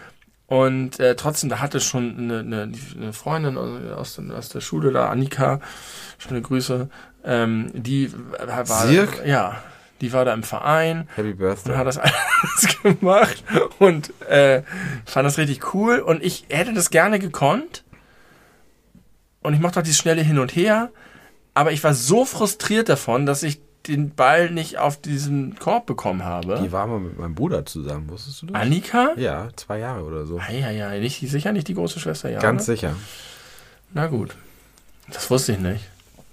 Und äh, trotzdem, da hatte schon eine, eine, eine Freundin aus, aus der Schule da, Annika, schöne Grüße, ähm, die war, Sirk? ja, die war da im Verein Happy und Birthday. hat das alles gemacht und äh, fand das richtig cool und ich hätte das gerne gekonnt und ich mochte auch dieses schnelle Hin und Her, aber ich war so frustriert davon, dass ich den Ball nicht auf diesen Korb bekommen habe. Die war mal mit meinem Bruder zusammen, wusstest du das? Annika? Ja, zwei Jahre oder so. Ah, ja, ja, nicht, sicher nicht die große Schwester, ja. Ganz ne? sicher. Na gut. Das wusste ich nicht.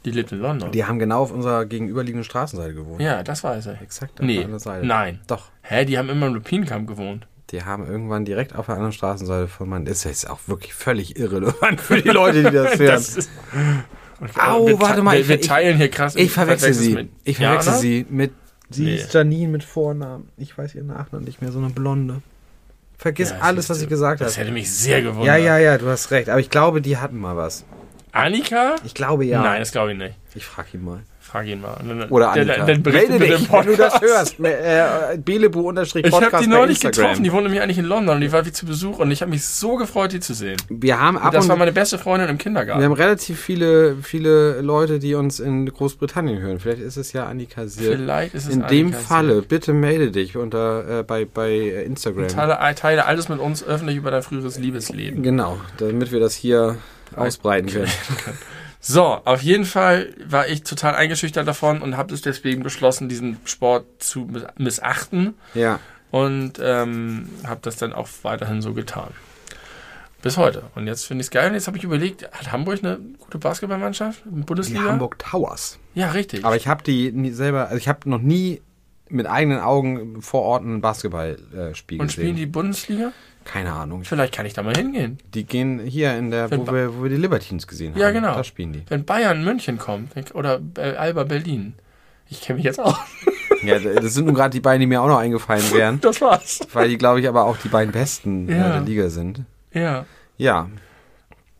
Die lebt in London. Die haben genau auf unserer gegenüberliegenden Straßenseite gewohnt. ja, das weiß ich. Exakt auf Nee, der anderen Seite. nein. Doch. Hä, die haben immer im Lupinenkamp gewohnt. Die haben irgendwann direkt auf der anderen Straßenseite von meinem. Ist jetzt auch wirklich völlig irrelevant für die Leute, die das hören. Das ist, Au, wir, warte te- mal, Wir, ich- wir teilen hier krass. Ich verwechsel sie. mit Ich verwechsel sie mit. Sie Nee. ist Janine mit Vornamen. Ich weiß ihren Nachnamen nicht mehr, so eine Blonde. Vergiss Ja, alles, was ich gesagt Das habe. hätte mich sehr gewundert. Ja, ja, ja, du hast recht. Aber ich glaube, die hatten mal was. Annika? Ich glaube ja. Nein, das glaube ich nicht. Ich frag ihn mal. Frag ihn mal. Dann- Oder der- Annika. Dann berichtet Melde dich, dem wenn du das hörst. Äh, Belebu unterstrich Ich habe die neulich getroffen. Die wohnt nämlich eigentlich in London und die war wie zu Besuch und ich habe mich so gefreut, die zu sehen. Wir haben ab das und war meine beste Freundin im Kindergarten. wir haben relativ viele, viele Leute, die uns in Großbritannien hören. Vielleicht ist es ja Annika Sirk. Vielleicht ist es In dem Annika Falle, Sirk. bitte melde dich unter äh, bei, bei Instagram. Teile, teile alles mit uns öffentlich über dein früheres Liebesleben. Genau, damit wir das hier ausbreiten können. So, auf jeden Fall war ich total eingeschüchtert davon und habe es deswegen beschlossen, diesen Sport zu miss- missachten Ja, und ähm, habe das dann auch weiterhin so getan. Bis heute. Und jetzt finde ich es geil. Und jetzt habe ich überlegt, hat Hamburg eine gute Basketballmannschaft? Eine die Bundesliga? Hamburg Towers. Ja, richtig. Aber ich habe die nie selber, also ich habe noch nie mit eigenen Augen vor Ort ein Basketballspiel und spielen gesehen. die Bundesliga? Keine Ahnung. Vielleicht kann ich da mal hingehen. Die gehen hier in der, wo wir, wo wir die Libertines gesehen haben. Ja, genau. Da spielen die. Wenn Bayern München kommt oder äh, Alba Berlin. Ich kenne mich jetzt auch. Ja, das sind nun gerade die beiden, die mir auch noch eingefallen wären. Das war's. weil die, glaube ich, aber auch die beiden besten äh, Ja. der Liga sind. Ja. Ja,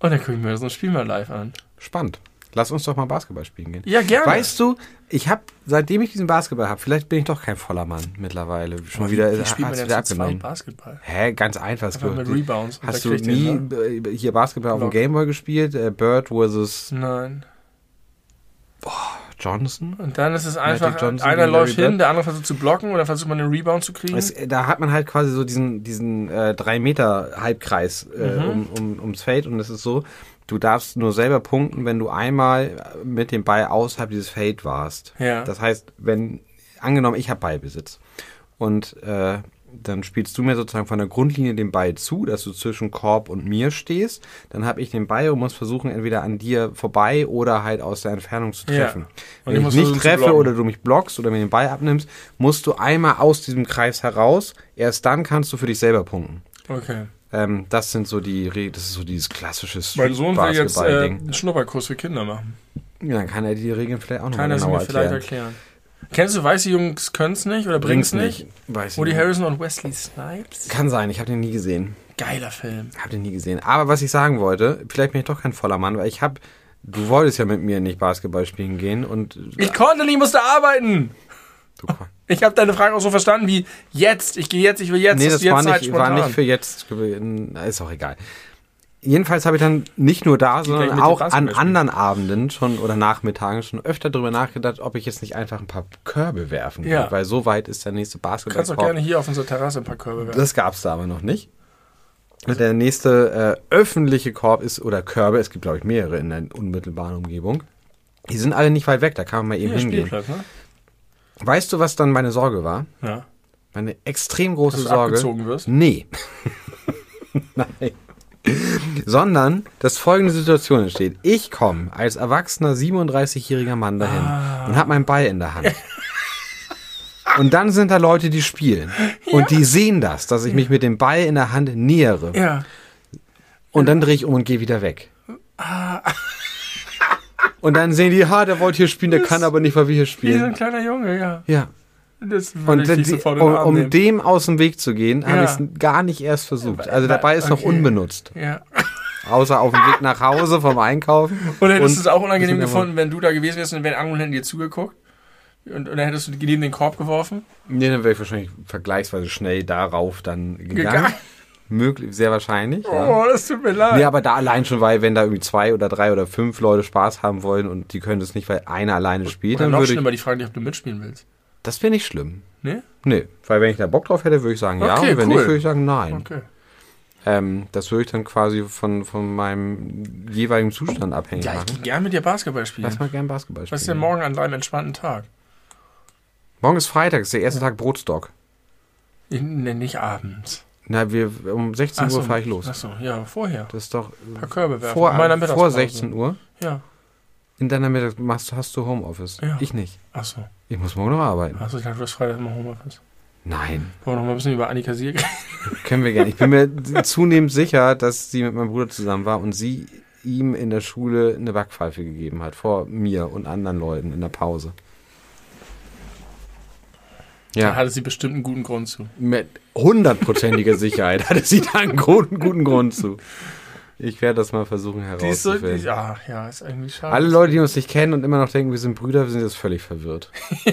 Und dann gucke ich mir so ein Spiel mal live an. spannend. Lass uns doch mal Basketball spielen gehen. Ja, gerne. Weißt du, ich habe, seitdem ich diesen Basketball habe, vielleicht bin ich doch kein voller Mann mittlerweile. Schon wieder, Wie spielt man wieder abgenommen. Basketball? Hä, ganz einfach. Einfach mit Rebounds. und Hast du nie den, ne? äh, hier Basketball auf dem. Gameboy gespielt? Äh, Bird versus Nein. Johnson? Und dann ist es einfach, Johnson einer läuft hin, der andere versucht zu blocken oder versucht man einen Rebound zu kriegen. Es, da hat man halt quasi so diesen, diesen äh, drei Meter Halbkreis äh, Mhm. um, um, ums Feld und es ist so, du darfst nur selber punkten, wenn du einmal mit dem Ball außerhalb dieses Feld warst. Ja. Das heißt, wenn, angenommen, ich habe Ballbesitz und äh, dann spielst du mir sozusagen von der Grundlinie den Ball zu, dass du zwischen Korb und mir stehst. Dann habe ich den Ball und muss versuchen, entweder an dir vorbei oder halt aus der Entfernung zu Ja. treffen. Und Wenn ich ich nicht treffe oder du mich blockst oder mir den Ball abnimmst, musst du einmal aus diesem Kreis heraus. Erst dann kannst du für dich selber punkten. okay. Ähm, das sind so die Regeln, das ist so dieses klassische Mein Sohn will jetzt äh, Basketball-Ding. einen Schnupperkurs für Kinder machen. ja, dann kann er die Regeln vielleicht auch noch Kann mal er sie genauer mir vielleicht erklären. erklären. Kennst du Weiße Jungs können's nicht oder bringt's nicht? Weiß Woody nicht. Harrison und Wesley Snipes? Kann sein, ich habe den nie gesehen. Geiler Film. Hab den nie gesehen. Aber was ich sagen wollte, vielleicht bin ich doch kein voller Mann, weil ich habe, du wolltest ja mit mir nicht Basketball spielen gehen und Ich konnte nicht, ich musste arbeiten. Ich habe deine Frage auch so verstanden wie jetzt. Ich gehe jetzt, ich will jetzt. nee, das war Zeit nicht, war nicht für jetzt. Ist auch egal. Jedenfalls habe ich dann nicht nur da, sondern auch Basketball an anderen Abenden schon oder Nachmittagen schon öfter darüber nachgedacht, ob ich jetzt nicht einfach ein paar Körbe werfen kann, Ja. weil so weit ist der nächste Du kannst auch Basketball. gerne hier auf unserer Terrasse ein paar Körbe werfen. Das gab's da aber noch nicht. Der nächste äh, öffentliche Korb ist, oder Körbe, es gibt glaube ich mehrere in der unmittelbaren Umgebung. Die sind alle nicht weit weg, da kann man mal eben Hier, hingehen. Ne? Weißt du, was dann meine Sorge war? Ja. Meine extrem große Dass du Sorge. abgezogen wirst? Nee. Nein. Sondern, dass folgende Situation entsteht. Ich komme als erwachsener 37-jähriger Mann dahin Ah. und habe meinen Ball in der Hand. Und dann sind da Leute, die spielen. Und die sehen das, dass ich mich mit dem Ball in der Hand nähere. Ja. Und dann drehe ich um und gehe wieder weg. Und dann sehen die, ha, der wollte hier spielen, der kann aber nicht, weil wir hier Wie so ein spielen. kleiner Junge, ja. Ja. Das Und die, um, um dem aus dem Weg zu gehen, habe Ja. ich es gar nicht erst versucht. Also der Ball ist noch Okay. unbenutzt. Ja. Außer auf dem Weg nach Hause vom Einkaufen. Und hättest du es auch unangenehm das gefunden, wenn du da gewesen wärst und wären andere hätten dir zugeguckt? Und, und dann hättest du neben den Korb geworfen? Nee, dann wäre ich wahrscheinlich vergleichsweise schnell darauf dann gegangen. Gegangen? Möglich, sehr wahrscheinlich. Ja. Oh, das tut mir leid. Nee, aber da allein schon, weil wenn da irgendwie zwei oder drei oder fünf Leute Spaß haben wollen und die können das nicht, weil einer alleine spielt, Oder dann noch würde ich. schlimmer, die Frage, dich, ob du mitspielen willst. Das wäre nicht schlimm. Ne? Nee, weil wenn ich da Bock drauf hätte, würde ich sagen ja. Okay, Und wenn cool. nicht, würde ich sagen nein. Okay. Ähm, das würde ich dann quasi von, von meinem jeweiligen Zustand abhängig Ja, ich machen. gehe gerne mit dir Basketball spielen. Lass mal gern Basketball spielen. Was ist denn morgen an deinem entspannten Tag? Morgen ist Freitag, ist der erste Tag Brotstock. Ich, ne, nicht abends. Na, wir um 16 Ach so. Uhr fahre ich los. Achso, ja, vorher. Das ist doch Ein paar Körbe werfen. vor, In meiner vor Mittagspause. 16 Uhr. Ja. In deiner Mittag machst, hast du Homeoffice. Ja. Ich nicht. Achso. Ich muss morgen noch arbeiten. Achso, ich dachte, du hast Freitag immer Homeoffice. Nein, Wollen wir noch mal ein bisschen über Annika Sieg können wir gerne. Ich bin mir zunehmend sicher, dass sie mit meinem Bruder zusammen war und sie ihm in der Schule eine Backpfeife gegeben hat. Vor mir und anderen Leuten in der Pause. Da Ja, hatte sie bestimmt einen guten Grund zu. mit hundertprozentiger Sicherheit hatte sie da einen guten, guten Grund zu. Ich werde das mal versuchen herauszufinden. die, ja, ja, ist irgendwie schade. Alle Leute, die uns nicht kennen und immer noch denken, wir sind Brüder, sind jetzt völlig verwirrt.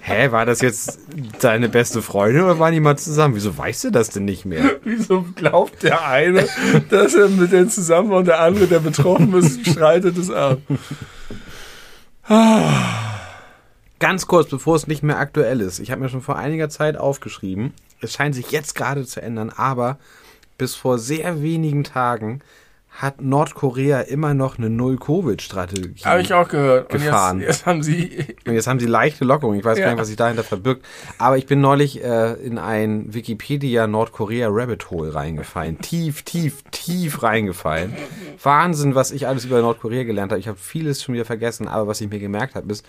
Hä, war das jetzt deine beste Freundin oder waren die mal zusammen? Wieso weißt du das denn nicht mehr? Wieso glaubt der eine, dass er mit denen zusammen war und der andere, der betroffen ist, streitet es ab? Ganz kurz, bevor es nicht mehr aktuell ist. Ich habe mir schon vor einiger Zeit aufgeschrieben. Es scheint sich jetzt gerade zu ändern, aber bis vor sehr wenigen Tagen hat Nordkorea immer noch eine Null-Covid-Strategie. Habe ich auch gehört. Und Gefahren. jetzt, jetzt haben sie. Und jetzt haben sie leichte Lockerung. Ich weiß gar Ja. nicht, was sich dahinter verbirgt. Aber ich bin neulich äh, in ein Wikipedia Nordkorea Rabbit Hole reingefallen. tief, tief, tief reingefallen. Wahnsinn, was ich alles über Nordkorea gelernt habe. Ich habe vieles schon wieder vergessen, aber was ich mir gemerkt habe, ist,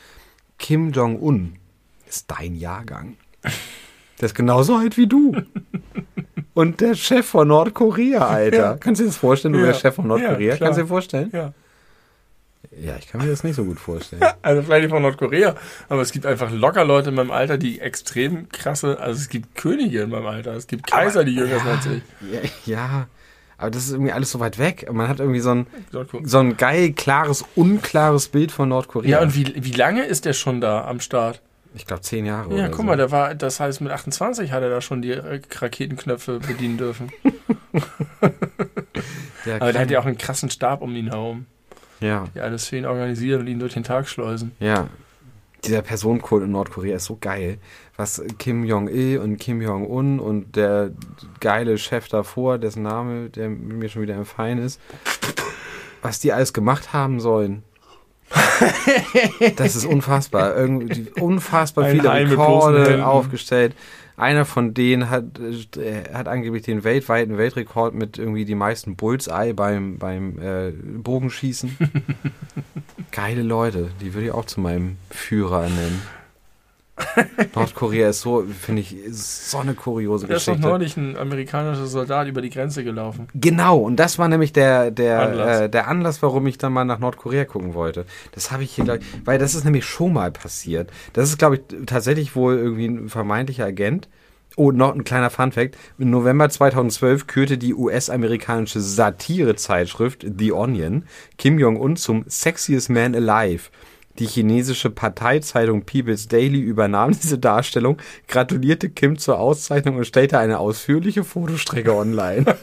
Kim Jong-un ist dein Jahrgang. Der ist genauso alt wie du. Und der Chef von Nordkorea, Alter. Ja. Kannst du dir das vorstellen, du Ja. wärst Chef von Nordkorea? Ja. Kannst du dir vorstellen? Ja. Ja, ich kann mir das nicht so gut vorstellen. Also vielleicht nicht von Nordkorea, aber es gibt einfach locker Leute in meinem Alter, die extrem krasse, also es gibt Könige in meinem Alter, es gibt Kaiser, die jünger sind als ich. Ja, ja, aber das ist irgendwie alles so weit weg. Man hat irgendwie so ein, so ein geil, klares, unklares Bild von Nordkorea. Ja, und wie, wie lange ist der schon da am Start? ich glaube zehn Jahre. Ja, oder guck so. mal, der war, das heißt, mit 28 hat er da schon die äh, Raketenknöpfe bedienen dürfen. Der Aber der hat ja auch einen krassen Stab um ihn herum, ja, die alles für ihn organisieren und ihn durch den Tag schleusen. ja. Dieser Personenkult in Nordkorea ist so geil. Was Kim Jong-il und Kim Jong-un und der geile Chef davor, dessen Name, der mir schon wieder entfallen ist, was die alles gemacht haben sollen. Das ist unfassbar. Irgendwie unfassbar viele Rekorde aufgestellt. Einer von denen hat, äh, hat angeblich den weltweiten Weltrekord mit irgendwie die meisten Bullseye beim, beim äh, Bogenschießen. Geile Leute, die würde ich auch zu meinem Führer nennen. Nordkorea ist so, finde ich, so eine kuriose Da ist doch Geschichte. neulich ein amerikanischer Soldat über die Grenze gelaufen. Genau, und das war nämlich der, der, Anlass. Äh, der Anlass, warum ich dann mal nach Nordkorea gucken wollte. Das habe ich hier gleich, weil das ist nämlich schon mal passiert. Das ist, glaube ich, tatsächlich wohl irgendwie ein vermeintlicher Agent. Oh, noch ein kleiner Funfact. Im November 2012 kürte die US-amerikanische Satirezeitschrift The Onion Kim Jong-un zum Sexiest Man Alive. Die chinesische Parteizeitung People's Daily übernahm diese Darstellung, gratulierte Kim zur Auszeichnung und stellte eine ausführliche Fotostrecke online.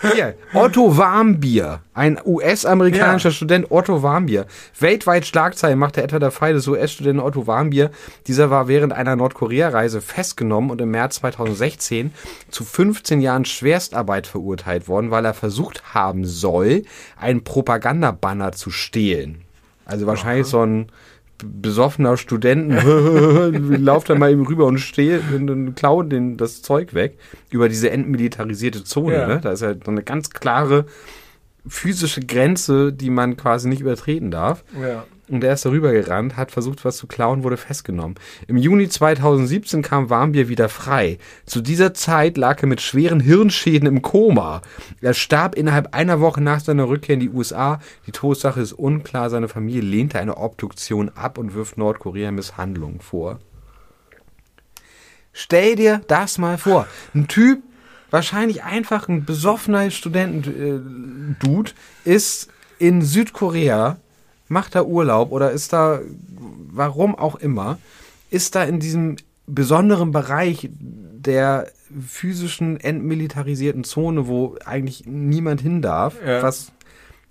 Hier, Otto Warmbier, ein US-amerikanischer Ja. Student Otto Warmbier. Weltweit Schlagzeilen machte etwa der Fall des US-Studenten Otto Warmbier. Dieser war während einer Nordkorea-Reise festgenommen und im März 2016 zu 15 Jahren Schwerstarbeit verurteilt worden, weil er versucht haben soll, einen Propagandabanner zu stehlen. Also wahrscheinlich so ein besoffener Studenten lauft dann mal eben rüber und stehlt und klaut den das Zeug weg über diese entmilitarisierte Zone. Ja. Ne? Da ist halt so eine ganz klare physische Grenze, die man quasi nicht übertreten darf. Ja. Und er ist darüber gerannt, hat versucht, was zu klauen, wurde festgenommen. Im Juni 2017 kam Warmbier wieder frei. Zu dieser Zeit lag er mit schweren Hirnschäden im Koma. Er starb innerhalb einer Woche nach seiner Rückkehr in die USA. Die Todesursache ist unklar. Seine Familie lehnte eine Obduktion ab und wirft Nordkorea Misshandlungen vor. Stell dir das mal vor. Ein Typ, wahrscheinlich einfach ein besoffener Studenten-Dude, ist in Südkorea, macht da Urlaub oder ist da, warum auch immer, ist da in diesem besonderen Bereich der physischen entmilitarisierten Zone, wo eigentlich niemand hin darf, Ja. was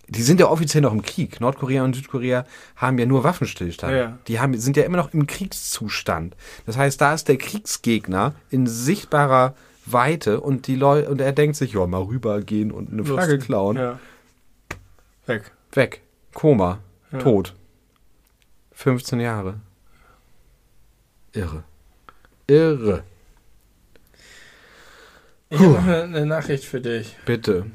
die sind ja offiziell noch im Krieg. Nordkorea und Südkorea haben ja nur Waffenstillstand. Ja. Die haben, sind ja immer noch im Kriegszustand. Das heißt, da ist der Kriegsgegner in sichtbarer Weite und die Leute und er denkt sich, ja, mal rübergehen und eine Flagge Lustig. klauen. Ja. Weg. Weg. Koma. Ja. Tot. 15 Jahre. Irre. Irre. Ich habe noch eine, eine Nachricht für dich. Bitte.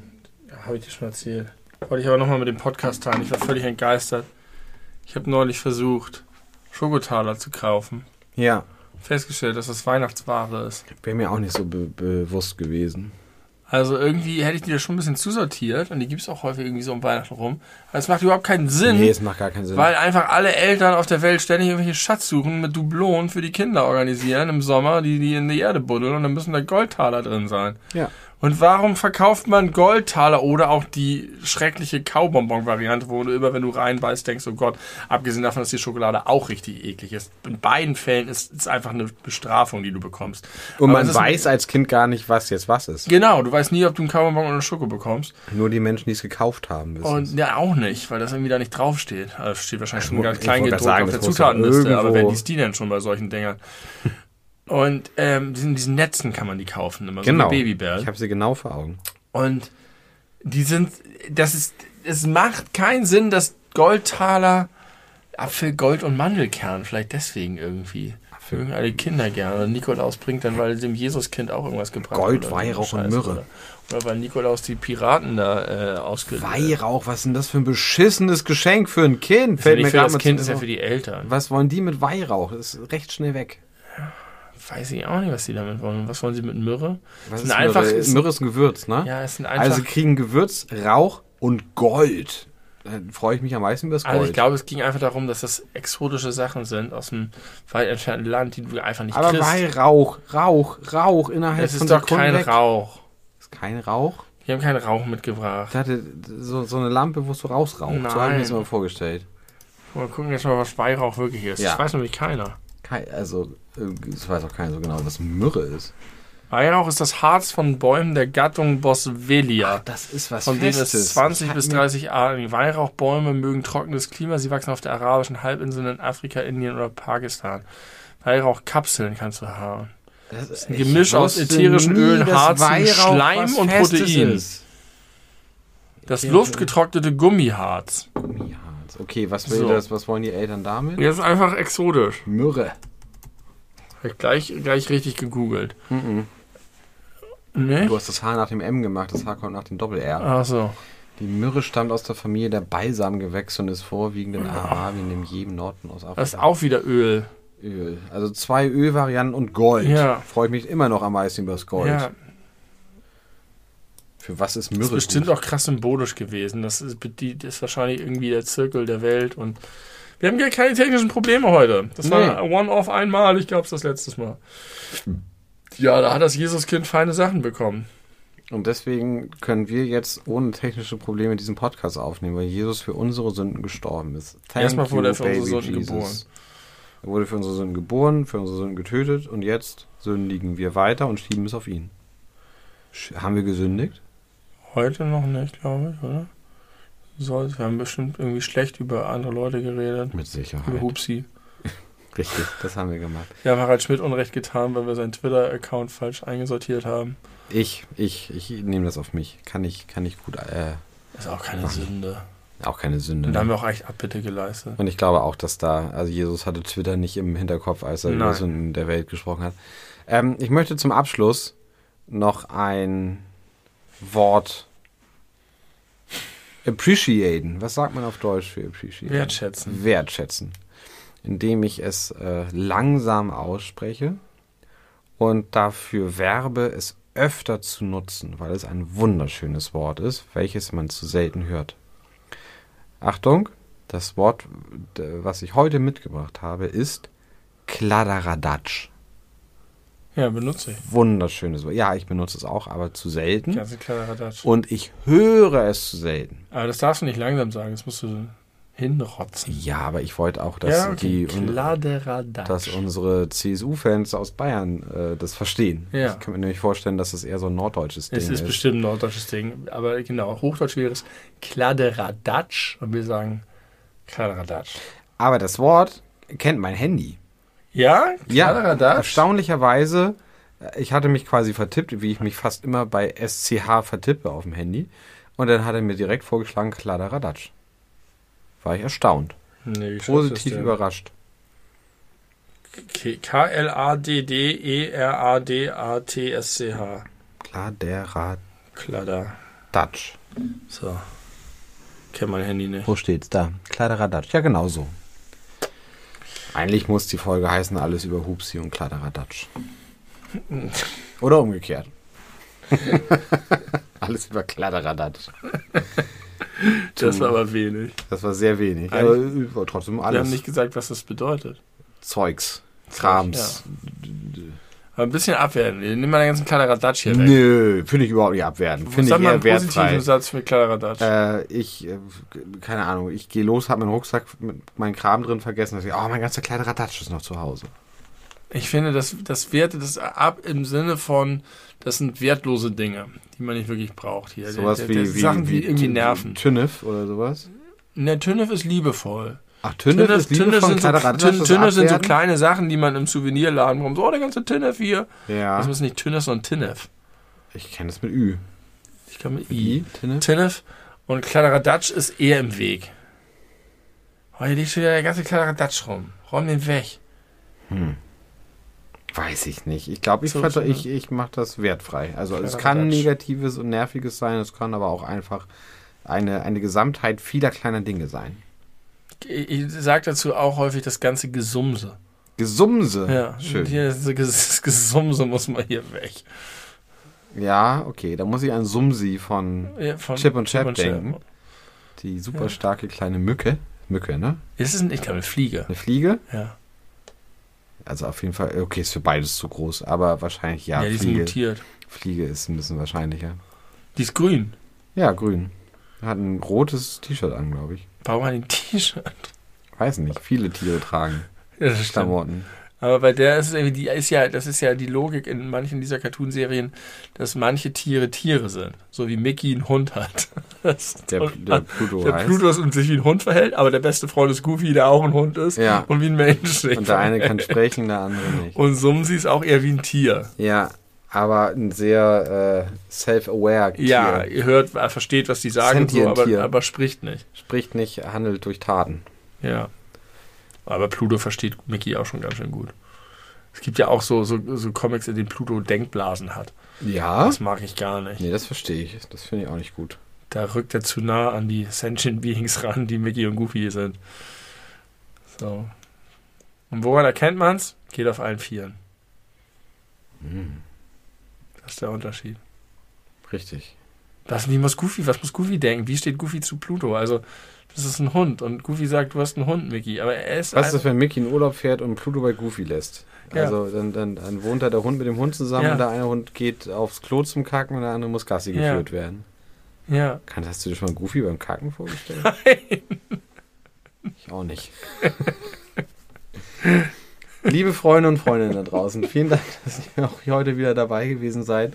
Ja, habe ich dir schon erzählt. Wollte ich aber nochmal mit dem Podcast teilen. Ich war völlig entgeistert. Ich habe neulich versucht, Schokotaler zu kaufen. Ja. Festgestellt, dass das Weihnachtsware ist. Wäre mir auch nicht so be bewusst gewesen. Also irgendwie hätte ich die da schon ein bisschen zusortiert und die gibt es auch häufig irgendwie so um Weihnachten rum. Aber es macht überhaupt keinen Sinn, Nee, es macht gar keinen Sinn. weil einfach alle Eltern auf der Welt ständig irgendwelche Schatzsuchen mit Dublonen für die Kinder organisieren im Sommer, die die in die Erde buddeln und dann müssen da Goldtaler drin sein. ja. Und warum verkauft man Goldtaler oder auch die schreckliche Kaubonbon-Variante, wo du immer, wenn du reinbeißt, denkst, oh Gott, abgesehen davon, dass die Schokolade auch richtig eklig ist. In beiden Fällen ist es einfach eine Bestrafung, die du bekommst. Und Aber man weiß als Kind gar nicht, was jetzt was ist. Genau, du weißt nie, ob du einen Kaubonbon oder eine Schoko bekommst. Nur die Menschen, die es gekauft haben, wissen Und ja, auch nicht, weil das irgendwie da nicht draufsteht. Also steht wahrscheinlich schon ganz klein gedruckt auf der Zutatenliste, aber wer liest die denn schon bei solchen Dingern? Und ähm, in diesen Netzen kann man die kaufen, immer Genau. so Babybell. Ich habe sie genau vor Augen. Und die sind, das ist, es macht keinen Sinn, dass Goldtaler Apfel, Gold und Mandelkern, vielleicht deswegen irgendwie. Für irgendeine Kinder gerne. Oder Nikolaus bringt dann, weil dem Jesuskind auch irgendwas gebracht Gold, Weihrauch und Myrrhe. Oder, oder weil Nikolaus die Piraten da äh, ausgelöst Weihrauch, was ist denn das für ein beschissenes Geschenk für ein Kind? Ist ja nicht für das Kind, ist ja für die Eltern. Was wollen die mit Weihrauch? Das ist recht schnell weg. Weiß ich auch nicht, was die damit wollen. Was wollen sie mit Myrrhe? Was ist einfach- Myrrhe? ist- Myrrhe ist ein Gewürz, ne? Ja, es sind einfach. also kriegen Gewürz, Rauch und Gold. Dann freue ich mich am meisten über das Gold. Also ich glaube, es ging einfach darum, dass das exotische Sachen sind aus einem weit entfernten Land, die du einfach nicht Aber kriegst. Weihrauch, Rauch, Rauch innerhalb Es von ist doch kein weg. Rauch. Ist kein Rauch? Die haben keinen Rauch mitgebracht. Ich hatte so, so eine Lampe, wo es so rausraucht. So habe ich mir das Nein. mal vorgestellt. Mal gucken jetzt mal, was Weihrauch wirklich ist. Ja. Das weiß nämlich keiner. Kein, also, es weiß auch keiner so genau, was Myrrhe ist. Weihrauch ist das Harz von Bäumen der Gattung Boswellia. Das ist was Von denen es Festes. 20 Das bis hat mir- 30 Arten. Weihrauchbäume mögen trockenes Klima. Sie wachsen auf der arabischen Halbinsel in Afrika, Indien oder Pakistan. Weihrauchkapseln kannst du haben. Das ist ein Gemisch aus ätherischen Ölen, Harzen, Schleim und Protein. Das Ja, luftgetrocknete Gummiharz. Gummiharz. Okay, was will So. das? Was wollen die Eltern damit? Jetzt ist einfach exotisch. Myrrhe. Hab ich gleich, gleich richtig gegoogelt. Ne? Du hast das H nach dem M gemacht, das H kommt nach dem Doppel-R. Ach so. Die Myrrhe stammt aus der Familie der Balsamgewächse und ist vorwiegend in Arabien, dem Jemen, Norden aus Afrika. Das ist auch wieder Öl. Öl. Also zwei Ölvarianten und Gold. Ja. Freue ich mich immer noch am meisten über das Gold. Ja, Für was ist das Myrrhe? ist bestimmt gut? auch krass symbolisch gewesen. Das ist, die- das ist wahrscheinlich irgendwie der Zirkel der Welt und wir haben gar keine technischen Probleme heute. Das war Nee. One-Off einmal, ich glaube es das letztes Mal. Ja, da hat das Jesuskind feine Sachen bekommen. Und deswegen können wir jetzt ohne technische Probleme diesen Podcast aufnehmen, weil Jesus für unsere Sünden gestorben ist. Thank Erstmal wurde you, er für unsere baby Sünden Jesus. geboren. Er wurde für unsere Sünden geboren, für unsere Sünden getötet und jetzt sündigen wir weiter und schieben es auf ihn. Haben wir gesündigt? Heute noch nicht, glaube ich, oder? Soll, wir haben bestimmt irgendwie schlecht über andere Leute geredet. Mit Über Sicherheit. Hupsi. Richtig, das haben wir gemacht. Wir haben Harald Schmidt Unrecht getan, weil wir seinen Twitter-Account falsch eingesortiert haben. Ich, ich, ich nehme das auf mich. Kann ich, kann ich gut, äh, Ist auch keine Sünde. auch keine Sünde. Und da haben Ne? wir auch echt Abbitte geleistet. Und ich glaube auch, dass da, also Jesus hatte Twitter nicht im Hinterkopf, als er über Nein. Sünden der Welt gesprochen hat. Ähm, ich möchte zum Abschluss noch ein Wort appreciaten. Was sagt man auf Deutsch für appreciaten? Wertschätzen. Wertschätzen. Indem ich es äh, langsam ausspreche und dafür werbe, es öfter zu nutzen, weil es ein wunderschönes Wort ist, welches man zu selten hört. Achtung, das Wort, was ich heute mitgebracht habe, ist Kladderadatsch. Ja, benutze ich. Wunderschönes Wort. Ja, ich benutze es auch, aber zu selten. Ganz ein kleiner Radatsch. Und ich höre es zu selten. Aber das darfst du nicht langsam sagen, das musst du hinrotzen. Ja, aber ich wollte auch, dass die Kladderadatsch. dass unsere CSU-Fans aus Bayern äh, das verstehen. Ja. Ich kann mir nämlich vorstellen, dass es eher so ein norddeutsches Ding Es ist. ist bestimmt ein norddeutsches Ding. Aber genau, Hochdeutsch wäre es Kladderadatsch. Und wir sagen Kladderadatsch. Aber das Wort kennt mein Handy. Ja? Ja, Kladderadatsch? erstaunlicherweise, äh, ich hatte mich quasi vertippt, wie ich mich fast immer bei SCH vertippe auf dem Handy. Und dann hat er mir direkt vorgeschlagen, Kladderadatsch. War ich erstaunt. Nee, Positiv überrascht. K-L-A-D-D-E-R-A-D-A-T-S-C-H. Kladderadatsch. Kladder. So. Kennt mein Handy nicht. Wo steht's da? Kladderadatsch. Ja, genau so. Eigentlich muss die Folge heißen, alles über Hupsi und Kladderadatsch. Oder umgekehrt. alles über Kladderadatsch. Das war aber wenig. Das war sehr wenig. Eigentlich- Aber äh, trotzdem Wir haben alles nicht gesagt, was das bedeutet. Zeugs. Krams. Aber ein bisschen abwerten. Nehmen mal den ganzen Kladderadatsch hier weg. Nö, finde ich überhaupt nicht abwerten. Finde ich Sag mal eher einen positiven wertfrei. Satz mit Kladderadatsch. Äh, ich, äh, keine Ahnung, ich gehe los, habe meinen Rucksack mit meinem Kram drin vergessen. dass ich, Oh, mein ganzer Kladderadatsch ist noch zu Hause. Ich finde, das, das wertet das ab im Sinne von, das sind wertlose Dinge, die man nicht wirklich braucht hier. Sowas Der- wie, der- wie, Sachen, wie die irgendwie nerven. Tünnef oder sowas. Ne, Tünnef ist liebevoll. Ach, Tünnef, ist Liebe Tünnef sind, so, Kladderadatsch. Tün- das Tünnef sind so kleine Sachen, die man im Souvenirladen bekommt. So, oh, der ganze Tünnef hier. Ja, Das ist nicht Tünnef, sondern Tinnef. ich kenne das mit Ü. Ich kann mit I. Tinnef? Tinnef und Kladderadatsch ist eher im Weg. Oh, hier liegt schon wieder der ganze Kladderadatsch rum. Räum den weg. Weiß ich nicht. Ich glaube, ich, So, so, so, ich, ich mache das wertfrei. Also es kann Negatives und Nerviges sein, es kann aber auch einfach eine, eine Gesamtheit vieler kleiner Dinge sein. Ich, sage dazu auch häufig das ganze Gesumse. Gesumse. Ja, Schön. Hier, das Gesumse muss mal hier weg. Ja, okay. Da muss ich an Sumsi von Ja, von Chip und Chap denken. die super starke kleine Mücke. Mücke, ne? Ist es ein, ich glaube, eine Fliege. Eine Fliege. Ja, Also auf jeden Fall, okay, ist für beides zu groß, aber wahrscheinlich ja. ja, die ist Fliege, mutiert. Fliege ist ein bisschen wahrscheinlicher. Die ist grün. Ja, grün. Hat ein rotes T-Shirt an, glaube ich. Warum hat ein T-Shirt? Weiß nicht. Viele Tiere tragen Ja, das. Klamotten. Aber bei der ist es irgendwie, die ist ja, das ist ja die Logik in manchen dieser Cartoonserien, dass manche Tiere Tiere sind. So wie Mickey einen Hund hat. Der, und, der Pluto der heißt. Pluto ist und sich wie ein Hund verhält, aber der beste Freund ist Goofy, der auch ein Hund ist Ja. und wie ein Mensch Und der eine kann verhält. sprechen, der andere nicht. Und Sumsi ist auch eher wie ein Tier. Ja, aber ein sehr äh, self-aware Tier. Ja, ihr hört, er versteht, was die sagen, so, aber, aber spricht nicht. Spricht nicht, handelt durch Taten. Ja. Aber Pluto versteht Mickey auch schon ganz schön gut. Es gibt ja auch so, so, so Comics, in denen Pluto Denkblasen hat. Ja? Das mag ich gar nicht. Nee, das verstehe ich. Das finde ich auch nicht gut. Da rückt er zu nah an die Sentient Beings ran, die Mickey und Goofy sind. So. Und woran erkennt man's? Geht auf allen Vieren. Hm, Das ist der Unterschied. richtig. Was, wie muss Goofy, was muss Goofy denken? Wie steht Goofy zu Pluto? Also, das ist ein Hund und Goofy sagt, du hast einen Hund, Mickey. Aber er ist Was ist wenn Mickey in Urlaub fährt und Pluto bei Goofy lässt? Ja. Also dann, dann, dann wohnt da der Hund mit dem Hund zusammen Ja. und der eine Hund geht aufs Klo zum Kacken und der andere muss Gassi Ja. geführt werden. Ja. Kann, hast du dir schon mal Goofy beim Kacken vorgestellt? Ich auch nicht. Liebe Freunde und Freundinnen da draußen, vielen Dank, dass ihr auch heute wieder dabei gewesen seid.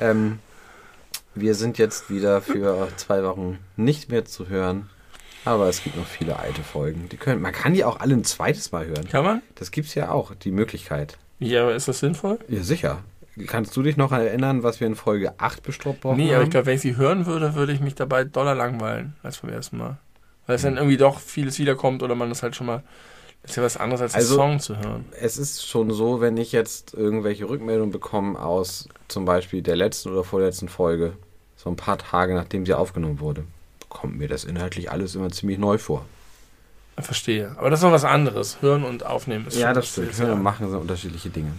Ähm, wir sind jetzt wieder für zwei Wochen nicht mehr zu hören, aber es gibt noch viele alte Folgen. Die können, man kann die auch alle ein zweites Mal hören. Kann man? Das gibt's ja auch, die Möglichkeit. Ja, aber ist das sinnvoll? Ja, sicher. Kannst du dich noch erinnern, was wir in Folge 8 besprochen nee, haben? aber ich glaube, wenn ich sie hören würde, würde ich mich dabei doller langweilen als beim ersten Mal. Weil es Hm. dann irgendwie doch vieles wiederkommt oder man das halt schon mal. Das ist ja was anderes als Also- einen Song zu hören. es ist schon so, wenn ich jetzt irgendwelche Rückmeldungen bekomme aus zum Beispiel der letzten oder vorletzten Folge, so ein paar Tage nachdem sie aufgenommen wurde, kommt mir das inhaltlich alles immer ziemlich neu vor. Verstehe. Aber das ist noch was anderes. Hören und aufnehmen ist schon Hören sehr- und machen sind unterschiedliche Dinge.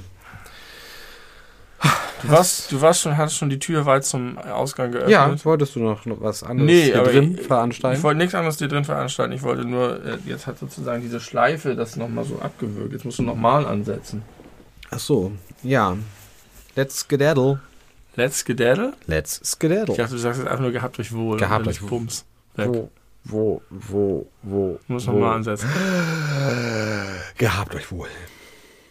Du warst, du warst schon, hattest schon die Tür weit zum Ausgang geöffnet. Ja, wolltest du noch was anderes Nee, hier drin ich- veranstalten? Ich wollte nichts anderes dir drin veranstalten. Ich wollte nur, äh, jetzt hat sozusagen diese Schleife das nochmal so abgewürgt. Jetzt musst du nochmal ansetzen. Ach so, ja. Let's skedaddle. Let's Gedaddle? Let's Ich skedaddle. dachte, du sagst jetzt einfach nur gehabt euch wohl. Gehabt euch wohl. Wo, wo, wo, wo, wo. nochmal ansetzen. Gehabt euch wohl.